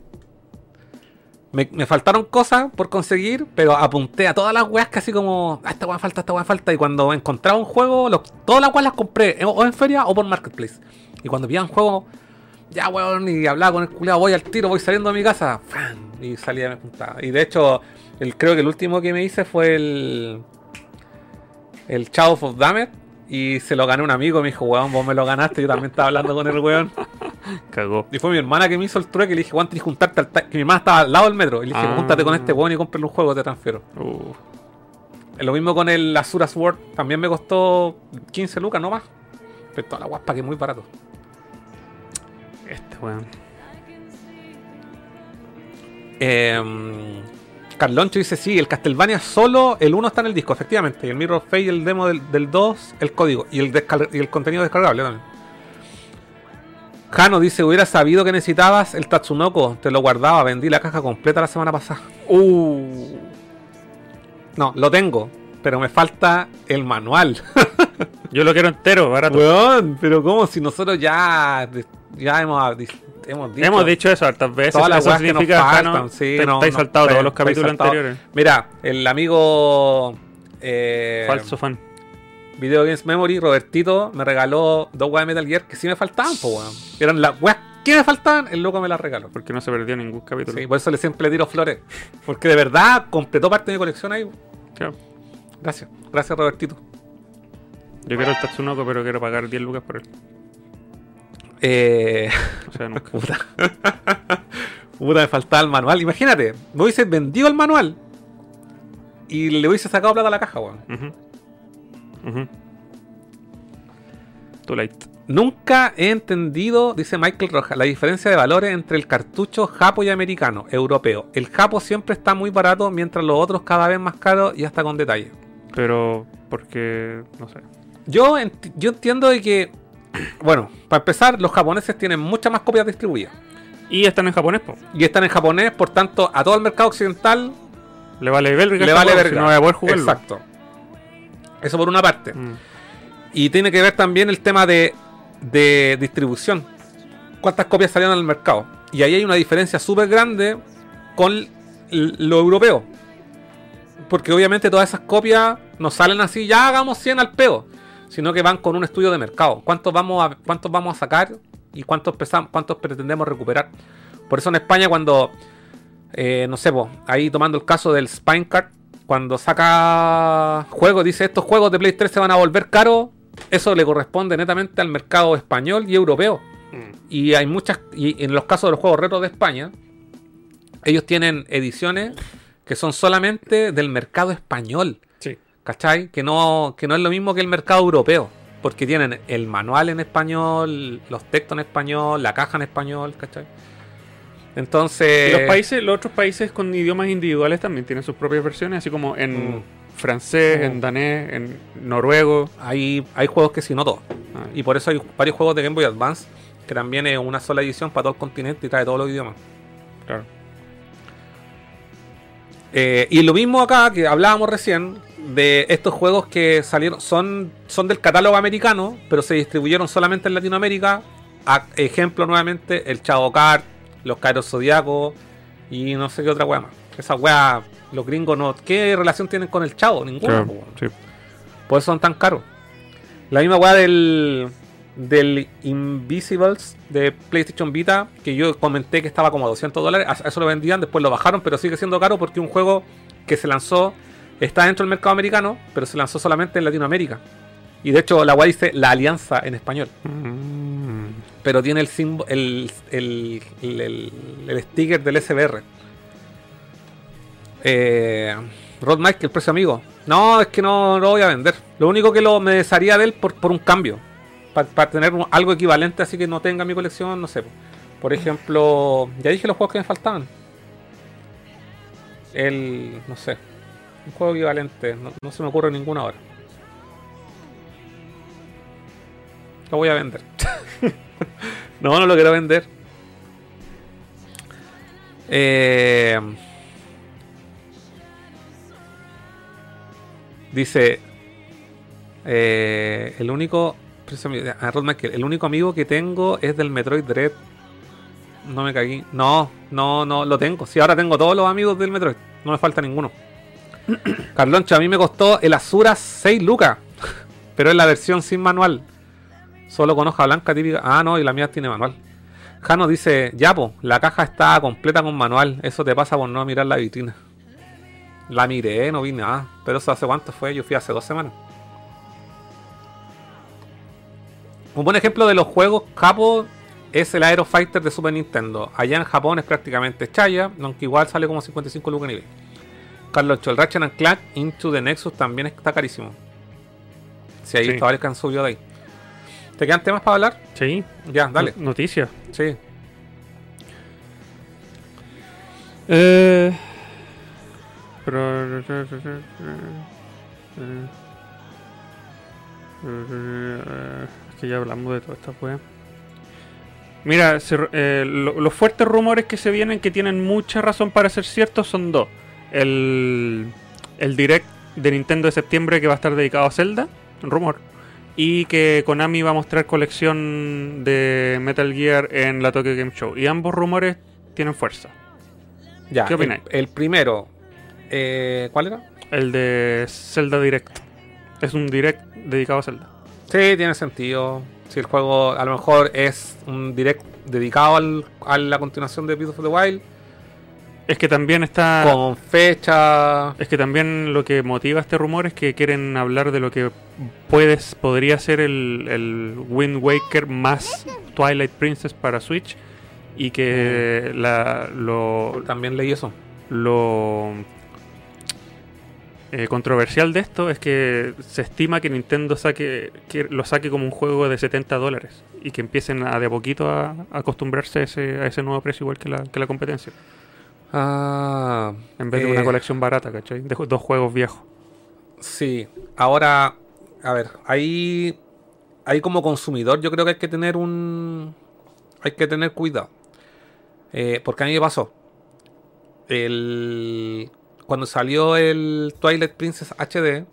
Me, me faltaron cosas por conseguir, pero apunté a todas las weas que así como, ah, esta wea falta, esta wea falta. Y cuando encontraba un juego, lo- todas las weas las compré o en feria o por Marketplace. Y cuando pillaba un juego, ya weón, y hablaba con el culiado, voy al tiro, voy saliendo de mi casa, ¡fran! y salía me juntaba. Y de hecho, el, creo que el último que me hice fue el. El Shadow of Damage. Y se lo gané un amigo, me dijo, weón, vos me lo ganaste, yo también estaba hablando con el weón. Cagó. Y fue mi hermana que me hizo el trueque y le dije, weón, tienes que juntarte al ta-". Que mi hermana estaba al lado del metro. Y le dije, Ah. júntate con este weón y cómprale un juego, te transfiero. Uh, Lo mismo con el Azura Sword, también me costó 15 lucas, no más. Pero toda la guaspa que es muy barato. este weón. Eh, Carloncho dice, sí, el Castlevania solo, el 1 está en el disco, efectivamente. Y el Mirror Fate y el demo del, del 2, el código. Y el, y el contenido descargable también. Jano dice, hubiera sabido que necesitabas el Tatsunoko, te lo guardaba, vendí la caja completa la semana pasada. Uh, No, lo tengo, pero me falta el manual. yo lo quiero entero, barato. Weón, pero como si nosotros ya, ya hemos, hemos dicho... Hemos dicho eso hartas veces. todas las eso que nos significa, faltan, Jano, sí, te, no, estáis no, saltado todos los capítulos anteriores. Mira, el amigo eh, Falso fan. Video Games Memory, Robertito, me regaló dos weas de Metal Gear que sí me faltaban, po, weón. Eran las weas que me faltaban, el loco me las regaló. Porque no se perdió ningún capítulo. Sí, por eso le siempre le tiro flores. Porque de verdad completó parte de mi colección ahí. Claro. Gracias, gracias Robertito. Yo quiero el Tatsunoko, pero quiero pagar 10 lucas por él. Eh, O sea, nunca. puta. puta, me faltaba el manual. Imagínate, me hubiese vendido el manual y le hubiese sacado plata a la caja, weón. Ujú. Ujú. Too late. Nunca he entendido, dice Michael Rojas, la diferencia de valores entre el cartucho japo y americano, europeo. El japo siempre está muy barato, mientras los otros cada vez más caros y hasta con detalle. Pero, porque, no sé. Yo, ent- yo entiendo de que, bueno, para empezar, los japoneses tienen muchas más copias distribuidas. Y están en japonés, po. Y están en japonés, por tanto, a todo el mercado occidental Le vale verga. le vale verga. Si no voy a poder jugarlo. Exacto. Eso por una parte. Mm. Y tiene que ver también el tema de, de distribución. ¿Cuántas copias salieron al mercado? Y ahí hay una diferencia súper grande con lo europeo. Porque obviamente todas esas copias no salen así, ya hagamos 100 al peo. Sino que van con un estudio de mercado. ¿Cuántos vamos a, cuántos vamos a sacar y cuántos, pesam- cuántos pretendemos recuperar? Por eso en España cuando, eh, no sé, po, ahí tomando el caso del Spinecart, cuando saca juegos, dice estos juegos de Play 3 se van a volver caros, eso le corresponde netamente al mercado español y europeo. Mm. Y hay muchas, y en los casos de los juegos retro de España, ellos tienen ediciones que son solamente del mercado español. ¿Cachai? Que no, que no es lo mismo que el mercado europeo, porque tienen el manual en español, los textos en español, la caja en español, ¿cachai? Entonces... Y los países, los otros países con idiomas individuales también tienen sus propias versiones, así como en Mm. francés, Mm. en danés, en noruego. Hay, hay juegos que sí, no todos. Ah, Y por eso hay varios juegos de Game Boy Advance que también es una sola edición para todo el continente y trae todos los idiomas. claro. Eh, y lo mismo acá que hablábamos recién de estos juegos que salieron, son, son del catálogo americano, pero se distribuyeron solamente en Latinoamérica. A- ejemplo nuevamente, el Chavo Kart, los Kairos Zodiaco y no sé qué otra wea más. Esa wea, los gringos no. ¿Qué relación tienen con el Chavo? Ninguna. Claro, sí. Por eso son tan caros. La misma weá del, del Invisibles de PlayStation Vita, que yo comenté que estaba como a 200 dólares. Eso lo vendían, después lo bajaron, pero sigue siendo caro porque un juego que se lanzó está dentro del mercado americano, pero se lanzó solamente en Latinoamérica. Y de hecho, la weá dice la alianza en español. Mm. Pero tiene el, el, el, el, el- el sticker del SBR. Eh, Rod Mike, el precio amigo. No, es que no lo voy a vender. Lo único que lo, me desharía de él por, por un cambio. Para tener un- algo equivalente así que no tenga mi colección, no sé. po. Por ejemplo, ya dije los juegos que me faltaban. El, no sé. Un juego equivalente. No, no se me ocurre ninguno ahora. Lo voy a vender. no, no lo quiero vender. Eh, dice eh, el único ah, el único amigo que tengo es del Metroid Dread. No me cagué. No, no, no, lo tengo. Si ahora tengo todos los amigos del Metroid. No me falta ninguno. Carloncho, a mí me costó el Azura 6 lucas. Pero es la versión sin manual. Solo con hoja blanca típica. Ah, no, y la mía tiene manual. Jano dice, ya po, la caja está completa con manual. Eso te pasa por no mirar la vitrina. La miré, no vi nada. Pero eso hace cuánto fue, yo fui hace dos semanas. Un buen ejemplo de los juegos capo es el Aero Fighter de Super Nintendo. Allá en Japón es prácticamente chaya, aunque igual sale como 55 lucas en Carlos el Ratchet and Clank Into the Nexus también está carísimo. Si hay Sí. varios que han subido de ahí. ¿Te quedan temas para hablar? Sí. Ya, dale. No- Noticias. Sí. Eh, pero. Es que ya hablamos de toda esta wea. Mira, se eh, lo- los fuertes rumores que se vienen que tienen mucha razón para ser ciertos son dos. El, el direct de Nintendo de septiembre que va a estar dedicado a Zelda, rumor. Y que Konami va a mostrar colección de Metal Gear en la Tokyo Game Show. Y ambos rumores tienen fuerza. Ya, ¿Qué opináis? El, el primero, eh, ¿cuál era? El de Zelda Direct. Es un direct dedicado a Zelda. Sí, tiene sentido. Si el juego a lo mejor es un direct dedicado al- a la continuación de Breath of the Wild, Es que también está. con fecha. Es que también lo que motiva este rumor es que quieren hablar de lo que puedes, podría ser el, el Wind Waker más Twilight Princess para Switch. Y que la, lo, También leí eso. lo eh, controversial de esto es que se estima que Nintendo saque que lo saque como un juego de 70 dólares y que empiecen a de a poquito a, a acostumbrarse a ese, a ese nuevo precio igual que la, que la competencia. Ah, En vez de eh, una colección barata, ¿cachai? De dos juegos viejos. Sí, ahora, a ver, ahí, ahí como consumidor yo creo que hay que tener un, hay que tener cuidado, Eh, porque a mí me pasó, el, cuando salió el Twilight Princess HD,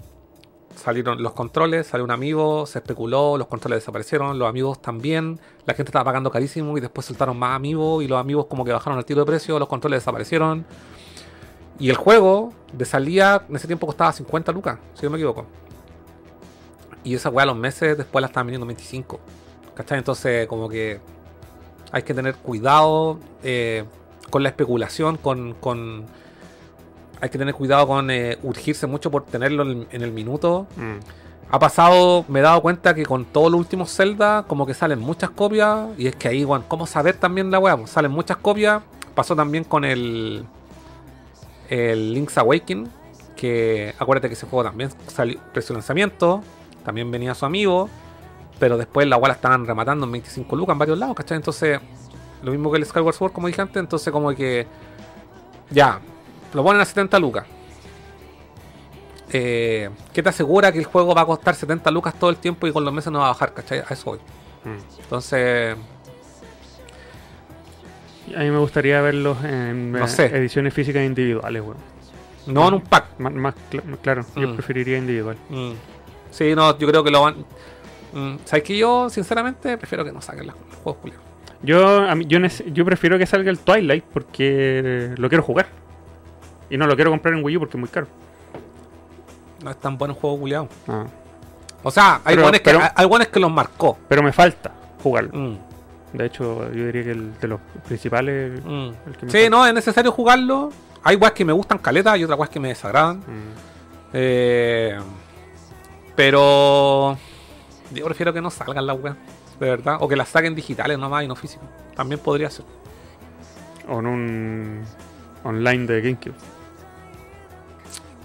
salieron los controles, salió un amigo, se especuló, los controles desaparecieron, los amigos también, la gente estaba pagando carísimo y después soltaron más amigos y los amigos como que bajaron el tiro de precio, los controles desaparecieron. Y el juego de salida en ese tiempo costaba 50 lucas, si no me equivoco. Y esa weá los meses después la estaban vendiendo en 25. ¿Cachai? Entonces como que hay que tener cuidado eh, con la especulación, con, con- Hay que tener cuidado con eh, urgirse mucho por tenerlo en, en el minuto. Mm. Ha pasado, me he dado cuenta que con todos los últimos Zelda, como que salen muchas copias. Y es que ahí, bueno, ¿cómo saber también la weá? Pues salen muchas copias. Pasó también con el. El Link's Awakening. Que acuérdate que ese juego también salió precio de lanzamiento. También venía su amigo. Pero después la weá la estaban rematando en 25 lucas en varios lados, ¿cachai? Entonces, lo mismo que el Skyward Sword, como dije antes. Entonces, como que. Ya, lo ponen a 70 lucas. Eh, ¿Qué te asegura que el juego va a costar 70 lucas todo el tiempo y con los meses no va a bajar? ¿Cachai? A eso voy. Mm. Entonces, A mí me gustaría verlos en No sé. ediciones físicas individuales, weón. no en un pack. Más, más cl- claro, yo Mm. preferiría individual. Mm. Sí, no, yo creo que lo van. Mm, ¿Sabes que yo, sinceramente, prefiero que no saquen los, juegos culiados? Yo, a mí- yo, nece- yo prefiero que salga el Twilight porque lo quiero jugar. Y no lo quiero comprar en Wii U porque es muy caro. No es tan bueno el juego culiado. Ah. O sea, hay Pero- buenos que, pero- hay- hay buenos que los marcó. Pero me falta jugarlo. Mm, De hecho, yo diría que el de los principales. mm. El que me Sí, falta. no, es necesario jugarlo. Hay weas que me gustan caleta y otras weas que me desagradan. Mm. Eh, pero yo prefiero que no salgan las weas, de verdad. O que las saquen digitales nomás y no físicas. También podría ser. O en un online de GameCube.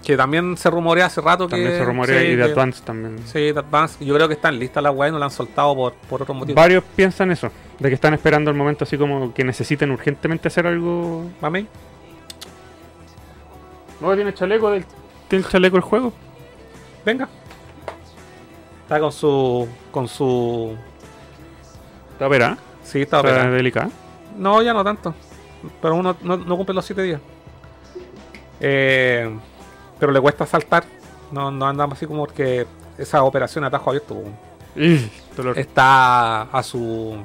Que también se rumorea hace rato que. También se rumorea sí, y de que- Advance también. Sí, de Advance. Yo creo que están listas las weas y no la han soltado por, por otro motivo. Varios piensan eso, de que están esperando el momento así como que necesiten urgentemente hacer algo. Mami. No, tiene chaleco del. Tiene el chaleco el juego. Venga. Está con su. con su. Está operada. Sí, está Está operada. delicada. No, ya no tanto. Pero uno no, no cumple los 7 días. Eh, pero le cuesta saltar. No, no anda así como porque esa operación a tajo abierto. Está a su.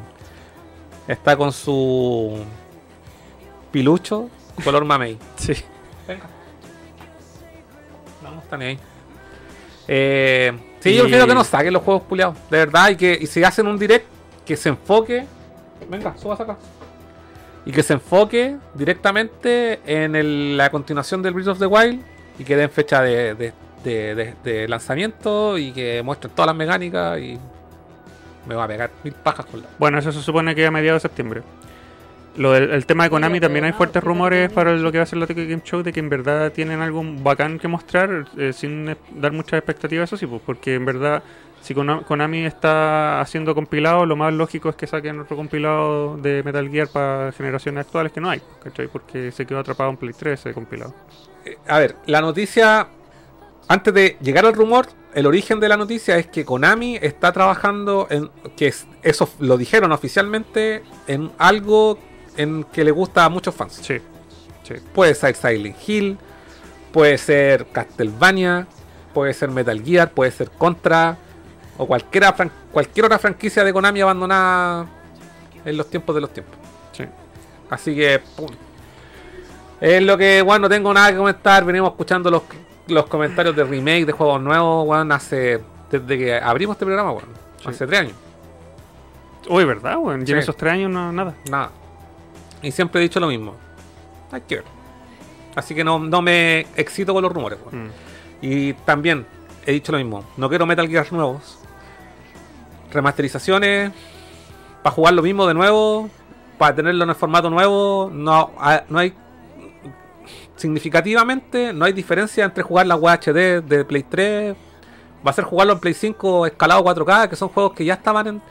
Está con su. Pilucho color mamey. Sí. Venga. No, no está ni ahí. Eh, sí, Y- yo prefiero que no saquen los juegos puliados. De verdad, y que y si hacen un direct, que se enfoque. Venga, subas acá. Y que se enfoque directamente en el- la continuación del Breath of the Wild. Y que den fecha de, de- de- de- de lanzamiento. Y que muestren todas las mecánicas. Y me va a pegar mil pajas con la. Bueno, eso se supone que a mediados de septiembre. Lo del el tema de Konami también hay fuertes rumores para lo que va a ser la Tokyo Game Show de que en verdad tienen algo bacán que mostrar eh, sin dar muchas expectativas, eso sí, pues, porque en verdad si Kona- Konami está haciendo compilado, lo más lógico es que saquen otro compilado de Metal Gear para generaciones actuales que no hay, ¿cachai? Porque se quedó atrapado en Play 3 ese compilado. A ver, la noticia, antes de llegar al rumor, el origen de la noticia es que Konami está trabajando en, que es- eso lo dijeron oficialmente, en algo en que le gusta a muchos fans. Sí, sí. Puede ser Silent Hill, puede ser Castlevania, puede ser Metal Gear, puede ser Contra, o cualquier otra franquicia de Konami abandonada en los tiempos de los tiempos. sí. Así que, pum. Es lo que, bueno, no tengo nada que comentar. Venimos escuchando los, los comentarios de remake de juegos nuevos, weón, hace. Desde que abrimos este programa, weón. Sí. Hace tres años. Uy, ¿verdad? Bueno, Sí. en esos tres años no, nada. Nada. Y siempre he dicho lo mismo. Hay que ver. Así que no, no me excito con los rumores, weón. Mm. Y también he dicho lo mismo. No quiero Metal Gear nuevos. Remasterizaciones. Para jugar lo mismo de nuevo. Para tenerlo en el formato nuevo. No, ha- no hay. Significativamente, no hay diferencia entre jugar la UHD de Play 3. Va a ser jugarlo en Play 5 escalado 4K. Que son juegos que ya estaban en.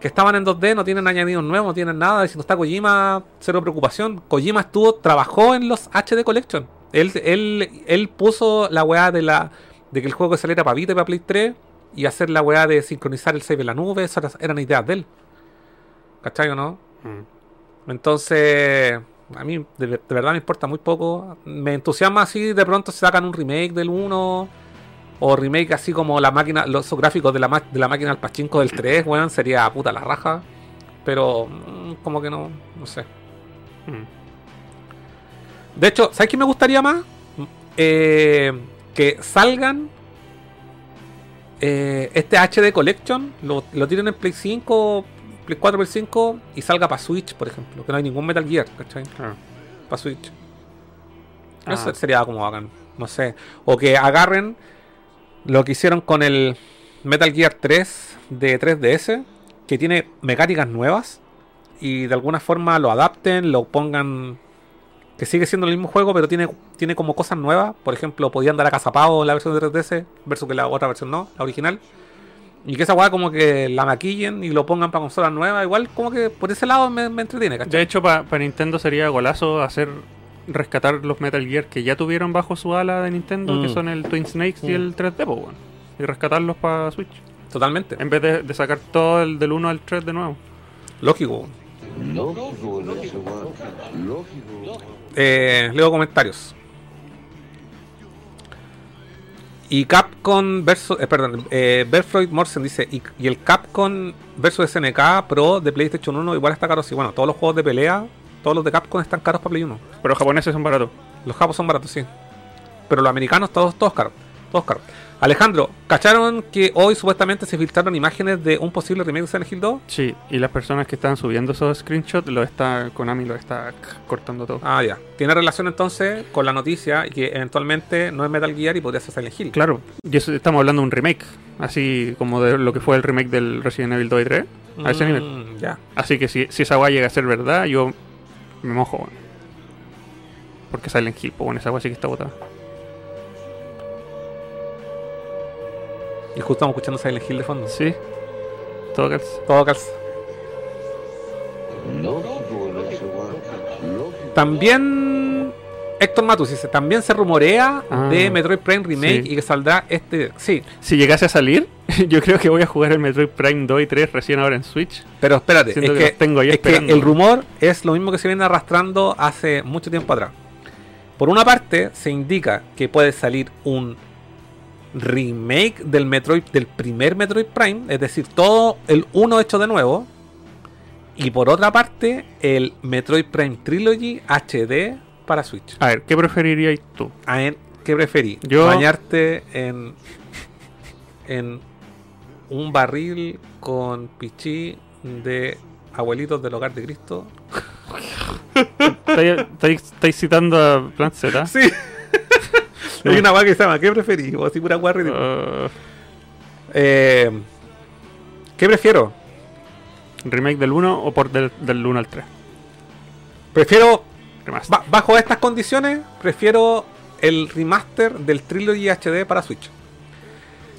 Que estaban en 2D, no tienen añadidos nuevos, no tienen nada. Y si no está Kojima, cero preocupación. Kojima estuvo, trabajó en los HD Collection. Él, él, él puso la weá de la de que el juego saliera para Vita y para Play 3 y hacer la weá de sincronizar el save en la nube. Esas eran- eran ideas de él. ¿Cachai o no? Mm. Entonces, a mí de, de verdad me importa muy poco. Me entusiasma así de pronto se sacan un remake del 1 o remake así como la máquina, los gráficos de la, de la máquina al pachinko del 3, weón, sería puta la raja. Pero mm, como que no, no sé. Mm. De hecho, ¿sabes qué me gustaría más? Eh, que salgan eh, este HD Collection, lo, lo tienen en Play 5, Play 4, Play 5 y salga para Switch, por ejemplo. Que no hay ningún Metal Gear, ¿cachai? Claro. Para Switch. Ah. Eso sería como bacán. No sé. O que agarren lo que hicieron con el Metal Gear 3 de 3DS, que tiene mecánicas nuevas y de alguna forma lo adapten, lo pongan. Que sigue siendo el mismo juego, pero tiene, tiene como cosas nuevas. Por ejemplo, podían dar a Cazapavo en la versión de 3DS, versus que la otra versión no, la original. Y que esa weá como que la maquillen y lo pongan para consolas nuevas. Igual como que por ese lado me, me entretiene, ¿cachai? De hecho, para Nintendo sería golazo hacer rescatar los Metal Gear que ya tuvieron bajo su ala de Nintendo, Mm. que son el Twin Snakes y Mm. el 3D, po, weón. Y rescatarlos para Switch. Totalmente. En vez de, de sacar todo el del 1 al 3 de nuevo. Lógico. Eh, leo comentarios. Y Capcom versus. Eh, perdón, eh, Berfroid Morsen dice: y, y el Capcom versus SNK Pro de PlayStation 1 igual está caro. Sí, bueno, todos los juegos de pelea, todos los de Capcom están caros para Play 1. Pero los japoneses son baratos. Los japos son baratos, sí. Pero los americanos, todos, todos caros. Todos caros. Alejandro, ¿cacharon que hoy supuestamente se filtraron imágenes de un posible remake de Silent Hill 2? Sí, y las personas que están subiendo esos screenshots, lo está, Konami lo está cortando todo. Ah, ya. Tiene relación entonces con la noticia que eventualmente no es Metal Gear y podría ser Silent Hill. Claro, y eso estamos hablando de un remake, así como de lo que fue el remake del Resident Evil 2 y 3, a ese nivel. Mm, Ya. Así que si, si esa weá llega a ser verdad, yo me mojo. Porque Silent Hill, pues bueno, esa weá sí que está botada. Y justo estamos escuchando Silent Hill de fondo. Sí. Todo calza. Todo calza. También Héctor Matus dice, también se rumorea Ah, de Metroid Prime Remake sí. y que saldrá este... Sí, Si llegase a salir, yo creo que voy a jugar el Metroid Prime 2 y 3 recién ahora en Switch. pero espérate, es que que, tengo ahí es que el rumor es lo mismo que se viene arrastrando hace mucho tiempo atrás. Por una parte, se indica que puede salir un remake del Metroid, del primer Metroid Prime, es decir, todo el 1 hecho de nuevo. Y por otra parte, el Metroid Prime Trilogy HD para Switch. A ver, ¿qué preferiríais tú? A ver, ¿Qué preferí? Yo- ¿Bañarte en, en un barril con pichí de abuelitos del hogar de Cristo? ¿Estáis, citando a Plant Z? Sí. Hay una weá que se llama ¿Qué preferí? O así pura ridícula. Uh, Eh, ¿Qué prefiero? ¿Remake del 1 o por del, del 1 al 3? Prefiero, ba- bajo estas condiciones, prefiero el remaster del Trilogy HD para Switch.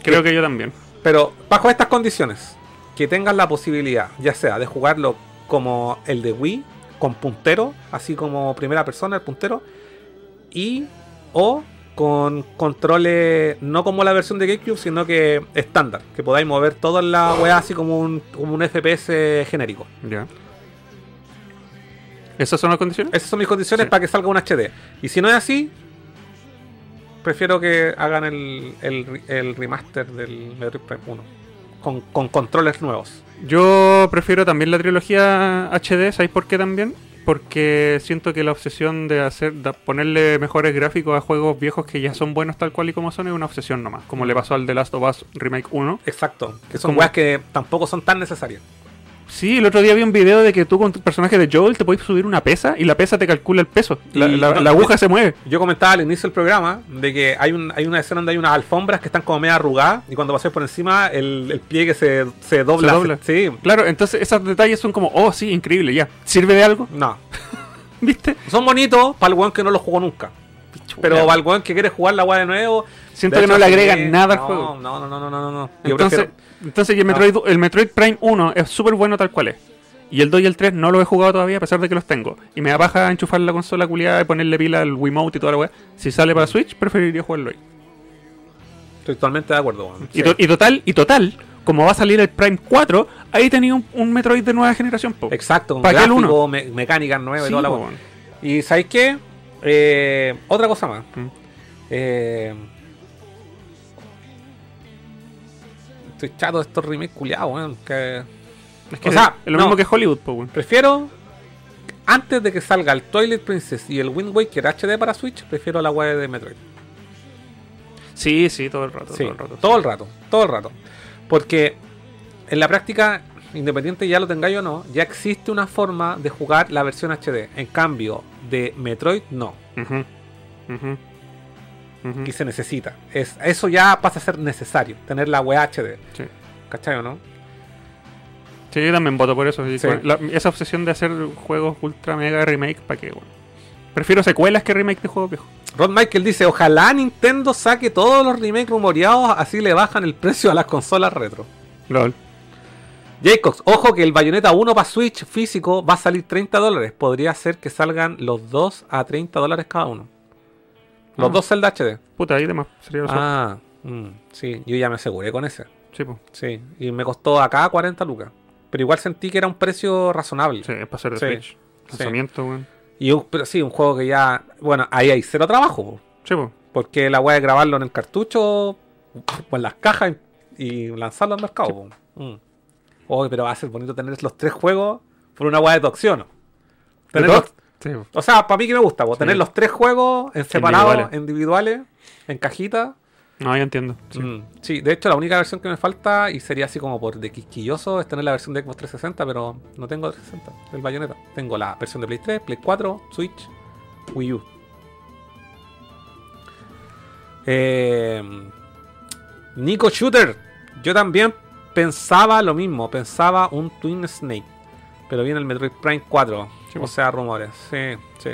Creo que yo también. Pero bajo estas condiciones, que tengas la posibilidad, ya sea de jugarlo como el de Wii, con puntero, así como primera persona, el puntero, y o con controles, no como la versión de GameCube, sino que estándar, que podáis mover toda la weá así como un, como un FPS genérico. Ya. ¿Esas son las condiciones? Esas son mis condiciones Sí. para que salga un HD. Y si no es así, prefiero que hagan el, el, el remaster del Metroid Prime 1. Con, con controles nuevos. Yo prefiero también la trilogía HD, ¿sabéis por qué también? Porque siento que la obsesión de hacer de ponerle mejores gráficos a juegos viejos que ya son buenos tal cual y como son es una obsesión nomás, como le pasó al The Last of Us Remake 1. Exacto. Que son Como- weas que tampoco son tan necesarias. Sí, el otro día vi un video de que tú con tu personaje de Joel te puedes subir una pesa y la pesa te calcula el peso. La, Y- la- no, la aguja se mueve. Yo comentaba al inicio del programa de que hay, un, hay una escena donde hay unas alfombras que están como medio arrugadas y cuando pasas por encima el, el pliegue se, se dobla. Se dobla. Sí. Claro, entonces esos detalles son como, oh sí, increíble, ya. ¿Sirve de algo? No. ¿Viste? Son bonitos para el weón que no los jugó nunca. Pero para el weón que quiere jugar la wea de nuevo. Siento de que no le agregan nada al no, juego. No, no, no, no, no, no. Yo Entonces, prefiero- entonces y el, Metroid, el Metroid Prime 1 es súper bueno tal cual es. Y el 2 y el 3 no lo he jugado todavía a pesar de que los tengo. Y me da paja enchufar la consola culiada y ponerle pila al Wiimote y toda la weá. Si sale para Switch, preferiría jugarlo ahí. Estoy totalmente de acuerdo. Y, Sí. to- y total, y total, como va a salir el Prime 4, ahí tenía un, un Metroid de nueva generación, po. Exacto, con ¿Para qué el gráfico, uno? me- mecánica nueva y toda la po, weón. Y ¿sabéis qué? Eh, otra cosa más. Mm. Eh, estoy chato de estos remakes culiados, weón. Que... Es que O sea, es lo no. mismo que Hollywood, weón. Prefiero, antes de que salga el Twilight Princess y el Wind Waker HD para Switch, prefiero la web de Metroid. Sí, sí, todo el rato. Sí, todo el rato. todo el rato, todo el rato. Porque en la práctica, independiente ya lo tengáis o no, ya existe una forma de jugar la versión HD. En cambio, de Metroid no. Y se necesita. Es, eso ya pasa a ser necesario, tener la web HD. Sí. ¿Cachai o no? Sí, yo también voto por eso. Sí. la- esa obsesión de hacer juegos ultra mega remake, ¿para qué, weón? Prefiero secuelas que remake de juegos viejos. Rod Michael dice, ojalá Nintendo saque todos los remakes rumoreados, así le bajan el precio a las consolas retro. LOL. Jacobs, ojo que el Bayonetta 1 para Switch físico va a salir 30 dólares. Podría ser que salgan los dos a 30 dólares cada uno. Los Ah. dos Zelda HD. Puta, ahí demás. Sería. Ah, mm, sí, yo ya me aseguré con ese. Sí, po. Sí, y me costó acá 40 lucas. Pero igual sentí que era un precio razonable. Sí, es para hacer de Sí, Switch. sí. Lanzamiento, weón. Y un, pero sí, un juego que ya. Bueno, ahí hay cero trabajo. po, Sí, po. Porque la weá de grabarlo en el cartucho o en las cajas y, y lanzarlo al mercado. po. Mm. Oye, pero va a ser bonito tener los tres juegos por una weá de tu opción. ¿no? Tener ¿De los-? Sí, o sea, para mí que me gusta, po, tener los tres juegos en separados, Individuales. individuales, en cajita. No, yo entiendo. Sí. Mm, Sí, de hecho la única versión que me falta y sería así como por de quisquilloso es tener la versión de Xbox 360, pero no tengo 360, el Bayonetta. Tengo la versión de Play 3, Play 4, Switch, Wii U. Eh, Nico Shooter, yo también pensaba lo mismo, pensaba un Twin Snake, pero viene el Metroid Prime 4, Sí, o pues. sea, rumores, sí, sí.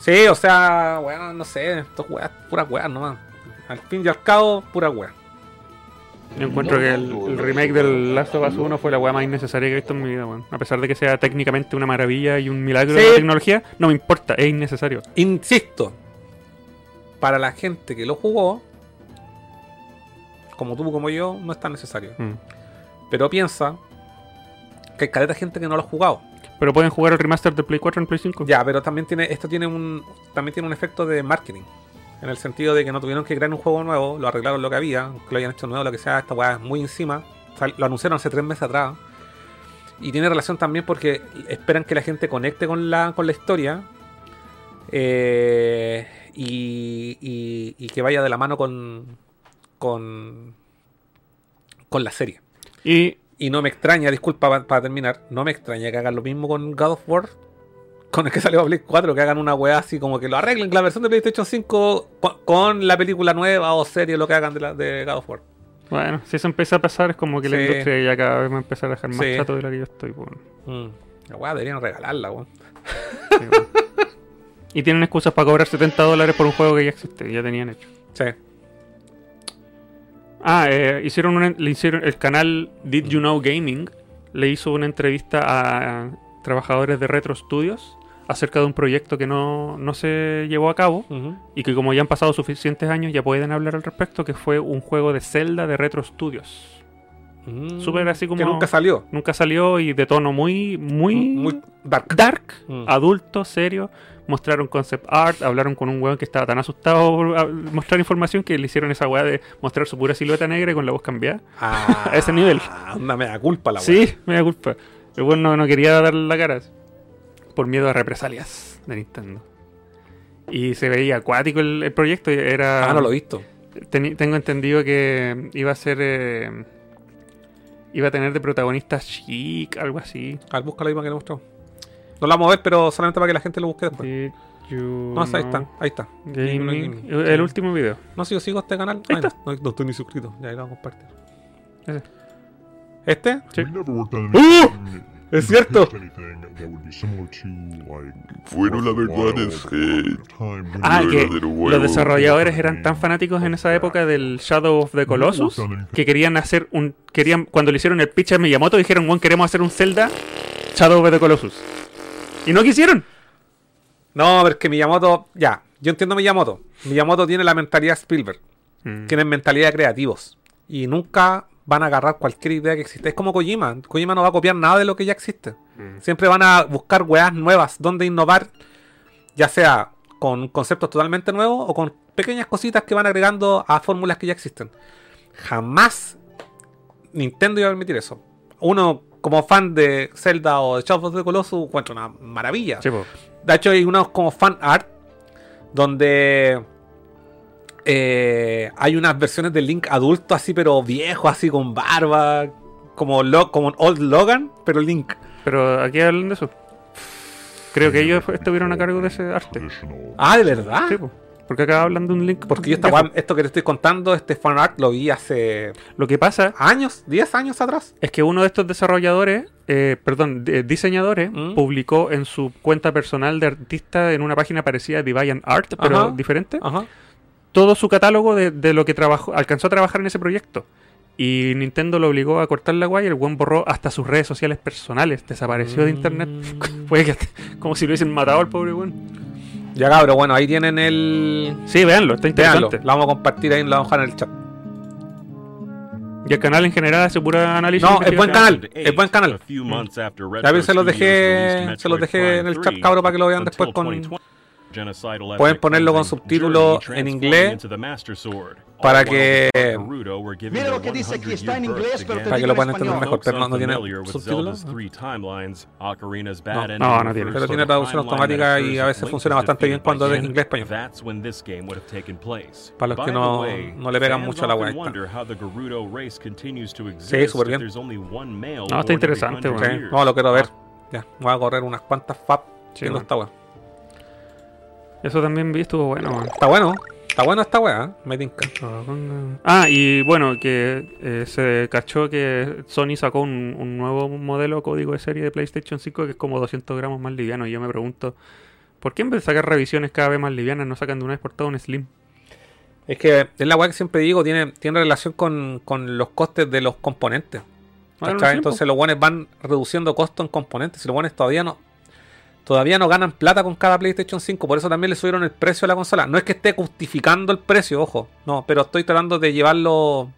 Sí, o sea, bueno, no sé, estos weas, puras weas nomás. Al fin y al cabo, pura wea. Yo encuentro que el, el remake del Last of Us 1 fue la weá más innecesaria que he visto en mi vida, weón. A pesar de que sea técnicamente una maravilla y un milagro de la tecnología, no me importa, es innecesario. Insisto, para la gente que lo jugó, como tú como yo, no es tan necesario. Mm. Pero piensa que hay caleta de gente que no lo ha jugado. Pero pueden jugar el remaster de Play 4 en Play 5. Ya, pero también tiene, esto tiene un, también tiene un efecto de marketing. En el sentido de que no tuvieron que crear un juego nuevo, lo arreglaron lo que había, que lo hayan hecho nuevo, lo que sea, esta weá es muy encima. Sal- Lo anunciaron hace tres meses atrás. Y tiene relación también porque esperan que la gente conecte con la, con la historia. eh, y, y- y que vaya de la mano con. con. con la serie. Y Y no me extraña, disculpa pa- para terminar, no me extraña que hagan lo mismo con God of War, con el que salió a Play 4, que hagan una weá así como que lo arreglen la versión de PlayStation 5 co- con la película nueva o serie, lo que hagan de, la, de God of War. bueno, si eso empieza a pasar, es como que la industria ya cada vez va a empezar a dejar más Sí. chato de la que yo estoy, weón. Mm. La weá deberían regalarla, weón. Sí, weón. y tienen excusas para cobrar 70 dólares por un juego que ya existe, ya tenían hecho. Sí. Ah, eh, hicieron una- le hicieron el canal Did You Know Gaming le hizo una entrevista a trabajadores de Retro Studios acerca de un proyecto que no, no se llevó a cabo y que como ya han pasado suficientes años ya pueden hablar al respecto, que fue un juego de Zelda de Retro Studios. Mm. Súper así como- Que nunca salió. Nunca salió y de tono muy, muy, Muy dark. dark, Mm. adulto, serio. Mostraron concept art, hablaron con un weón que estaba tan asustado por ah, mostrar información que le hicieron esa weá de mostrar su pura silueta negra y con la voz cambiada. Ah, A ese nivel. Una mega culpa la weá. Sí, me da culpa. El weón no, no quería dar la cara por miedo a represalias de Nintendo. Y se veía acuático el, el proyecto. Era, Ah, no lo he visto. Tengo entendido que iba a ser. eh, iba a tener de protagonista chic, algo así. A ver, búscalo ahí para que lo mostremos. No lo vamos a ver, pero solamente para que la gente lo busque después. Did you No, ahí está, ahí está. Gaming. El último video. No, si yo sigo este canal. Ahí Ay, está. no, no estoy ni suscrito. Ya ahí lo vamos a compartir. Ese. ¿Este? Sí. ¡Uh! Es cierto. Bueno, la verdad es que- Ah, que los desarrolladores eran tan fanáticos en esa época del Shadow of the Colossus que querían hacer un. querían Cuando le hicieron el pitch a Miyamoto, dijeron: Bueno, queremos hacer un Zelda Shadow of the Colossus. Y no quisieron. No, pero es que Miyamoto. Ya, yo entiendo a Miyamoto. Miyamoto tiene la mentalidad Spielberg. Mm. Tienen mentalidad de creativos. Y nunca van a agarrar cualquier idea que existe. Es como Kojima. Kojima no va a copiar nada de lo que ya existe. Siempre van a buscar weas nuevas donde innovar. Ya sea con conceptos totalmente nuevos o con pequeñas cositas que van agregando a fórmulas que ya existen. Jamás Nintendo iba a permitir eso. Uno, como fan de Zelda o de Shadow of the Colossus, encuentra una maravilla. Sí. De hecho, hay unos como fan art donde eh, hay unas versiones de Link adulto, así, pero viejo, así con barba, como, Lo- como un Old Logan, pero Link. Pero aquí hablan de eso. Creo que ellos estuvieron a cargo de ese arte. Ah, ¿de verdad? Sí, po. Porque acá hablan de un link. Porque yo esta viejo. weá- esto que te estoy contando, este fan art, lo vi hace Lo que pasa años, 10 años atrás. es que uno de estos desarrolladores, eh, perdón, de- diseñadores, Mm. publicó en su cuenta personal de artista en una página parecida a Deviant Art, pero Ajá. diferente, Ajá. todo su catálogo de, de lo que trabajó, alcanzó a trabajar en ese proyecto. Y Nintendo lo obligó a cortar la guay y el buen borró hasta sus redes sociales personales. Desapareció de internet. Mm. Que hasta- como si lo hubiesen matado al pobre buen. Ya cabrón, bueno, ahí tienen el. Sí, véanlo, está Veanlo, interesante. lo vamos a compartir ahí, lo vamos a dejar en el chat. Y el canal en general hace pura análisis. No, es buen canal, es buen canal. Ya bien, se los dejé, se los dejé en el chat, cabro, para que lo vean después con. Pueden ponerlo con subtítulos en inglés Para que- Mira lo que dice aquí, está en inglés, pero te Para que lo puedan entender mejor, pero no, no tiene subtítulos. No, no tiene. Pero tiene traducción automática y a veces funciona bastante bien cuando es inglés español. Para los que no, no le pegan mucho a la web. Sí, súper bien. No, está interesante, weón. no, lo quiero ver. Ya, voy a correr unas cuantas FAP Sí, viendo esta weá. Eso también vi, estuvo bueno, weón. Está bueno, está bueno esta weá, ¿eh? me tinca. Ah, y bueno, que eh, se cachó que Sony sacó un, un nuevo modelo código de serie de PlayStation 5 que es como 200 gramos más liviano. Y yo me pregunto, ¿por qué en vez de sacar revisiones cada vez más livianas no sacan de una vez por todas un Slim? Es que es la weá que siempre digo, tiene, tiene relación con, con los costes de los componentes. Sí, Entonces los buenos van reduciendo costos en componentes. Y los buenos todavía no. Todavía no ganan plata con cada PlayStation 5. Por eso también le subieron el precio a la consola. No es que esté justificando el precio, ojo. No, pero estoy tratando de llevarlo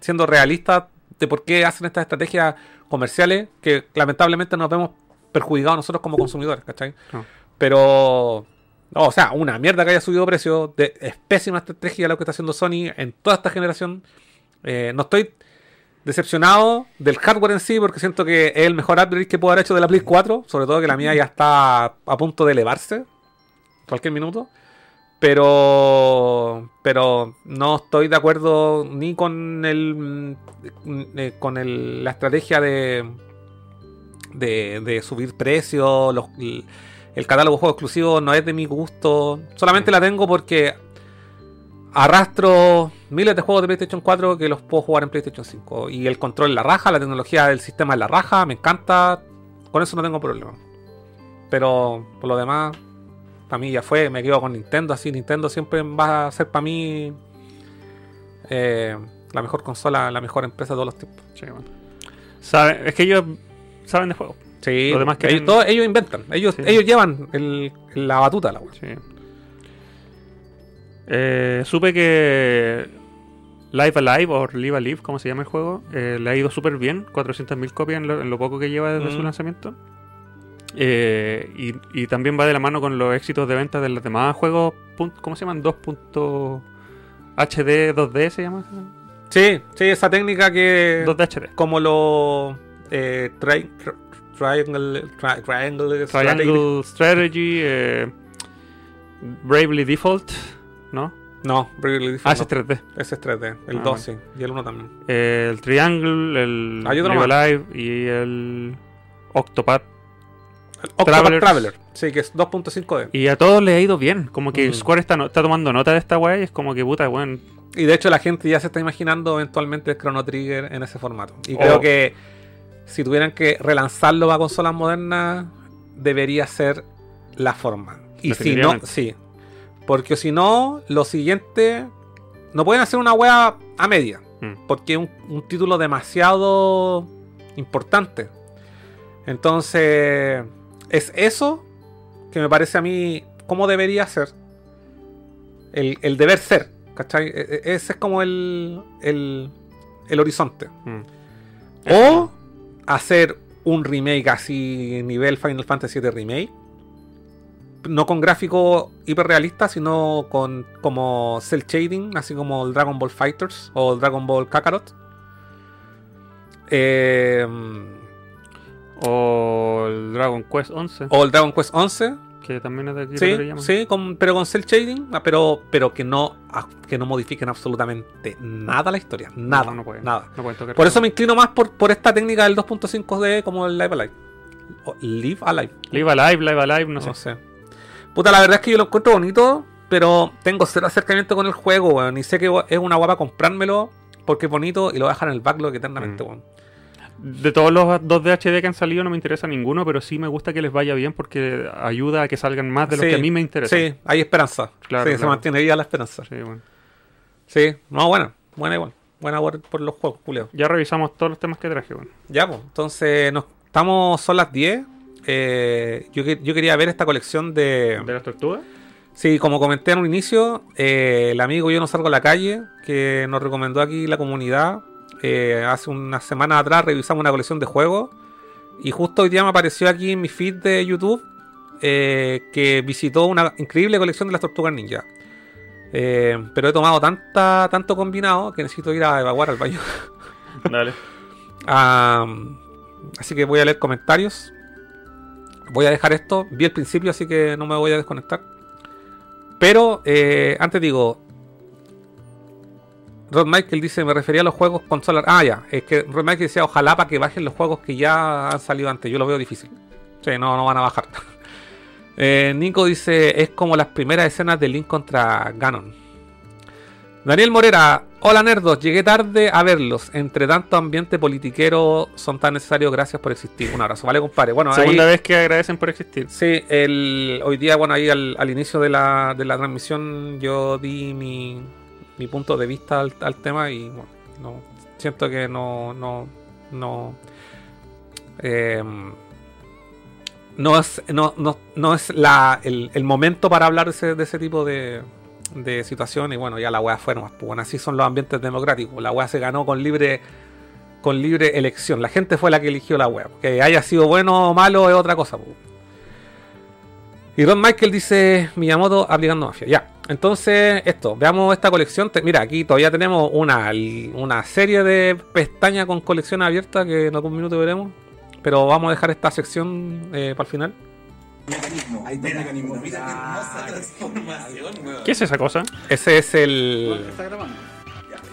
siendo realista de por qué hacen estas estrategias comerciales que lamentablemente nos vemos perjudicados nosotros como consumidores, ¿cachai? No. Pero, no, o sea, una mierda que haya subido precio. De, es pésima estrategia lo que está haciendo Sony en toda esta generación. Eh, no estoy decepcionado del hardware en sí porque siento que es el mejor upgrade que puedo haber hecho de la Play 4. Sobre todo que la mía ya está a punto de elevarse cualquier minuto. Pero pero no estoy de acuerdo ni con el mm, eh, con el, la estrategia de, de de subir precios. el catálogo de juegos exclusivos no es de mi gusto. Solamente la tengo porque arrastro miles de juegos de PlayStation 4 que los puedo jugar en PlayStation 5. Y el control es la raja, la tecnología del sistema es la raja, me encanta. Con eso no tengo problema. Pero por lo demás, para mí ya fue, me quedo con Nintendo. Así Nintendo siempre va a ser para mí eh, la mejor consola, la mejor empresa de todos los tiempos. Sí, bueno. Sabe- es que ellos saben de juego. Sí, Los demás ellos, todos- ellos inventan, ellos, Sí. ellos llevan el- la batuta, la wea. Sí. Eh, supe que Live Alive o Live Alive, como se llama el juego, eh, le ha ido súper bien. 400.000 copias en lo, en lo poco que lleva desde su Mm. lanzamiento. Eh, y, y también va de la mano con los éxitos de ventas de los demás juegos. ¿Cómo se llaman? 2. HD 2D se llama. Sí, sí, esa técnica que 2D HD. como los eh, tri- tri- triangle, tri- triangle strategy. Triangle Strategy. Bravely Default. ¿No? No, Ah, ese es no. 3D. Ese es 3D, el Ah, 2 sí, y el 1 también. Eh, el Triangle, el Hay otro Live y el Octopath. El Octopath Travelers. Traveler, sí, que es 2.5D. Y a todos les ha ido bien. Como que Mm. Square está, no- está tomando nota de esta weá y es como que puta, weón. Y de hecho la gente ya se está imaginando eventualmente el Chrono Trigger en ese formato. Y Oh. creo que si tuvieran que relanzarlo para consolas modernas, debería ser la forma. Y si no, sí. Porque si no, lo siguiente, no pueden hacer una wea a media. Mm. Porque es un, un título demasiado importante. Entonces, es eso que me parece a mí cómo debería ser. El, el deber ser. ¿Cachai? E- e- Ese es como el, el, el horizonte. Mm. O hacer un remake así nivel Final Fantasy VII Remake. No con gráfico hiperrealista, sino con como cel shading, así como el Dragon Ball Fighters o el Dragon Ball Kakarot. Eh, O el Dragon Quest 11, o el Dragon Quest 11. que también es de aquí. Sí, sí, con- pero con cel shading, ah, pero, pero que no ah, que no modifiquen absolutamente nada la historia. Nada, No, no pueden, nada. no pueden tocar Por eso me inclino más por, por esta técnica del 2.5D como el Live Alive. Live Alive. Live Alive, Live Alive, no, No sé. sé. Puta, la verdad es que yo lo encuentro bonito, pero tengo cero acercamiento con el juego, weón. Y sé que es una guapa comprármelo porque es bonito y lo dejar en el backlog eternamente, Mm. weón. De todos los 2D HD que han salido no me interesa ninguno, pero sí me gusta que les vaya bien porque ayuda a que salgan más de los Sí, que a mí me interesan. Sí, hay esperanza. Claro, sí, se mantiene viva la esperanza. Sí, bueno. Sí, no, buena. Buena igual. Buena por, por los juegos, Julio. Ya revisamos todos los temas que traje, bueno. Ya, pues. Entonces, nos, estamos, son las 10. Eh, yo, que- yo quería ver esta colección de... ¿De las tortugas? Sí, como comenté en un inicio, eh, el amigo Yo no salgo a la calle, que nos recomendó aquí la comunidad, eh, hace unas semanas atrás revisamos una colección de juegos y justo hoy día me apareció aquí en mi feed de YouTube que visitó una increíble colección de las tortugas ninja. Eh, pero he tomado tanta, tanto combinado que necesito ir a evacuar al baño. Dale. Ah, así que voy a leer comentarios. Voy a dejar esto. Vi el principio, así que no me voy a desconectar. Pero eh, antes digo. Rod Michael dice: Me refería a los juegos consolas. Ah, ya. Es que Rod Michael decía: Ojalá para que bajen los juegos que ya han salido antes. Yo lo veo difícil. Sí, no, no van a bajar. Eh, Nico dice: Es como las primeras escenas de Link contra Ganon. Daniel Morera, hola nerdos, llegué tarde a verlos. Entre tanto ambiente politiquero son tan necesarios, gracias por existir. Un abrazo, vale compadre. Bueno, Segunda ahí, vez que agradecen por existir. sí, el, hoy día, bueno, ahí al, al inicio de la, de la transmisión yo di mi, mi punto de vista al, al tema y bueno, no, siento que no, no, no, eh, no es, no, no, no es la, el, el momento para hablar de ese, de ese tipo de, de situación y bueno, ya la weá fue nomás. Pues bueno, así son los ambientes democráticos. La weá se ganó con libre con libre elección. La gente fue la que eligió la weá. Que haya sido bueno o malo es otra cosa. pues. Y Ron Michael dice Miyamoto aplicando mafia. Ya. Entonces, esto, veamos esta colección. Mira, aquí todavía tenemos una, una serie de pestañas con colección abierta que en algún minuto veremos. Pero vamos a dejar esta sección eh, para el final. Hay dos mecanismos. ¿Qué es esa cosa? Ese es el. ¿Está grabando?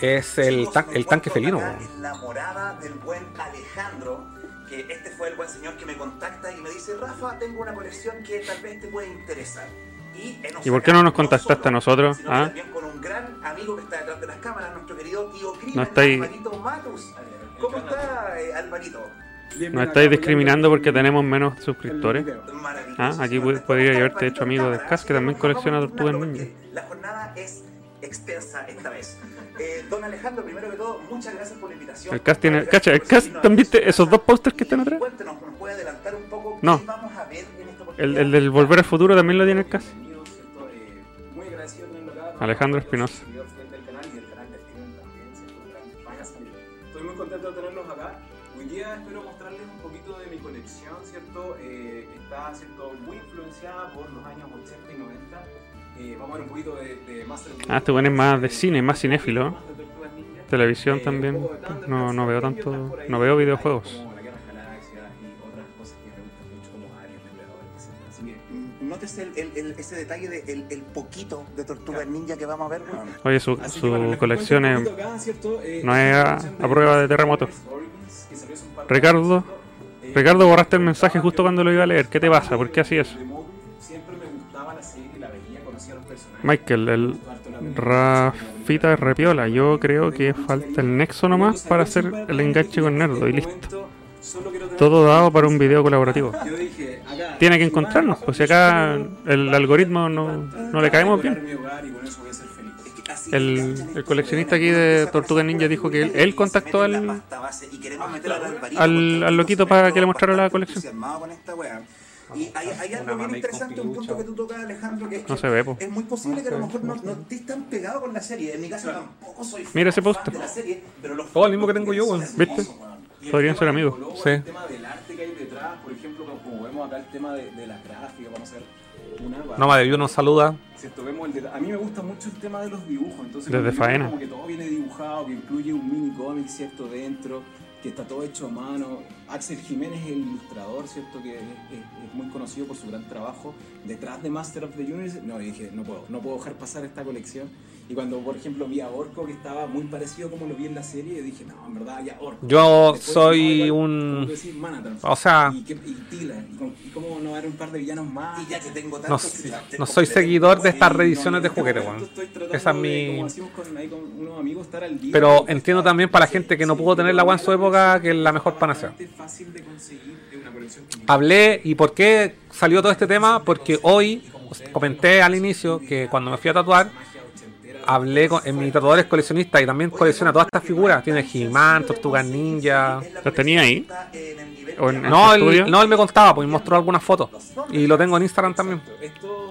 Es el, tan- el tanque felino. En la morada del buen Alejandro, que este fue el buen señor que me contacta y me dice, Rafa, tengo una colección que tal vez te puede interesar. Y, ¿Y por qué no nos contactaste a nosotros? Sino ¿Ah? con un gran amigo que está detrás de las cámaras, nuestro querido tío Crimen, No estáis- Alvarito Matus. ¿Cómo está, eh, Alvarito? ¿Nos estáis discriminando porque tenemos menos suscriptores? Ah, aquí podría haberte hecho amigo del Cas, que también colecciona tortugas ninja. La jornada es extensa esta vez. Eh, don Alejandro, primero que todo, muchas gracias por la invitación. El Cas tiene. Cacha, el Cas, ¿también viste esos dos posters que están atrás? Cuéntenos, ¿nos puede adelantar un poco No. qué vamos a ver en esta El, oportunidad? el del Volver al Futuro también lo tiene el Cas. Muy agradecido de tenerlo acá. Alejandro Espinosa. Ah, este bueno es más de cine, más cinéfilo. Televisión también. No, no veo tanto. No veo videojuegos. Nótese el, el- el- ese detalle de el, el poquito de Tortugas Ninja que vamos a ver. weón. Oye, su, su colección es. Eh, no es a- prueba de terremoto. Ricardo, ¿cierto? Eh, Ricardo, borraste el me mensaje justo cuando lo iba a leer. ¿Qué te pasa? ¿Por qué así es? Michael, el Rafita Repiola. Yo creo que falta el nexo nomás para hacer el enganche con Nerdo y listo. Todo dado para un video colaborativo. Tiene que encontrarnos, pues si acá el algoritmo no, no le caemos bien. El, coleccionista aquí de Tortuga Ninja dijo que él, él contactó al, al al- loquito para que le mostrara la colección. Y hay, hay algo bien interesante, un punto que tú tocas, Alejandro, que es No que se ve, po. es muy posible que a lo mejor no, no estés tan pegado con la serie. En mi caso tampoco soy fan Mira ese fan póster. de la serie, pero los Oh, el mismo que tengo yo, weón. ¿Viste? Podrían ser amigos. Sí. El tema del arte que hay detrás, por ejemplo, como- vemos acá el tema de, de las gráficas, vamos a hacer una. de View nos saluda. ¿cierto? Vemos el de- a mí me gusta mucho el tema de los dibujos, entonces Desde faena. como que todo viene dibujado, que incluye un mini cómic, ¿cierto? Dentro, que está todo hecho a mano. Axel Jiménez el ilustrador, ¿cierto? Que es, es- muy conocido por su gran trabajo detrás de Master of the Universe. No, dije, no puedo, no puedo dejar pasar esta colección. Y cuando, por ejemplo, vi a Orco, que estaba muy parecido como lo vi en la serie, dije, no, en verdad, ya Orco. Yo Después, soy no, igual, un- Manatrans. o sea- Y, y Tila, y, y cómo no haber un par de villanos más. Y ya que tengo No, tantos no te soy seguidor de estas reediciones no, de juguetes, weón. Esa es mi-. Pero entiendo también para la gente que no pudo tener la en su época que es la mejor panacea. Hablé y por qué salió todo este tema, porque hoy comenté al inicio que cuando me fui a tatuar, hablé con, en mi tatuador es coleccionista y también colecciona todas estas figuras. Tiene He-Man, Tortugas Ninja. ¿Lo tenía ahí? ¿O en, No él, no, él me contaba, pues me mostró algunas fotos. Y lo tengo en Instagram también.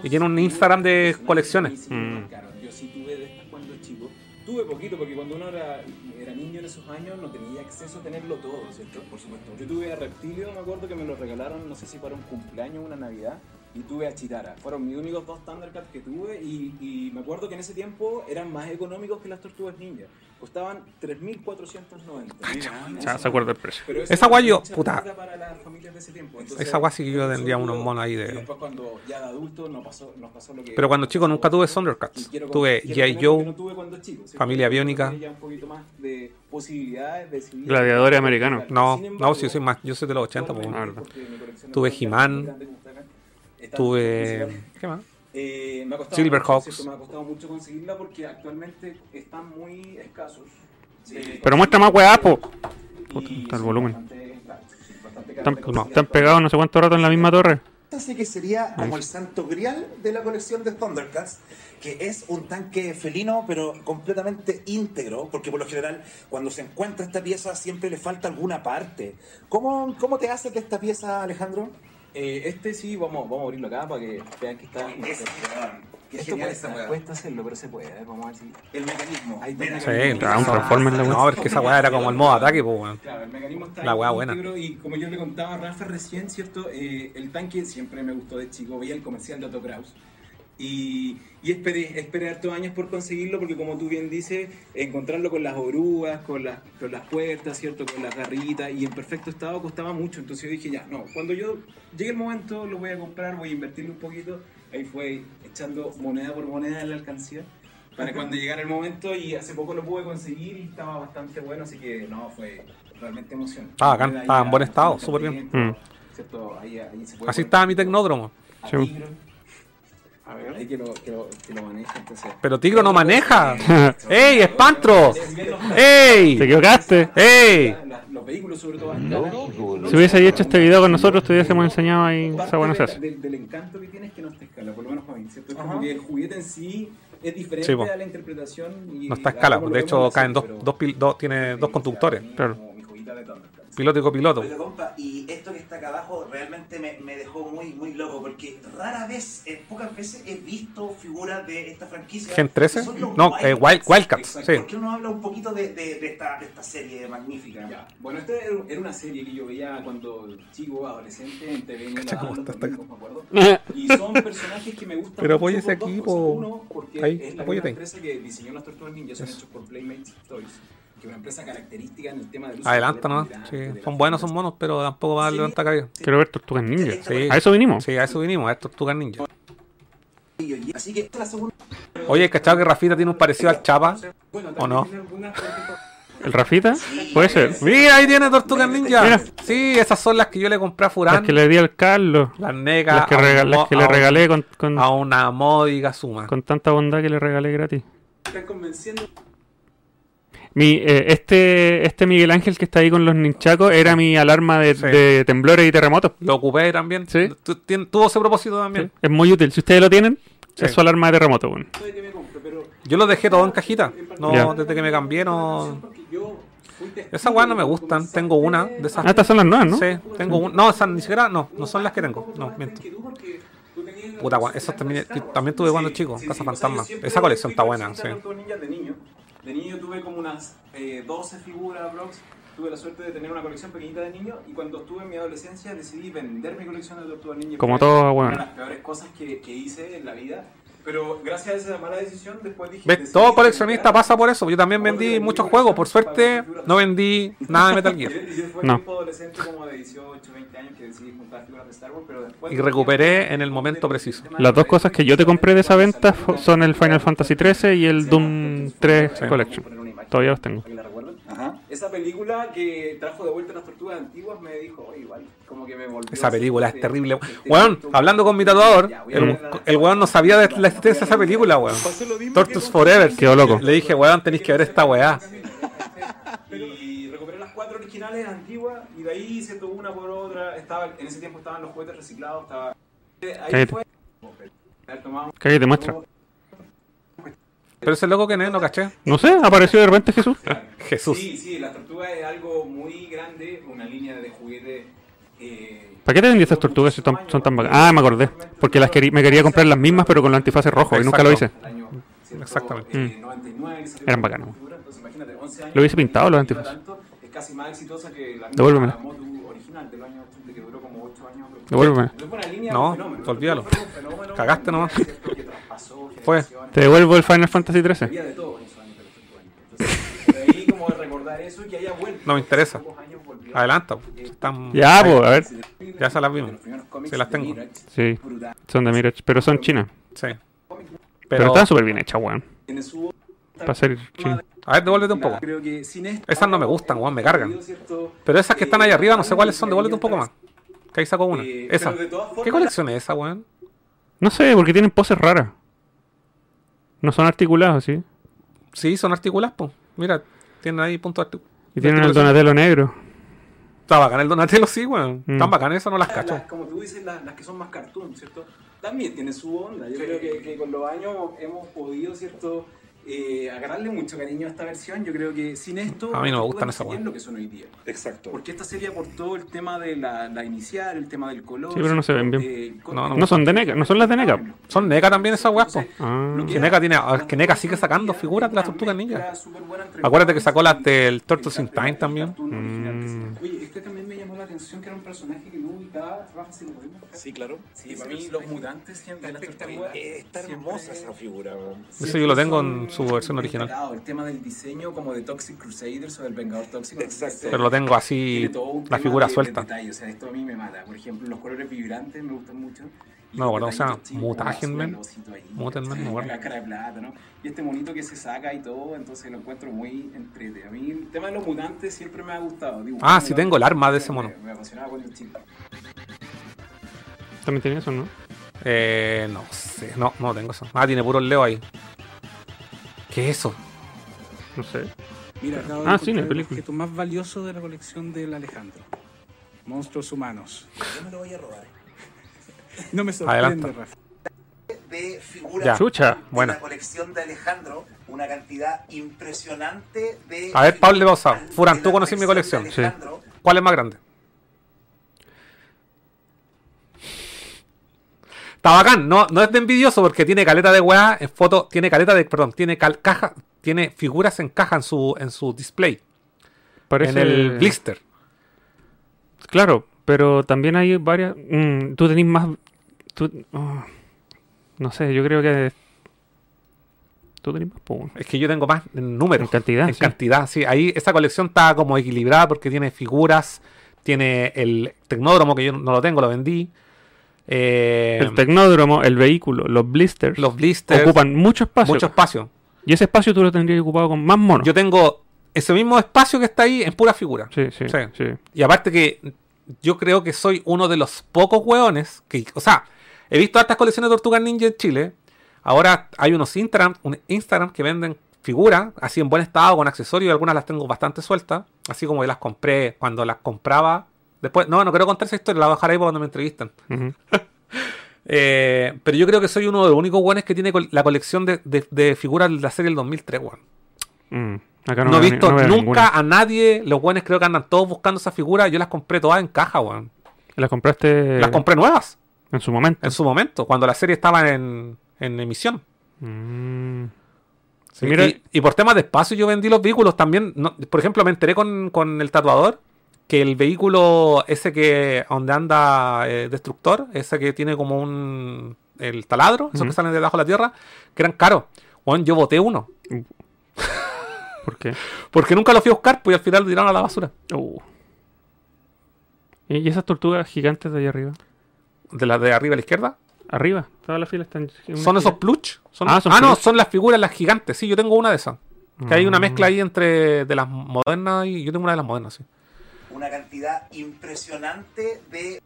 Y tiene un Instagram de colecciones. Mm. Yo sí tuve de estas cuando chico. Tuve poquito porque cuando uno era, era niño en esos años no tenía acceso a tenerlo todo, ¿cierto? Por supuesto. Yo tuve a Reptilio, me acuerdo que me lo regalaron, no sé si para un cumpleaños o una Navidad. Y tuve a Chitara. Fueron mis únicos dos Thundercats que tuve. Y, y me acuerdo que en ese tiempo eran más económicos que las tortugas ninja. Costaban 3.490. Ya se acuerda el precio. Pero Esa guay yo, puta. para las familias de ese tiempo. Entonces, Esa guay sí que yo tendría unos monos ahí Y de. después cuando ya de adulto nos pasó, nos pasó lo que... Pero cuando chico nunca tuve Thundercats. Tuve G.I. Joe. no tuve cuando chico, ¿cierto? Familia Biónica. un poquito más de posibilidades de decidir- Gladiadores americanos. No, no, si yo soy más, yo soy de los 80, pues. Verdad. Tuve He-Man, grande como está acá, está Tuve. ¿Qué más? Eh, me ha costado Silverhawks. Me ha costado mucho conseguirla porque actualmente están muy escasos. Eh, Pero muestra más weá, po. Puta, está el volumen. bastante- sí, bastante Están, no, están pegados no sé cuánto rato en la misma torre. Así que sería como el santo grial de la colección de Thundercats, que es un tanque felino, pero completamente íntegro, porque por lo general, cuando se encuentra esta pieza, siempre le falta alguna parte. ¿Cómo, cómo te haces de esta pieza, Alejandro? Eh, este sí, vamos, vamos a abrirlo acá para que vean que está. Qué Esto genial cuesta, esa weá. cuesta hacerlo, pero se puede. a ver, Vamos a ver si. El mecanismo. Ahí está Sí, un transformer la weá. No, es que esa weá era como el modo ataque, pues, weón. Claro, el mecanismo está La weá buena. Y como yo le contaba a Rafa recién, ¿cierto? Eh, el tanque siempre me gustó de chico. Veía el comercial de. Y, y esperé, esperé hartos años por conseguirlo porque como tú bien dices, encontrarlo con las orugas, con las, con las puertas, ¿cierto? Con las garritas y en perfecto estado costaba mucho. Entonces yo dije, ya, no, cuando yo llegue el momento lo voy a comprar, voy a invertirle un poquito. Ahí fue echando moneda por moneda en la alcancía para cuando llegara el momento y hace poco lo pude conseguir y estaba bastante bueno, así que no, fue realmente bacán, Ahí estaba en buen estado, súper bien. Mm. Ahí, ahí Así estaba mi tecnódromo. Sí. A ver, ahí que lo, que lo, que lo maneja, entonces. Pero Tigro no maneja. ¡Ey, Espantro! ¡Ey! Te equivocaste. ¡Ey! Los vehículos, sobre todo. Si hubiese hecho este video con nosotros, te hubiésemos enseñado ahí esa buena se hace. Del, del encanto que tiene es que no está escala, por lo menos para mí, ¿cierto? Es como que el juguete en sí es diferente Sí, a la interpretación. Y No está escala, de hecho caen dos, dos, dos- tiene dos conductores. Claro. como mi joyita de Thundercats. Piloto y copiloto. Oiga, compa, y esto que está acá abajo realmente me, me dejó muy, muy loco, porque rara vez, eh, pocas veces he visto figuras de esta franquicia. ¿Gen 13? que son los No, eh, Wild- Wildcats, sí. ¿Por qué uno habla un poquito de, de, de esta, de esta serie magnífica? Ya. Bueno, esta era una serie que yo veía cuando chico, adolescente, en TV en Cacha la cómo los está esta- domingos, me acuerdo. Y son personajes que me gustan Pero mucho apóyese por dos aquí, cosas. po. Uno, porque Ahí, es la misma empresa que diseñó las Tortugas Ninja, son hechos por Playmates Toys, que una empresa característica en el tema del uso Adelanta de nomás. Sí, son las buenos, son monos, pero tampoco va a darle tanta cabida. Quiero ver Tortugas Ninja. Sí. A eso vinimos. Sí, a eso vinimos, a Tortugas Ninja. Así que esta es la segunda. Oye, ¿cachado que Rafita tiene un parecido al Chapa? Bueno, ¿O también no? ¿El Rafita? Puede ser. Mira, ahí tiene Tortugas Ninja. Mira. Sí, esas son las que yo le compré a Las Furán. que le di al Carlos. Las negas. Las que, un las le regalé con, con, A una módica suma. con tanta bondad que le regalé gratis. están convenciendo Mi, eh, este, este Miguel Ángel que está ahí con los ninchacos era mi alarma de, Sí. de temblores y terremotos. Lo ocupé también. Sí. Tu- tien- Tuvo ese propósito también. Es muy útil. Si ustedes lo tienen, Sí. es su alarma de terremoto. bueno. Yo lo dejé todo en cajita. No, desde que me cambié no. Esas weas no me gustan. Tengo una de- esas. Ah, estas son las nuevas, ¿no? Sí, tengo. No, esas ni siquiera. No, no son las que tengo. No, miento. Puta, esas también, también tuve cuando chico, Casa Fantasma. Esa colección está buena, sí. De niño. Tuve como unas eh, 12 figuras, blogs. Tuve la suerte de tener una colección pequeñita de niño y cuando estuve en mi adolescencia decidí vender mi colección de Tortugas Ninja. Como todo, Una bueno. de las peores cosas que, que hice en la vida. Pero gracias a esa mala decisión después dije... ¿Ves? Todo coleccionista pasa por eso. Yo también vendí muchos juegos. Por suerte, no vendí nada de Metal Gear. y yo fue No. tiempo adolescente como de 18, 20 años que decidí juntar figuras de Star Wars, pero después... Y recuperé en el momento preciso. Las dos cosas que yo te compré de esa venta son el Final Fantasy XIII y el Doom 3 Collection. Todavía los tengo. ¿Para que la recuerden? Esa película que trajo de vuelta las tortugas antiguas me dijo, "Oye, igual, como que me volvió Esa película es este- terrible. este Weón, gusto". hablando con mi tatuador, Ya, el, weón no sabía de la existencia de esa película, weón. Tortus Forever. Quedó loco. Le dije, weón, tenéis que ver esta weá. Y recuperé las cuatro originales antiguas y de ahí se tuvo una por otra. Estaba, en ese tiempo estaban los juguetes reciclados, estaba... Ahí Cállate. fue... Cállate, muestra. Pero ese loco que no, no caché. No sé, apareció de repente Jesús. Jesús. Sí, sí, la tortuga es algo muy grande, una línea de juguete. Eh, ¿Para qué te vendí estas tortugas si son, son tan bacanas? Ah, me acordé. Porque las querí- me quería comprar las mismas, pero con los antifaces rojos y nunca lo hice. Exactamente. Eh, 99 que salió Eran bacanas. figura, entonces imagínate, 11 años, Lo hubiese pintado los antifaces. tanto, Es casi más exitosa que la Devuélvemela. misma Motu original del año 80 que duró como 8 años. Devuélveme. Línea, No, olvídalo. Cagaste nomás. Te devuelvo el Final Fantasy XIII. Había de todo en esos años de los tortugas. Entonces, de ahí como de recordar eso y que haya vuelto. No me interesa. Adelanta. Están... Ya, pues, a ver. Ya se las vimos. Sí las tengo. Sí, son de Mirage, pero son chinas. Sí. Pero, Pero... están súper bien hechas, weón. Para ser chino. A ver, devuélvete un poco. Esas no me gustan, weón, me cargan. Pero esas que están ahí arriba, no sé cuáles son. Devuélvete un poco más. Que ahí saco una. Eh, Esa. ¿Qué colección es esa, weón? No sé, porque tienen poses raras. No son articulados, ¿sí? Sí, son articuladas, pues. Mira, tienen ahí puntos articulados. Y tienen el Donatello negro. Está bacán el Donatello, sí, weón. Mm. Tan bacán eso, no las cacho. las- como tú dices, las, las que son más cartoon, ¿cierto? También tiene su onda. Yo creo que, que con los años hemos podido, ¿cierto? Eh, agarrarle mucho cariño a esta versión. Yo creo que sin esto. A mí no me gustan esas lo que son hoy día. Exacto. Porque esta serie aportó el tema de la, la inicial, el tema del color. Sí, pero no se ven bien. eh, No, no. No son de NECA, no son las de NECA. Son NECA también esas. Entonces, Ah. Que NECA tiene- que NECA sigue sacando figuras de las tortugas ninja. Acuérdate que sacó las del Turtles in Time también. Mm. Oye, este la atención que era un personaje que no ubicaba. Rafa, si lo podemos buscar. Sí, claro. Sí, para mí los mutantes siempre de las tortugas. Eh, Está hermosa esa figura. Ese yo lo tengo en su versión original. El tema del diseño como de Toxic Crusaders o del Vengador Tóxico. Exacto. Pero lo tengo así, la figura de- de suelta. detalle, O sea, esto a mí me mata. Por ejemplo, los colores vibrantes me gustan mucho. No, bueno, o sea, el Mutenman, ¿cachai? no, bueno. La cara de plata, ¿no? Y este monito que se saca y todo, entonces lo encuentro muy entrete. A mí el tema de los mutantes siempre me ha gustado. Ah, sí tengo el arma de ese mono. Me, apasionaba era chico. También tiene eso, ¿no? Eh, no sé, no, no tengo eso. Ah, tiene puro Leo ahí. ¿Qué es eso? No sé. Mira, acabo de Ah, sí, el película. objeto más valioso de la colección del Alejandro. Monstruos humanos. Yo me lo voy a robar. No me sorprende. Rafa. De figuras Ya. Chucha. de Bueno. la colección de Alejandro, una cantidad impresionante de. A ver, Pablo Furán, la tú conoces mi colección. Sí. Alejandro. ¿Cuál es más grande? Está bacán, no, no es de envidioso porque tiene caleta de weá en foto, tiene caleta de, perdón, tiene cal- caja, tiene figuras en caja en su, en su display, Parece en el blister. Claro, pero también hay varias. mm, tú tenés más. tú- oh, no sé, yo creo que. Tú tenés más. Es que yo tengo más en número. En cantidad, En sí. cantidad, sí. Ahí esa colección está como equilibrada porque tiene figuras, tiene el tecnódromo que yo no lo tengo, lo vendí. Eh, El tecnódromo, el vehículo, los blisters. los blisters, ocupan mucho espacio. mucho espacio. Y ese espacio tú lo tendrías ocupado con más monos. Yo tengo ese mismo espacio que está ahí en pura figura. Sí, sí, Sí. sí. Y aparte que yo creo que soy uno de los pocos hueones que, o sea, he visto hartas colecciones de Tortugas Ninja en Chile. Ahora hay unos Instagram, un Instagram que venden figuras así en buen estado con accesorios y algunas las tengo bastante sueltas, así como que las compré cuando las compraba. Después, no, no quiero contar esa historia, la bajaré cuando me entrevistan. Eh, pero yo creo que soy uno de los únicos hueones que tiene la colección de, de- de figuras de la serie del 2003, weón. Mm, Acá no, No, he visto no nunca ninguna. a nadie, los hueones creo que andan todos buscando esa figura, yo las compré todas en caja, weón. Las compraste Las compré nuevas. en su momento. en su momento, cuando la serie estaba en, en emisión. Mm. Sí, Mira- y, y por temas de espacio yo vendí los vehículos también. no- por ejemplo, me enteré con, con el tatuador que el vehículo ese que donde anda eh, Destructor, ese que tiene como un el taladro, esos que salen de debajo de la tierra, que eran caros. Bueno, yo boté uno. ¿Por qué? Porque nunca lo fui a buscar, pues y al final lo tiraron a la basura. Uh. ¿Y esas tortugas gigantes de ahí arriba? De la de arriba a la izquierda. Arriba, todas las filas están. ¿Son esos plush? Son- Ah, ah, no, son las figuras, las gigantes. Sí, yo tengo una de esas. Que hay una Mm. mezcla ahí entre de las modernas y yo tengo una de las modernas, sí. Una cantidad impresionante de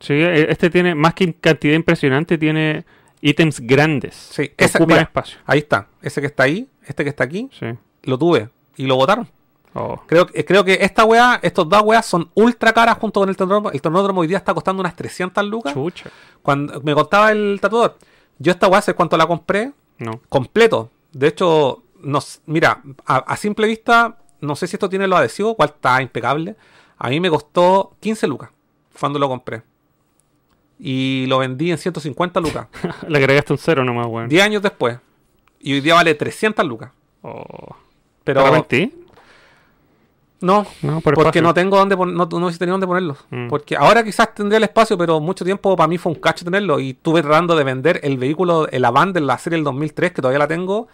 Sí, e- este tiene, más que cantidad impresionante, tiene ítems grandes. Sí, que esa- ocupan mira. espacio. Ahí está. Ese que está ahí, este que está aquí, Sí. lo tuve y lo botaron. Oh. Creo, que- creo que esta weá, estos dos weas son ultra caras junto con el tecnódromo. El tecnódromo hoy día está costando unas 300 lucas. Chucha. Cuando me contaba el tatuador, yo esta weá, ¿sabes cuánto la compré? No. Completo. De hecho, nos, mira, a, a simple vista, no sé si esto tiene los adhesivos, cual está impecable. A mí me costó 15 lucas cuando lo compré. Y lo vendí en 150 lucas. Le agregaste un cero nomás, weón. 10 años después. Y hoy día vale 300 lucas. Oh. Pero no, No, por porque espacio. no tengo dónde no, no hubiese tenido dónde ponerlos. Mm. Porque ahora quizás tendría el espacio, pero mucho tiempo para mí fue un cacho tenerlo. Y estuve tratando de vender el vehículo, el Avant de la serie del 2003, que todavía la tengo.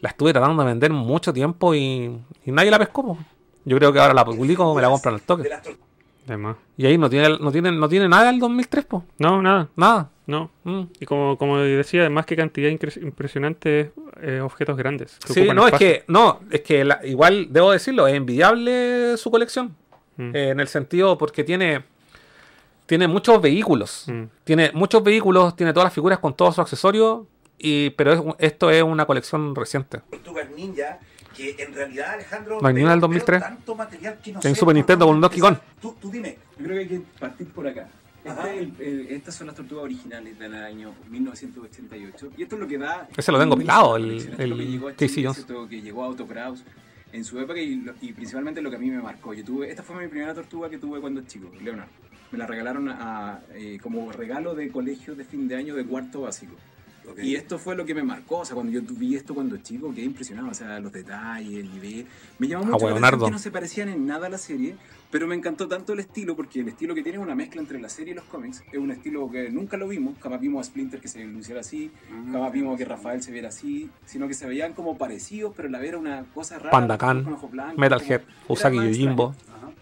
La estuve tratando de vender mucho tiempo y, y nadie la pescó. po. Yo creo que ahora la publico, me la compran al de toque. De más. Y ahí no tiene, no tiene, no tiene nada del 2003, po. No, nada. Nada. No. Mm. Y como, como decía, más que cantidad impresionante, eh, objetos grandes. que Sí, no, es que, no, es que la- igual debo decirlo, es envidiable su colección. Mm. Eh, en el sentido porque tiene tiene muchos vehículos. Mm. Tiene muchos vehículos, tiene todas las figuras con todos sus accesorios. Y, pero es un- esto es una colección reciente. tortugas ninja que en realidad Alejandro No hay ni una del veo- 2003. veo tanto material que no En sé Super Nintendo con un Donkey Kong. Tú, tú dime. Yo creo que hay que partir por acá. Este el- el- estas son las tortugas originales del año 1988. Y esto es lo que da. Ese lo tengo pelado, la el- lo que el llegó Chile, que llegó a Autocraus en su época y, lo- y principalmente lo que a mí me marcó. Yo tuve, esta fue mi primera tortuga que tuve cuando chico, Leonardo. Me la regalaron a- eh, como regalo de colegio de fin de año de cuarto básico. Y esto fue lo que me marcó, o sea, cuando yo vi esto cuando chico, quedé impresionado, o sea, los detalles, el nivel. Me llamó mucho la atención que no se parecían en nada a la serie, pero me encantó tanto el estilo, porque el estilo que tiene es una mezcla entre la serie y los cómics. Es un estilo que nunca lo vimos, jamás vimos a Splinter que se luciera así, jamás vimos que Rafael se viera así, sino que se veían como parecidos, pero la era una cosa rara. Panda Khan, con ojos blancos, Metalhead, Usagi Yojimbo.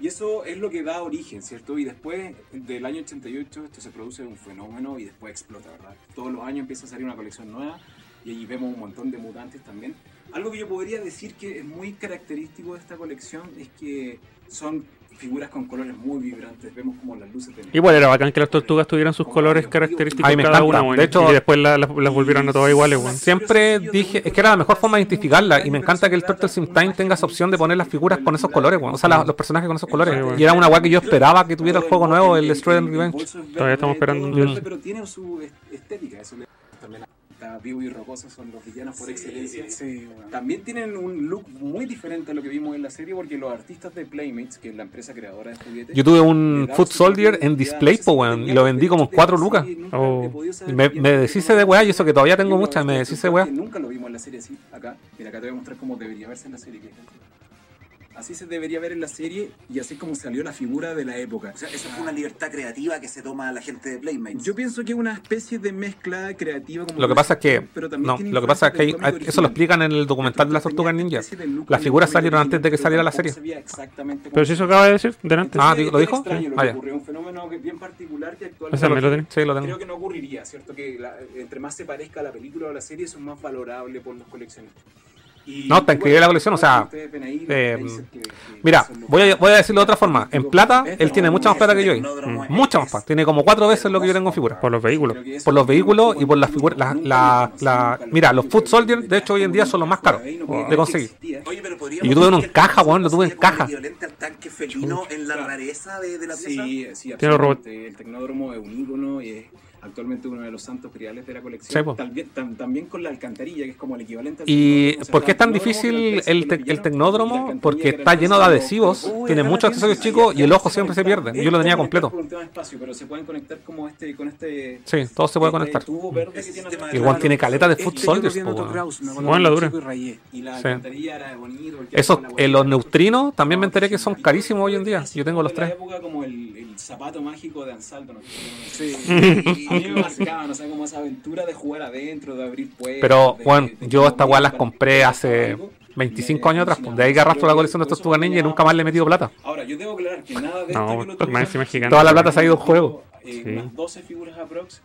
Y eso es lo que da origen, ¿cierto? Y después del año 88 esto se produce un fenómeno y después explota, ¿verdad? Todos los años empieza a salir una colección nueva y ahí vemos un montón de mutantes también. Algo que yo podría decir que es muy característico de esta colección es que son figuras con colores muy vibrantes, vemos como las luces Igual era bacán que las tortugas tuvieran sus colores característicos Ay, me cada encanta. una, weón, De hecho- y después la- las volvieron a todas iguales, weón. Siempre dije, es que era la mejor forma de identificarla y me encanta que el Turtles in Time tenga esa opción de poner las figuras con esos colores, o sea, la- los personajes con esos colores. Y era una weá que yo esperaba que tuviera el juego nuevo, el Destroy and Revenge. Todavía estamos esperando un pero tiene su est- estética, eso le- también está vivo y rocoso son los villanos por excelencia. También tienen un look muy diferente a lo que vimos en la serie porque los artistas de Playmates, que es la empresa creadora de juguetes, Yo tuve un Foot Soldier en display, No sé po, si y lo vendí como en derechos de 4 esa lucas. Oh. me, me deshice de weá y eso que todavía tengo muchas, me deshice de weá. Nunca lo vimos en la serie así, acá. Mira, acá te voy a mostrar cómo debería verse en la serie. que. Así se debería ver en la serie y así como salió la figura de la época. O sea, esa fue una libertad creativa que se toma la gente de Playmates. Yo pienso que es una especie de mezcla creativa. Como Lo que pasa es que, pero también no, tiene lo que pasa es que hay- eso lo explican en el documental de las tortugas ninja. Las figuras salieron antes de que saliera la serie. Pero si eso acaba de decir, delante. Ah, ¿lo es dijo? extraño lo Ah, que ya. ocurrió, un fenómeno bien particular que actualmente me lo. Sí, lo creo tengo. que no ocurriría, ¿cierto? Que la- entre más se parezca a la película o a la serie, son más valorables por los coleccionistas. Y- No, está increíble la colección, o sea, eh, Mira, voy a, voy a decirlo de otra forma. En plata, él tiene mucha más plata que yo. ahí. Tecnódromo Mucha más plata. Tiene como cuatro veces lo que yo tengo en figuras. Por los vehículos. Por los vehículos y por las figuras. La, la, la- mira, los Foot Soldier, de hecho, hoy en día son los más caros de conseguir. Oye, pero Y yo tuve uno en caja, weón, lo tuve en caja. Tiene robot. absolutamente. El Tecnódromo es un ícono y es actualmente uno de los santos griales de la Sí, colección. po. también, tam- también con la alcantarilla, que es como el equivalente al ¿Y tecnódromo. O sea, por qué es tan el tecnódromo, difícil el, te- el tecnódromo? Porque que está lleno de adhesivos, Uy, tiene muchos accesorios chicos y el ojo siempre se pierde. Yo lo tenía completo. Por un tema de espacio, pero se pueden conectar como este, con este. Sí, todo se puede este conectar. tubo verde que Ese tiene sistema atrás. de Igual tiene caleta de Este Foot Soldiers. Bueno, la dura. chico y rayé. Y la Sí. alcantarilla era bonito. porque Esos, eh, los neutrinos, también me enteré que son carísimos hoy en día. Yo tengo los tres. época como el, el zapato mágico de Ansaldo. ¿no? Sí. A mí me no como esa aventura de jugar adentro, de abrir puertas. Pero, bueno, de- de yo que estas no weas las compré que hace algo. 25 Me años atrás. alucinaba. De ahí que arrastro la colección de que eso Ninja y nunca más le he metido plata. Ahora, yo debo aclarar que nada de No, esto pues, es gigante. Toda la plata se ha ido en juego. eh, Sí. unas 12 figuras aprox.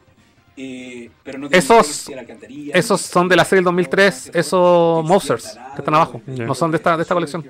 Eh, pero no Esos- que Esos son de la serie del 2003, esos Monsters que están abajo. Ya. No son de esta, de esta colección.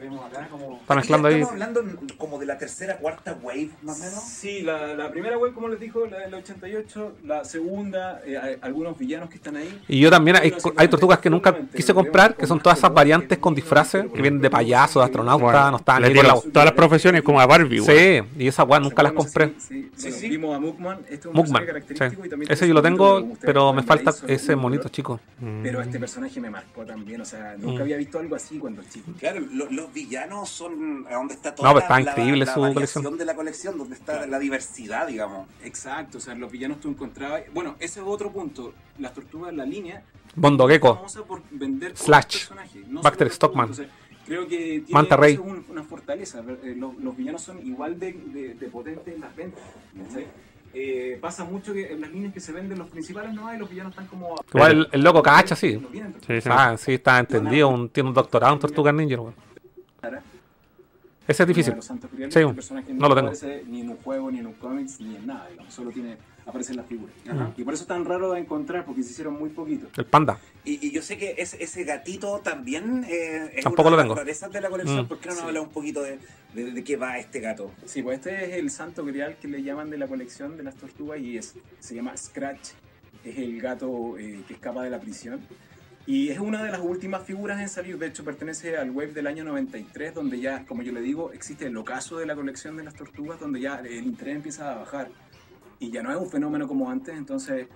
Está mezclando ahí. Estamos hablando como de la tercera, cuarta wave, más o menos. Sí, la, la primera web, como les dijo, la del 88. La segunda, eh, hay algunos villanos que están ahí. Y yo también hay, hay tortugas que nunca quise comprar, que son todas esas variantes con disfraces, que vienen de payasos, de astronautas, no estaban Les ahí la... todas las profesiones como a Barbie. Sí, y esas weas nunca las No compré. Sí, Sí, sí, sí. Vimos a Mugman. Este es un Mugman, personaje sí. característico y también Ese yo lo tengo, pero me falta ese monito chico. Pero este personaje me marcó también, o sea, nunca Mm. había visto algo así cuando chico. Claro, lo- los villanos son a donde está toda No, pero la, está la- increíble la su variación colección. de la colección, donde está la diversidad, digamos. Exacto, o sea, los villanos tú encontrabas. Bueno, ese es otro punto. Las tortugas, la línea. Bondo Gecko, famosa por vender Slash, personajes, no Baxter Stockman. O sea, creo que tiene Manta es un- una fortaleza. Eh, Los, los villanos son igual de, de- de potentes en las ventas. ¿cachai? Eh, pasa mucho que en las líneas que se venden los principales no hay, los villanos están como. Igual el, el loco cacha, sí. Sí, sí. Ah, sí, está entendido, un- tiene un doctorado en Tortugas Ninja, weón. Ese es difícil. Sí, este personaje no lo tengo. ni en un juego, ni en un cómics, ni en nada, digamos, solo tiene, aparece en las figuras. Ajá. Y por eso es tan raro de encontrar, porque se hicieron muy poquitos. El panda. Y, y yo sé que ese, ese gatito también eh, es Tampoco una lo de las tengo. de la colección. Mm. ¿Por qué no nos Sí. habla un poquito de, de, de qué va este gato? Sí, pues este es el santo grial que le llaman de la colección de las tortugas y es, se llama Scratch. Es el gato eh, que escapa de la prisión. Y es una de las últimas figuras en salir, de hecho pertenece al web del año 93, donde ya, como yo le digo, existe el ocaso de la colección de las tortugas, donde ya el interés empieza a bajar. Y ya no es un fenómeno como antes, entonces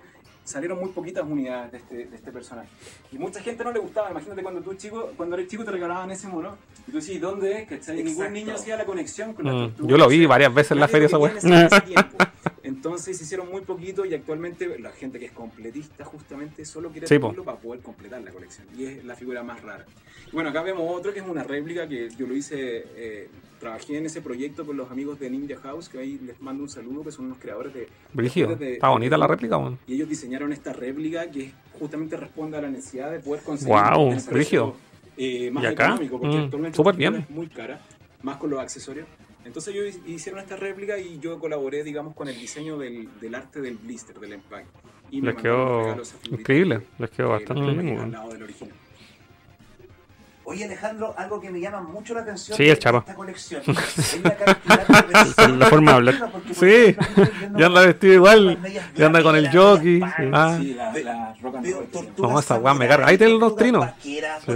salieron muy poquitas unidades de este, de este personaje. Y mucha gente no le gustaba, imagínate cuando tú chico, cuando eres chico te regalaban ese mono, y tú decís, ¿dónde es? ¿Cachai? Ningún niño hacía la conexión con la Mm, tortuga. yo lo vi varias veces en la feria esa weá. Entonces se hicieron muy poquito y actualmente la gente que es completista justamente solo quiere Sí, po. para poder completar la colección. Y es la figura más rara. Y bueno, acá vemos otro que es una réplica que yo lo hice, eh, trabajé en ese proyecto con los amigos de Ninja House, que ahí les mando un saludo, que son unos creadores de... Brígido. de- Está bonita la réplica, weón. Y ellos diseñaron esta réplica que justamente responde a la necesidad de poder conseguir brígido. eh, más ¿Y acá? económico, porque Mm, actualmente bien. es muy cara, más con los accesorios. Entonces ellos hicieron esta réplica y yo colaboré, digamos, con el diseño del, del arte del blister, del empaque. Y me Les quedó increíble. Les quedó que bastante bien, tenía weón. al lado del original. Oye Alejandro, algo que me llama mucho la atención Sí, de el chapa. esta colección es la cantidad de versiones La forma de hablar. Sí, ya anda vestido igual. Ya anda con el jockey. Ah. Sí, la, la rock and Veo roll. que se llama. tortugas No, esa weá me carga. Ahí tienen los trinos.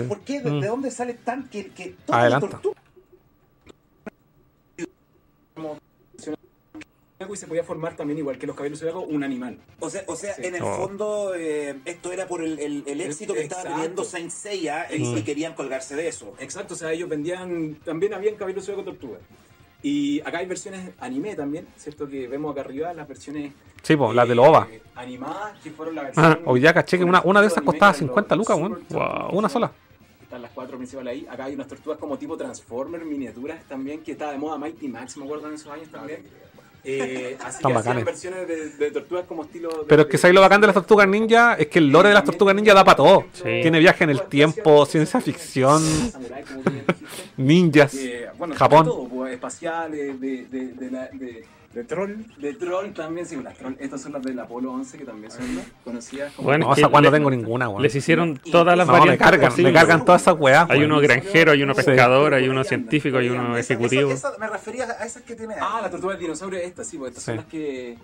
¿Por qué? ¿De, Mm. de dónde sale tan que, que tortugas- Y se podía formar también, igual que los caballos zodiacos, un animal. O sea, o sea Sí. en el Oh. fondo eh, esto era por el, el- el éxito que estaba teniendo Saint Seiya y, Mm. y querían colgarse de eso. Exacto, o sea, ellos vendían, también habían caballos zodiacos tortugas. Y acá hay versiones anime también, ¿cierto? Que vemos acá arriba las versiones Sí, pues, las de eh, los OVA. animadas, que fueron la Ah, versión. hoy ya caché que una, una de esas costaba estilo anime, 50 que lucas, weón. Una sola. Están las cuatro principales ahí. Acá hay unas tortugas como tipo Transformer, miniaturas también, que estaba de moda Mighty Max, me acuerdo en esos años también. Eh, así Están que hacían versiones de, de tortugas como estilo... de- Pero es que ¿sabes lo bacán de las tortugas ninja? Es que el lore de las tortugas ninja da para todo. Sí. Tiene viaje en el tiempo, ciencia ficción, ninjas, Eh, bueno, Japón. todo, pues, espaciales, de, de, de, la- de, troll. de troll también, sí, las troll, estas son las del Apolo 11 que también son conocidas como... Bueno, No, es esa weá no tengo ninguna, weón. Les hicieron todas las No, me variantes cargan, me cargan todas esas weas. Hay uno granjero, hay uno Sí. pescador, hay uno científico, hay uno ejecutivo. esa- esa- me refería a esas que tiene. Ah, la tortuga del dinosaurio, estas, sí, pues estas son Sí. las que...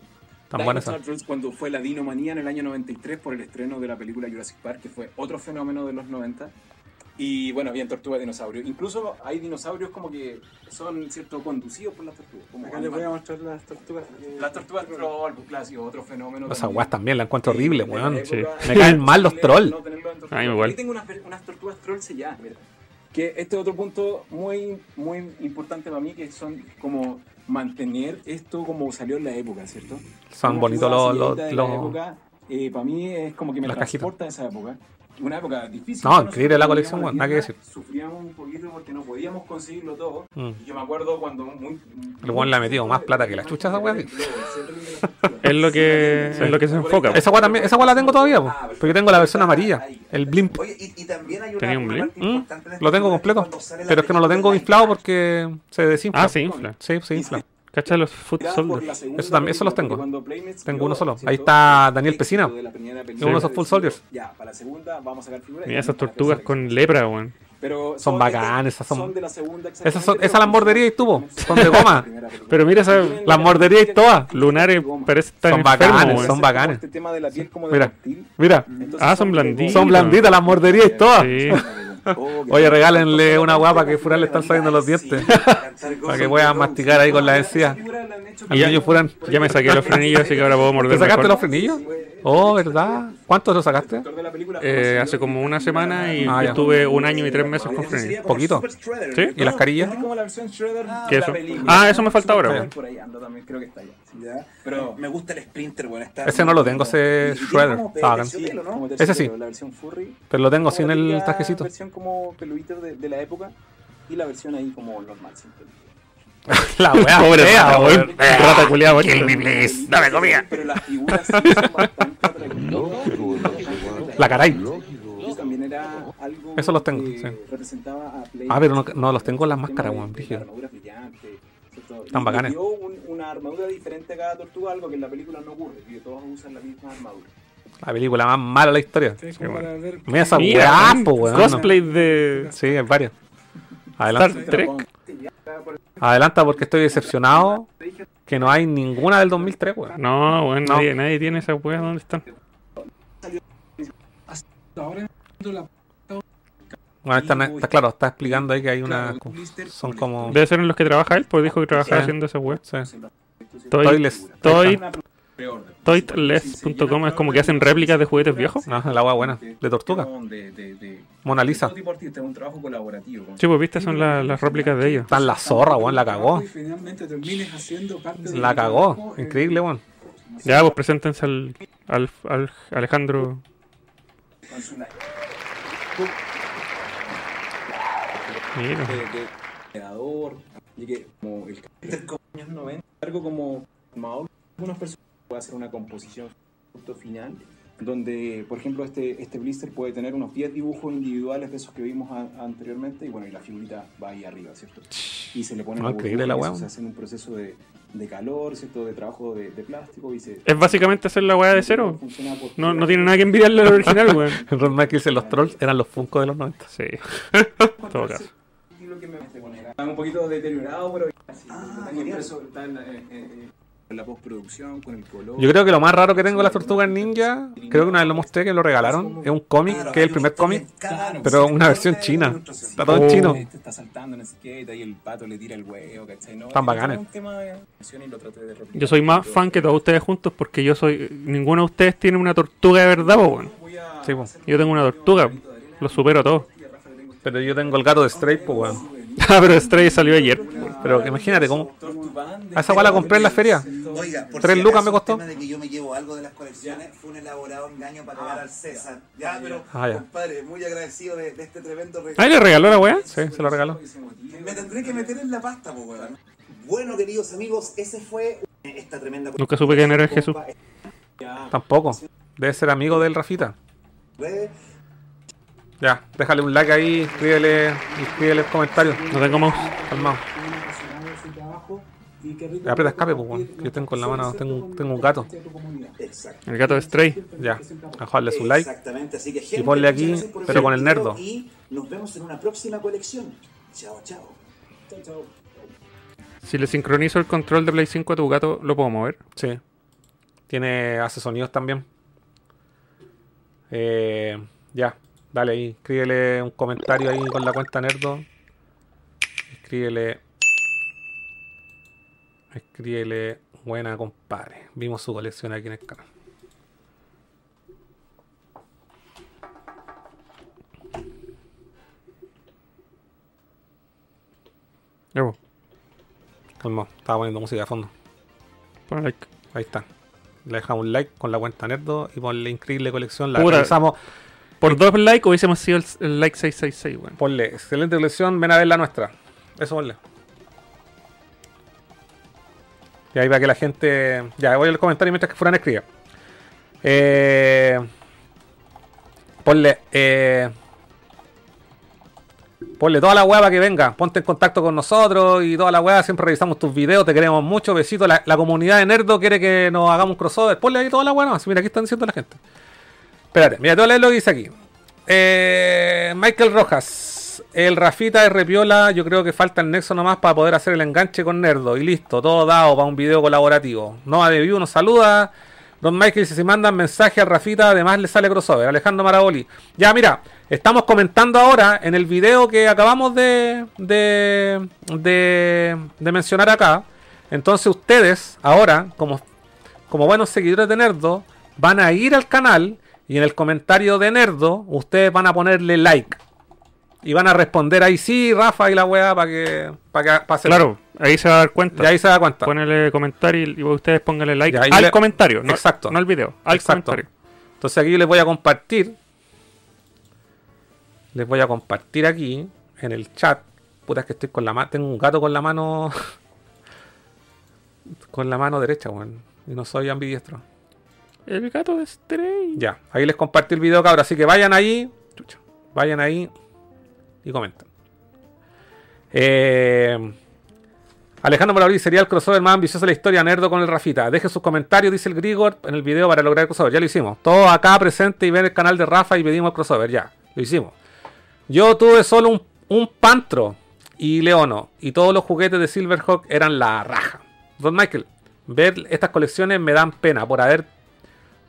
Tan buenas cuando fue la Dinomanía en el año 93 por el estreno de la película Jurassic Park, que fue otro fenómeno de los 90. Y bueno, habían tortugas dinosaurio. Incluso hay dinosaurios como que son, ¿cierto?, conducidos por las tortugas. Como Acá les voy a mostrar las tortugas. eh, Las tortugas troll, pues clásico, otro fenómeno. También. weas también la encuentro horrible, weón. Sí. Me caen mal los trolls. No tenerlo en tortugas. A mí igual. Aquí tengo unas, unas tortugas troll selladas, mira. Que este es otro punto muy, muy importante para mí, que son como mantener esto como salió en la época, ¿cierto? Son bonitos los- la época, eh, para mí es como que me las transporta a esa época. Una época difícil. No, increíble la colección, weón, nada que decir. Sufríamos un poquito porque no podíamos conseguirlo todo. Mm. Y yo me acuerdo cuando muy... El weón le ha metido más plata que la chucha a esa weá. Es lo que, es lo que se enfoca. Esa wea también, esa la tengo todavía, po, porque tengo la versión amarilla, el blimp. Oye, y, y también hay una, ¿Tenía un blimp? Mm, Lo tengo figura completo, pero es que no lo tengo inflado porque se desinfla. Ah, se infla. Sí, se infla. ¿Cachai los foot soldiers? Eso también- eso los tengo. Tengo uno solo. Ahí está Daniel Pesina. Es uno de esos full soldiers. Ya, para la segunda vamos a sacar figuras. Mira esas tortugas con lepra, weón. Pero Son bacanas, esas son- de la segunda Esas son, esas las morderías y tuvo, son de goma. Pero mira esa Las morderías y todas. lunares parece estar Son enfermo, bacanes, son bacanes. Este tema de la piel como de Mira, reptil. mira. Ah, son blanditas. Son blanditas las morderías y todas. Sí. Oh, Oye, regálenle una guapa que Furan le están saliendo los dientes. Para que puedan masticar ahí con la encía. Y ya, Furan. Ya me saqué los frenillos, así que ahora puedo morder ¿Te sacaste mejor. los frenillos? Oh, ¿verdad? ¿Cuántos los sacaste? Eh, hace como una semana y Ah, estuve un año y tres meses con frenillos. Poquito. ¿Sí? ¿Y las carillas? Es como la versión Shredder ¿Qué eso? Ah, eso me falta ahora, Por weón. Por ahí anda también, creo que está allá. sí. Ya. Pero- me gusta el Sprinter, bueno, está Ese no lo tengo, ese y tiene Shredder, como está bacán. terciopelo, ¿no? como Ese sí. La versión furry. Pero lo tengo sin la el típica trajecito. versión como de, de la época y la versión ahí como normal. La weá Pobre fea, rata, weón. weón. Rata culiada, weón. Kill me, please. Dame comida. Pero las figuras sí son bastante atractivas. La caray. Y también era algo Eso los tengo, que sí. representaba a Play. Ah, pero no, no los tengo en las máscaras, weón. La Y- bacanes. dio un- una armadura diferente a cada tortuga, algo que en la película no ocurre, que todos usan la misma armadura. La película más mala de la historia. Sí, para ver Mira esa weá, weón, cosplay de Sí, hay varias. Adelanta. Star Trek. Adelanta porque estoy decepcionado que no hay ninguna del 2003, weón. No, weón, No. nadie, nadie tiene esas weas. ¿Dónde están? ahora. Bueno, está, está claro, está explicando ahí que hay una. Son como. Debe ser en los que trabaja él, porque dijo que trabajaba Sí. haciendo esa web. Sí. Toy- Toyless. Toy- Toyless.com es como que hacen réplicas de juguetes viejos. Ah, el agua buena. De tortuga. Mona Lisa. Sí, pues viste, son la- las réplicas de ellos. Están la zorra, weón, la cagó. La cagó. eh, Increíble, weón. Ya, pues preséntense al, al, al Alejandro. Mira. creador, y que como el carácter como años 90, algo como Maul, algunas personas pueden hacer una composición final, donde, por ejemplo, este, este blister puede tener unos 10 dibujos individuales de esos que vimos a- anteriormente, y bueno, y la figurita va ahí arriba, ¿cierto? Y se le pone Ah, increíble la. Se hace en un proceso de, de calor, ¿cierto? De trabajo de, de plástico y se... Es básicamente hacer la weá de cero. No, no tiene nada que envidiarle al original, weón. Ron dice los trolls eran los Funko de los 90. Sí. En todo caso. Estilo que me hace poner. Está un poquito deteriorado, pero así, Ah, está genial. impreso, está en la, eh, eh, en la postproducción, con el color. Yo creo que lo más raro que tengo de las tortugas ninja, creo que una vez lo mostré que lo regalaron, es un cómic, Claro, que es el primer cómic, pero una versión china. Está todo en Oh. chino. Este está saltando en el skate, ahí el pato le tira el huevo, ¿cachai? No, Están es bacanes. Yo soy más fan que todos ustedes juntos porque yo soy. Ninguno de ustedes tiene una tortuga de verdad, po, weón. Voy a Sí, po. hacer Yo tengo una tortuga. Lo supero todo. a este Pero yo tengo el gato de Stray, pues weón. Ah, pero Stray salió ayer. Pero imagínate cómo. A esa la compré en la feria. Oiga, por Tres si lucas me costó. El tema de que yo me llevo algo de las colecciones fue un elaborado engaño para pegar al César. Ya, pero, Ah, ya. compadre, muy agradecido de, de este tremendo regalo. ¿Ay, le regaló la weá? Sí, se lo regaló. Me tendré que meter en la pasta, po, weón. Bueno, queridos amigos, ese fue esta tremenda Nunca supe quién era el Jesús. Tampoco. Debe ser amigo del Rafita. Ya, déjale un like ahí, escríbele, escríbele el comentario. No tengo mouse. Calmado. a y Aprieta escape, pues weón. Yo tengo en la mano, tengo, tengo un gato. Exacto. El gato de Stray. Ya, dejarle su like. Exactamente, así que gente, ponle aquí, pero con el nerdo. Y nos vemos en una próxima colección. Chao, chao. Chao, chao. Si le sincronizo el control de Play 5 a tu gato, ¿lo puedo mover? Sí. Tiene, hace sonidos también. Eh, ya, dale ahí. Escríbele un comentario ahí con la cuenta Nerdo. Escríbele. Escríbele. Buena compadre. Vimos su colección aquí en el canal. Ya, po. Calma, estaba poniendo música de fondo. Pon like. Ahí está. Le dejamos un like con la cuenta Nerdo y ponle increíble colección. La revisamos. Por dos likes hubiésemos sido el, el like 666, weón. Ponle excelente colección. Ven a ver la nuestra. Eso ponle. Y ahí para que la gente. Ya, voy al comentario mientras que Furán escribe. Eh, ponle. Eh, ponle toda la weá para que venga. Ponte en contacto con nosotros y toda la weá. Siempre revisamos tus videos. Te queremos mucho. Besito. La, la comunidad de Nerdo quiere que nos hagamos un crossover. Ponle ahí toda la weá. No, mira, aquí están diciendo la gente. Espérate, mira, leer lo que dice aquí. Eh, Michael Rojas. El Rafita de Repiola, yo creo que falta el nexo nomás para poder hacer el enganche con Nerdo. Y listo, todo dado para un video colaborativo. Nova de View nos saluda. Don Michael si mandan mensaje a Rafita, además le sale crossover. Alejandro Maraboli. Ya, mira, estamos comentando ahora en el video que acabamos de, de, de, de mencionar acá. Entonces ustedes, ahora, como, como buenos seguidores de Nerdo, van a ir al canal y en el comentario de Nerdo, ustedes van a ponerle like. Y van a responder ahí, sí, Rafa y la weá, para que, para que pase. Claro, ahí se va a dar cuenta. Y ahí se da cuenta. Ponele comentario y, y ustedes pónganle like al le- comentario. No, Exacto. No al video, al Exacto. comentario. Entonces aquí yo les voy a compartir. Les voy a compartir aquí en el chat. Puta, es que estoy con la mano. Tengo un gato con la mano. con la mano derecha, weón. Y no soy ambidiestro. El gato de Stray. Ya, ahí les compartí el video, cabrón. Así que vayan ahí. chucha, vayan ahí y comenten. Eh, Alejandro Morauri sería el crossover más ambicioso de la historia, Nerdo con el Rafita. Deje sus comentarios, dice el Grigor, en el video para lograr el crossover. Ya lo hicimos. Todos acá presentes y ven el canal de Rafa y pedimos el crossover. Ya, lo hicimos. Yo tuve solo un, un Pantro y Leono. Y todos los juguetes de Silverhawk eran la raja. Don Michael, ver estas colecciones me dan pena por haber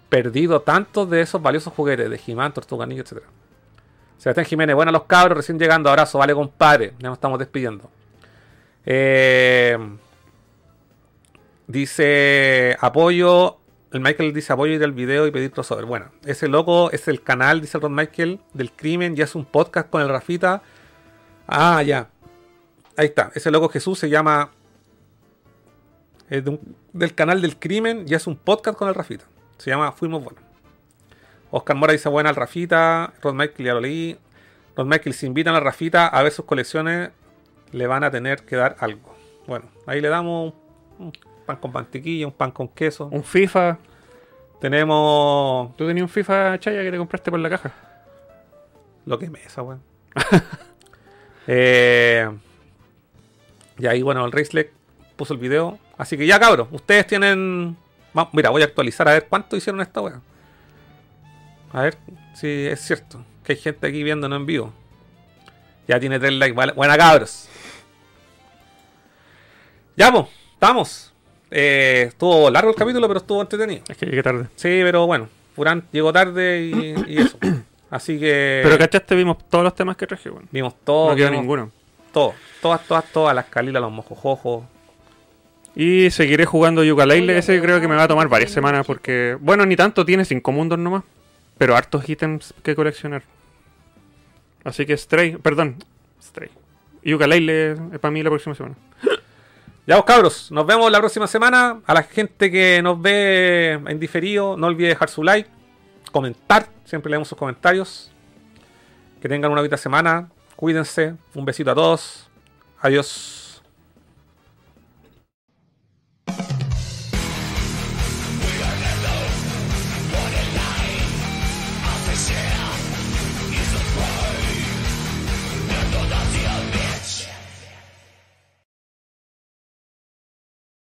perdido tantos de esos valiosos juguetes de He-Man, Tortuga Ninja, etc. Sebastián Jiménez, bueno los cabros, recién llegando, abrazo, vale compadre, ya nos estamos despidiendo. Eh, dice apoyo, el Michael dice apoyo ir al video y pedir crossover. Bueno, ese loco es el canal, dice Ron Michael, del crimen, ya es un podcast con el Rafita. Ah, ya. Ahí está, ese loco Jesús se llama... del canal del crimen, ya es un podcast con el Rafita. Se llama Fuimos Buenos. Oscar Mora dice buena al Rafita. Ron Michael ya lo leí. Ron Michael, si invitan a Rafita a ver sus colecciones, le van a tener que dar algo. Bueno, ahí le damos un, un pan con mantequilla, un pan con queso. Un FIFA. Tenemos ¿Tú tenías un FIFA Chaya que te compraste por la caja? lo que es mesa, weón. eh, y ahí, bueno, el Raceleg puso el video. Así que ya, cabros, ustedes tienen. Mira, voy a actualizar a ver cuánto hicieron esta weá. A ver si es cierto. Que hay gente aquí viéndonos en vivo. Ya tiene tres likes. Vale. Buena, cabros. Ya, pues, estamos. Eh, estuvo largo el capítulo, pero estuvo entretenido. Es que llegué tarde. Sí, pero bueno, Furán llegó tarde y, y eso. Así que. Pero cachaste, vimos todos los temas que traje, weón. Vimos todo. No quedó ninguno. Todo. Todas, todas, todas. Las calilas, los mojojojos. Y seguiré jugando Yooka-Laylee. Ese creo que me va a tomar varias semanas porque... Bueno, ni tanto, tiene cinco mundos nomás. Pero hartos ítems que coleccionar. Así que Stray... Perdón. Stray. Yooka-Laylee es para mí la próxima semana. Ya vos cabros, nos vemos la próxima semana. A la gente que nos ve en diferido, no olvide dejar su like, comentar, siempre leemos sus comentarios. Que tengan una bonita semana, cuídense, un besito a todos, adiós.